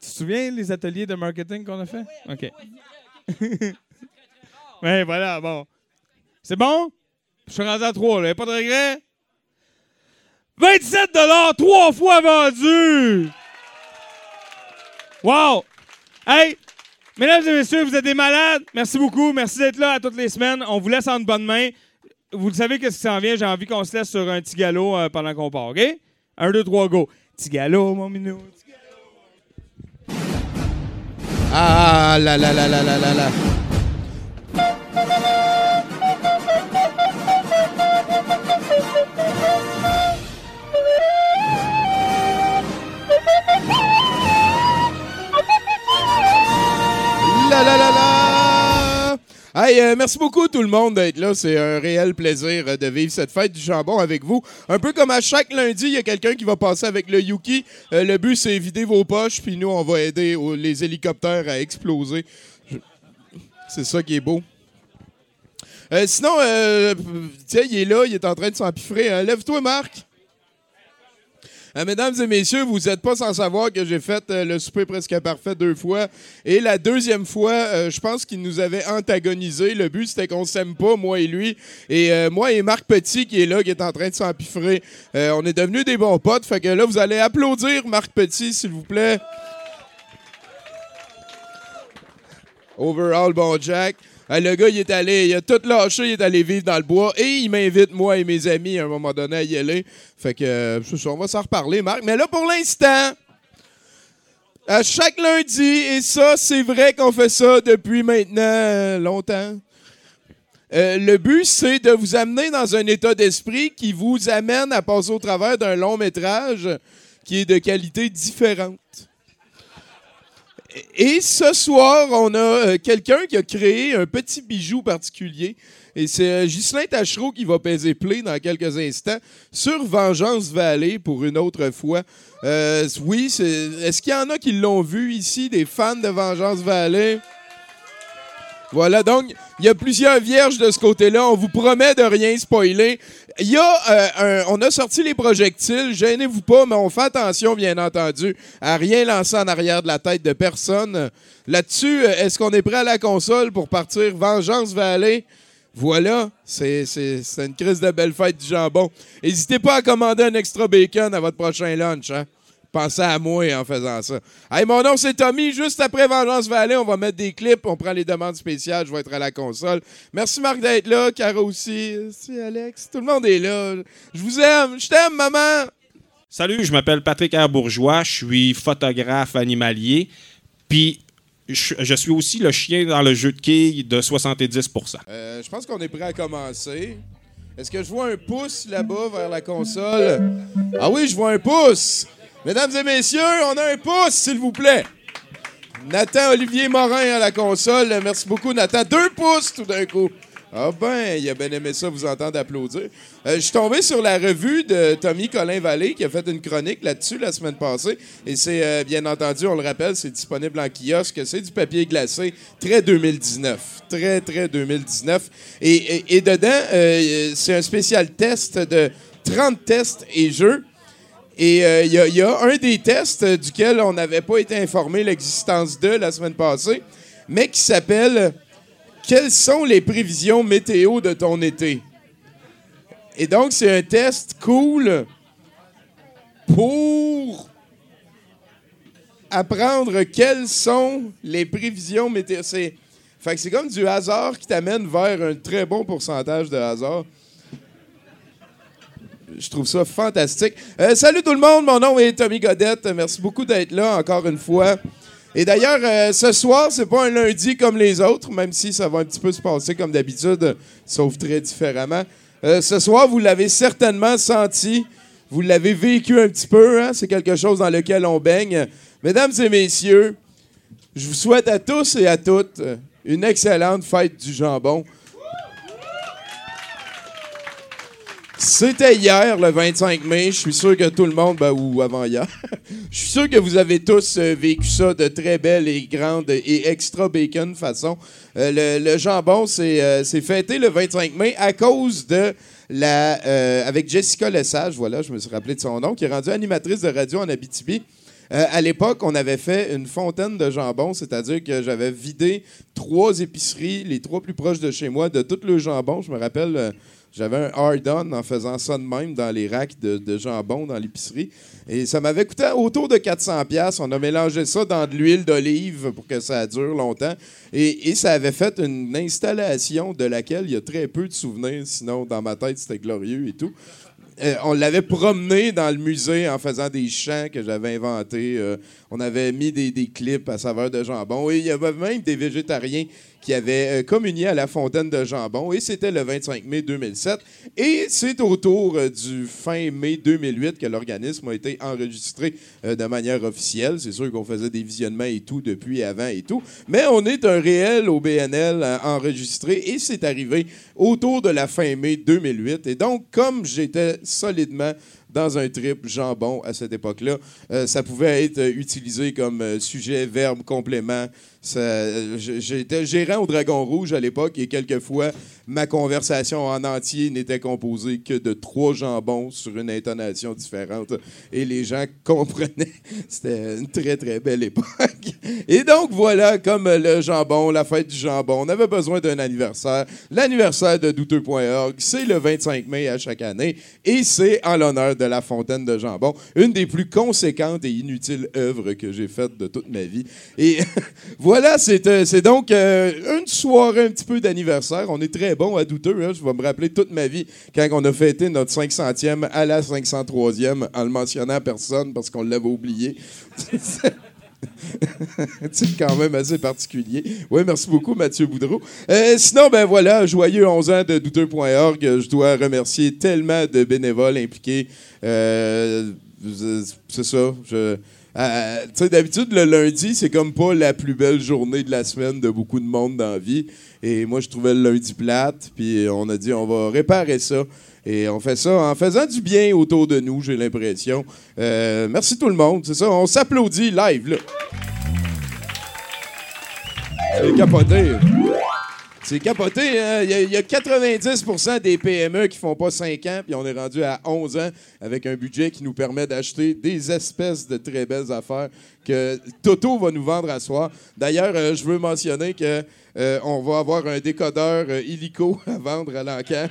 Tu te souviens les ateliers de marketing qu'on a fait? OK. ouais, voilà, bon. C'est bon? Je suis rendu à 3, là. Pas de regret? 27 trois fois vendu! Wow! Hey! Mesdames et messieurs, vous êtes des malades. Merci beaucoup. Merci d'être là à toutes les semaines. On vous laisse en de bonnes mains. Vous le savez qu'est-ce qui s'en vient? J'ai envie qu'on se laisse sur un petit galop euh, pendant qu'on part, OK? Un, deux, trois, go. Petit galop, mon minou. Ah là là là là là là là. Hey, euh, merci beaucoup tout le monde d'être là. C'est un réel plaisir euh, de vivre cette fête du jambon avec vous. Un peu comme à chaque lundi, il y a quelqu'un qui va passer avec le Yuki. Euh, le but, c'est vider vos poches, puis nous, on va aider les hélicoptères à exploser. C'est ça qui est beau. Sinon, tiens, il est là, il est en train de s'empiffrer. Euh, Lève-toi, Marc. Euh, mesdames et messieurs, vous n'êtes pas sans savoir que j'ai fait euh, le souper presque parfait deux fois. Et la deuxième fois, euh, je pense qu'il nous avait antagonisé. Le but, c'était qu'on s'aime pas, moi et lui. Et moi et Marc Petit, qui est là, qui est en train de s'empiffrer, on est devenus des bons potes. Fait que là, vous allez applaudir Marc Petit, s'il vous plaît. Overall, bon Jack. Le gars, il est allé, il a tout lâché, il est allé vivre dans le bois et il m'invite, moi et mes amis, à un moment donné, à y aller. Fait que, euh, on va s'en reparler, Marc. Mais là, pour l'instant, à chaque lundi, et ça, c'est vrai qu'on fait ça depuis maintenant euh, longtemps. Euh, le but, c'est de vous amener dans un état d'esprit qui vous amène à passer au travers d'un long métrage qui est de qualité différente. Et ce soir, on a euh, quelqu'un qui a créé un petit bijou particulier. Et c'est euh, Ghislain Tachereau qui va peser play dans quelques instants sur Vengeance Valley pour une autre fois. Euh, oui, est-ce qu'il y en a qui l'ont vu ici, des fans de Vengeance Valley? Voilà, donc, il y a plusieurs vierges de ce côté-là. On vous promet de rien spoiler. Il y a, euh, un- on a sorti les projectiles. Gênez-vous pas, mais on fait attention, bien entendu, à rien lancer en arrière de la tête de personne. Là-dessus, euh, est-ce qu'on est prêt à la console pour partir Vengeance Valley? Voilà, c'est une crise de belle fête du jambon. N'hésitez pas à commander un extra bacon à votre prochain lunch. Hein? Pensez à moi en faisant ça. Hey, mon nom, c'est Tommy. Juste après Vengeance Valley, on va mettre des clips. On prend les demandes spéciales. Je vais être à la console. Merci, Marc, d'être là. Caro aussi. Merci, Alex. Tout le monde est là. Je vous aime. Je t'aime, maman. Salut, je m'appelle Patrick R. Bourgeois, je suis photographe animalier, puis je, je suis aussi le chien dans le jeu de quilles de 70% Euh, je pense qu'on est prêt à commencer. Est-ce que je vois un pouce là-bas vers la console? Ah oui, je vois un pouce. Mesdames et messieurs, on a un pouce, s'il vous plaît. Nathan Olivier Morin à la console. Merci beaucoup, Nathan. Deux pouces tout d'un coup. Ah ben, il a bien aimé ça, vous entendre applaudir. Euh, je suis tombé sur la revue de Tommy Colin Vallée qui a fait une chronique là-dessus la semaine passée. Et c'est, euh, bien entendu, on le rappelle, c'est disponible en kiosque. C'est du papier glacé, très 2019. Très, très 2019. Et, dedans, euh, c'est un spécial test de 30 tests et jeux. Et euh, il y, a- un des tests duquel on n'avait pas été informé l'existence de la semaine passée, mais qui s'appelle Quelles sont les prévisions météo de ton été? Et donc, c'est un test cool pour apprendre quelles sont les prévisions météo. C'est, c'est comme du hasard qui t'amène vers un très bon pourcentage de hasard. Je trouve ça fantastique. Euh, salut tout le monde, mon nom est Tommy Godette. Merci beaucoup d'être là encore une fois. Et d'ailleurs, euh, ce soir, c'est pas un lundi comme les autres, même si ça va un petit peu se passer comme d'habitude, sauf très différemment. Euh, ce soir, vous l'avez certainement senti, vous l'avez vécu un petit peu, hein? c'est quelque chose dans lequel on baigne. Mesdames et messieurs, je vous souhaite à tous et à toutes une excellente fête du jambon. C'était hier, le 25 mai. Je suis sûr que tout le monde, ben, ou avant hier, je suis sûr que vous avez tous euh, vécu ça de très belle et grande et extra bacon façon. Euh, le, jambon, c'est euh, fêté le 25 mai à cause de la. avec Jessica Lesage, voilà, je me suis rappelé de son nom, qui est rendue animatrice de radio en Abitibi. À l'époque, on avait fait une fontaine de jambon, c'est-à-dire que j'avais vidé trois épiceries, les trois plus proches de chez moi, de tout le jambon. Je me rappelle, j'avais un hard-on en faisant ça de même dans les racks de, jambon dans l'épicerie. Et ça m'avait coûté autour de 400 pièces. On a mélangé ça dans de l'huile d'olive pour que ça dure longtemps. Et, et ça avait fait une installation de laquelle il y a très peu de souvenirs. Sinon, dans ma tête, c'était glorieux et tout. Euh, on l'avait promené dans le musée en faisant des chants que j'avais inventés. Euh, on avait mis des, des clips à saveur de jambon. Et il y avait même des végétariens qui avaient euh, communié à la fontaine de jambon. Et c'était le 25 mai 2007. Et c'est autour euh, du fin mai 2008 que l'organisme a été enregistré euh, de manière officielle. C'est sûr qu'on faisait des visionnements et tout depuis avant et tout. Mais on est un réel OBNL euh, enregistré et c'est arrivé autour de la fin mai 2008. Et donc, comme j'étais solidement dans un trip jambon à cette époque-là, euh, ça pouvait être euh, utilisé comme euh, sujet, verbe, complément. J'étais gérant au Dragon Rouge à l'époque et quelquefois, ma conversation en entier n'était composée que de trois jambons sur une intonation différente et les gens comprenaient. C'était une très, très belle époque. Et donc, voilà, comme le jambon, la fête du jambon, on avait besoin d'un anniversaire. L'anniversaire de douteux.org, c'est le 25 mai à chaque année et c'est en l'honneur de la fontaine de jambon, une des plus conséquentes et inutiles œuvres que j'ai faites de toute ma vie. Et voilà, c'est euh, donc euh, une soirée un petit peu d'anniversaire. On est très bon à douteux. hein. Je vais me rappeler toute ma vie quand on a fêté notre 500e à la 503e en le mentionnant à personne parce qu'on l'avait oublié. C'est quand même assez particulier. Oui, merci beaucoup, Mathieu Boudreau. Euh, sinon, ben voilà, joyeux 11 ans de douteux.org. Je dois remercier tellement de bénévoles impliqués. Euh, c'est ça. Je, euh, d'habitude, le lundi, c'est comme pas la plus belle journée de la semaine de beaucoup de monde dans la vie. Et moi, je trouvais le lundi plate. Puis on a dit, on va réparer ça. Et on fait ça en faisant du bien autour de nous, j'ai l'impression. Euh, merci tout le monde. C'est ça, on s'applaudit live, là. C'est capoté. C'est capoté. hein? Il y, a- il y a 90% des PME qui font pas 5 ans, puis on est rendu à 11 ans avec un budget qui nous permet d'acheter des espèces de très belles affaires que Toto va nous vendre à soir. D'ailleurs, euh, je veux mentionner que euh, on va avoir un décodeur euh, illico à vendre à l'encan.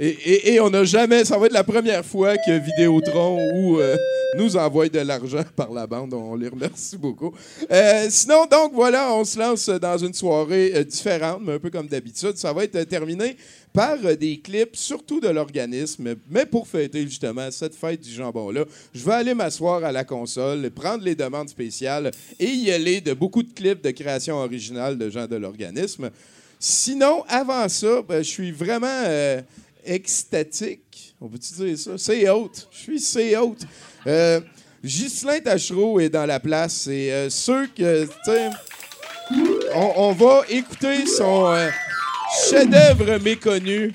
Et, on n'a jamais, ça va être la première fois que Vidéotron ou euh, nous envoie de l'argent par la bande. On les remercie beaucoup. Euh, sinon, donc voilà, on se lance dans une soirée euh, différente, mais un peu comme d'habitude. Ça va être terminé par des clips, surtout de l'organisme, mais pour fêter justement cette fête du jambon-là, je vais aller m'asseoir à la console, prendre les demandes spéciales et y aller de beaucoup de clips de création originale de gens de l'organisme. Sinon, avant ça, ben, je suis vraiment extatique. On peut-tu dire ça? C'est haute. Je suis c'est haute. Euh, Ghislain Tachereau est dans la place. C'est euh, ceux que, on, on va écouter son. euh, chef-d'œuvre méconnu.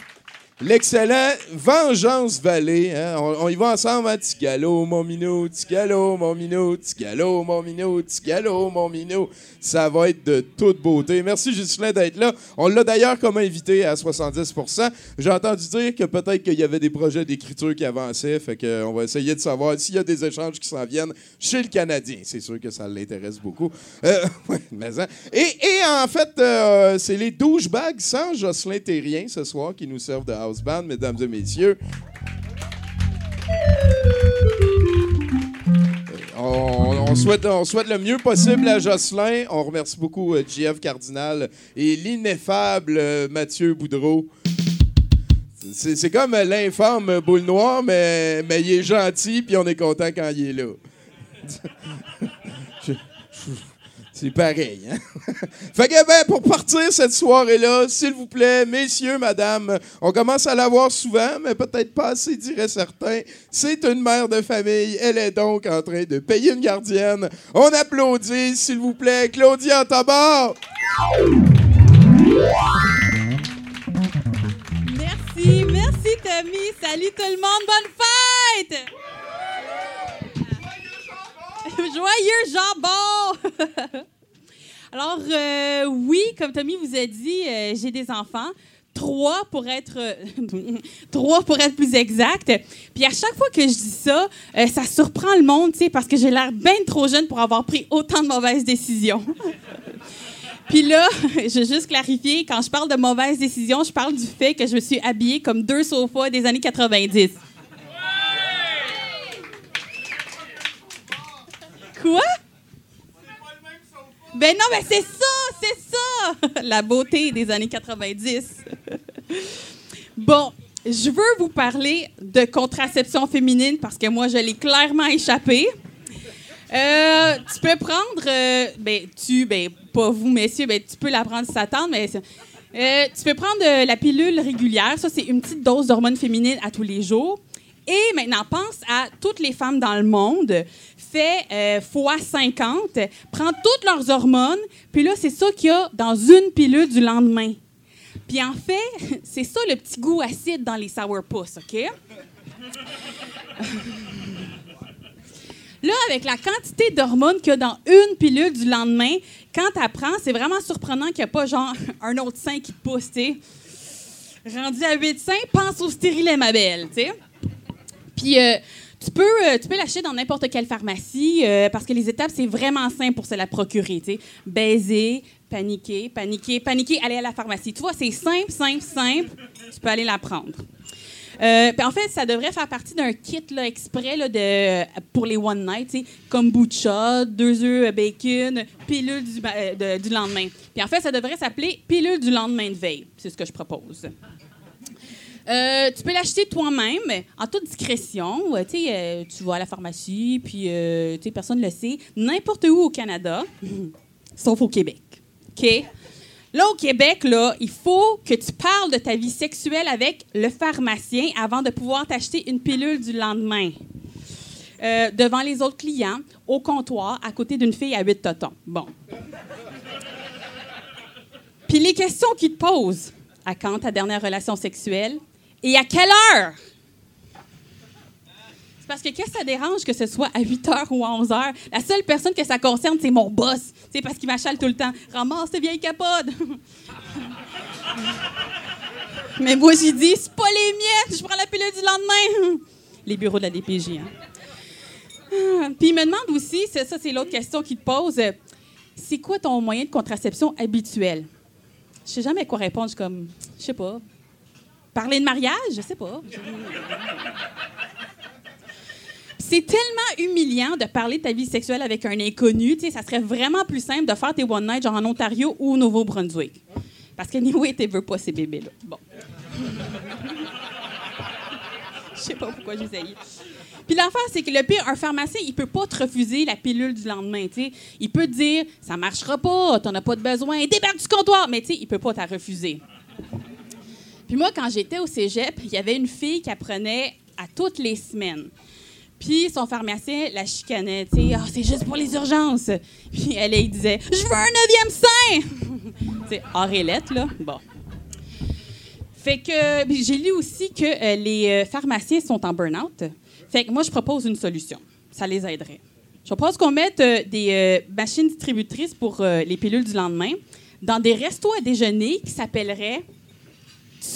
L'excellent Vengeance Vallée. hein. On, on y va ensemble, hein? Ticalo, mon minou, Ticalo, mon minou, Ticalo, mon minou, Ticalo, mon minou. Ça va être de toute beauté. Merci, Ghislain, d'être là. On l'a d'ailleurs comme invité à 70% J'ai entendu dire que peut-être qu'il y avait des projets d'écriture qui avançaient. Fait que, on va essayer de savoir s'il y a des échanges qui s'en viennent chez le Canadien. C'est sûr que ça l'intéresse beaucoup. Euh, mais, hein. et, et en fait, euh, c'est les douchebags sans Jocelyn Terrien ce soir qui nous servent de house band, mesdames et messieurs. On, souhaite, le mieux possible à Jocelyn. On remercie beaucoup euh, JF Cardinal et l'ineffable euh, Mathieu Boudreau. C'est comme l'infâme boule noire, mais, mais il est gentil, puis on est content quand il est là. C'est pareil. Hein? fait que, ben, pour partir cette soirée-là, s'il vous plaît, messieurs, madame, on commence à la voir souvent, mais peut-être pas assez, dirait certains. C'est une mère de famille. Elle est donc en train de payer une gardienne. On applaudit, s'il vous plaît, Claudia Tabar. Merci, merci Tommy. Salut tout le monde, bonne fête! Joyeux jambon! Alors, euh, oui, comme Tommy vous a dit, euh, j'ai des enfants. Trois pour être euh, trois pour être plus exact. Puis à chaque fois que je dis ça, ça surprend le monde, tu sais, parce que j'ai l'air bien trop jeune pour avoir pris autant de mauvaises décisions. Puis là, je veux juste clarifier, quand je parle de mauvaises décisions, je parle du fait que je me suis habillée comme deux sofas des années 90. Quoi? Ben non, mais c'est ça, c'est ça! La beauté des années 90. bon, je veux vous parler de contraception féminine parce que moi, je l'ai clairement échappé. Euh, tu peux prendre, euh, ben, tu, ben, pas vous, messieurs, ben, tu peux la prendre si ça tente, mais euh, tu peux prendre la pilule régulière. Ça, c'est une petite dose d'hormones féminines à tous les jours. Et maintenant, pense à toutes les femmes dans le monde. Fais euh, fois 50. Prends toutes leurs hormones. Puis là, c'est ça qu'il y a dans une pilule du lendemain. Puis en fait, c'est ça le petit goût acide dans les sourpuss, OK? Là, avec la quantité d'hormones qu'il y a dans une pilule du lendemain, quand tu apprends, c'est vraiment surprenant qu'il n'y a pas genre un autre sein qui te pousse, tu. Rendu à 8 seins, pense au stérilet, ma belle, tu sais. Puis euh, tu peux, euh, tu peux l'acheter dans n'importe quelle pharmacie euh, parce que les étapes, c'est vraiment simple pour se la procurer, tu sais. Baiser, paniquer, paniquer, paniquer, aller à la pharmacie. Tu vois, c'est simple, simple, simple. Tu peux aller la prendre. Euh, en fait, ça devrait faire partie d'un kit là, exprès là, de, pour les one night, kombucha, deux œufs euh, bacon, pilule du, du lendemain. Puis en fait, ça devrait s'appeler pilule du lendemain de veille. C'est ce que je propose. Euh, tu peux l'acheter toi-même en toute discrétion. Euh, euh, tu vas à la pharmacie, puis personne ne le sait. N'importe où au Canada, sauf au Québec. OK? Là, au Québec, là, il faut que tu parles de ta vie sexuelle avec le pharmacien avant de pouvoir t'acheter une pilule du lendemain. Devant les autres clients, au comptoir, à côté d'une fille à 8 totons. Bon. Puis les questions qu'ils te posent. À quand ta dernière relation sexuelle? Et à quelle heure? C'est parce que qu'est-ce que ça dérange que ce soit à 8 h ou à 11 h? La seule personne que ça concerne, c'est mon boss. C'est parce qu'il m'achale tout le temps. Ramasse tes vieilles capotes. Mais moi, j'ai dit, c'est pas les miettes, je prends la pilule du lendemain. Les bureaux de la DPJ. Hein. Ah, Puis il me demande aussi, ça, c'est l'autre question qu'il te pose, euh, c'est quoi ton moyen de contraception habituel? Je sais jamais quoi répondre. Je suis comme, je sais pas. Parler de mariage? Je sais pas. C'est tellement humiliant de parler de ta vie sexuelle avec un inconnu. Tu sais, ça serait vraiment plus simple de faire tes one night genre en Ontario ou au Nouveau-Brunswick. Parce que anyway, tu veux pas ces bébés-là. Bon. Je sais pas pourquoi j'essayais. Puis l'affaire, c'est que le pire, un pharmacien, il peut pas te refuser la pilule du lendemain. Il peut te dire, ça marchera pas, t'en as pas de besoin, débarque du comptoir, mais tu sais, il peut pas t'en refuser. Puis moi, quand j'étais au cégep, il y avait une fille qui apprenait à toutes les semaines. Puis son pharmacien la chicanait, tu sais, ah, c'est juste pour les urgences. Puis elle, disait, je veux un neuvième sein! c'est Aurélette, là. Bon. Fait que j'ai lu aussi que euh, les euh, pharmaciens sont en burn-out. Fait que moi, je propose une solution. Ça les aiderait. Je propose qu'on mette euh, des machines distributrices pour les pilules du lendemain dans des restos à déjeuner qui s'appelleraient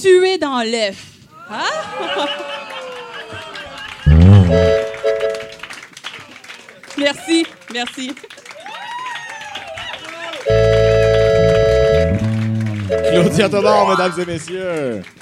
tuer dans l'œuf. Hein? merci, merci. Claudia Todor, mesdames et messieurs.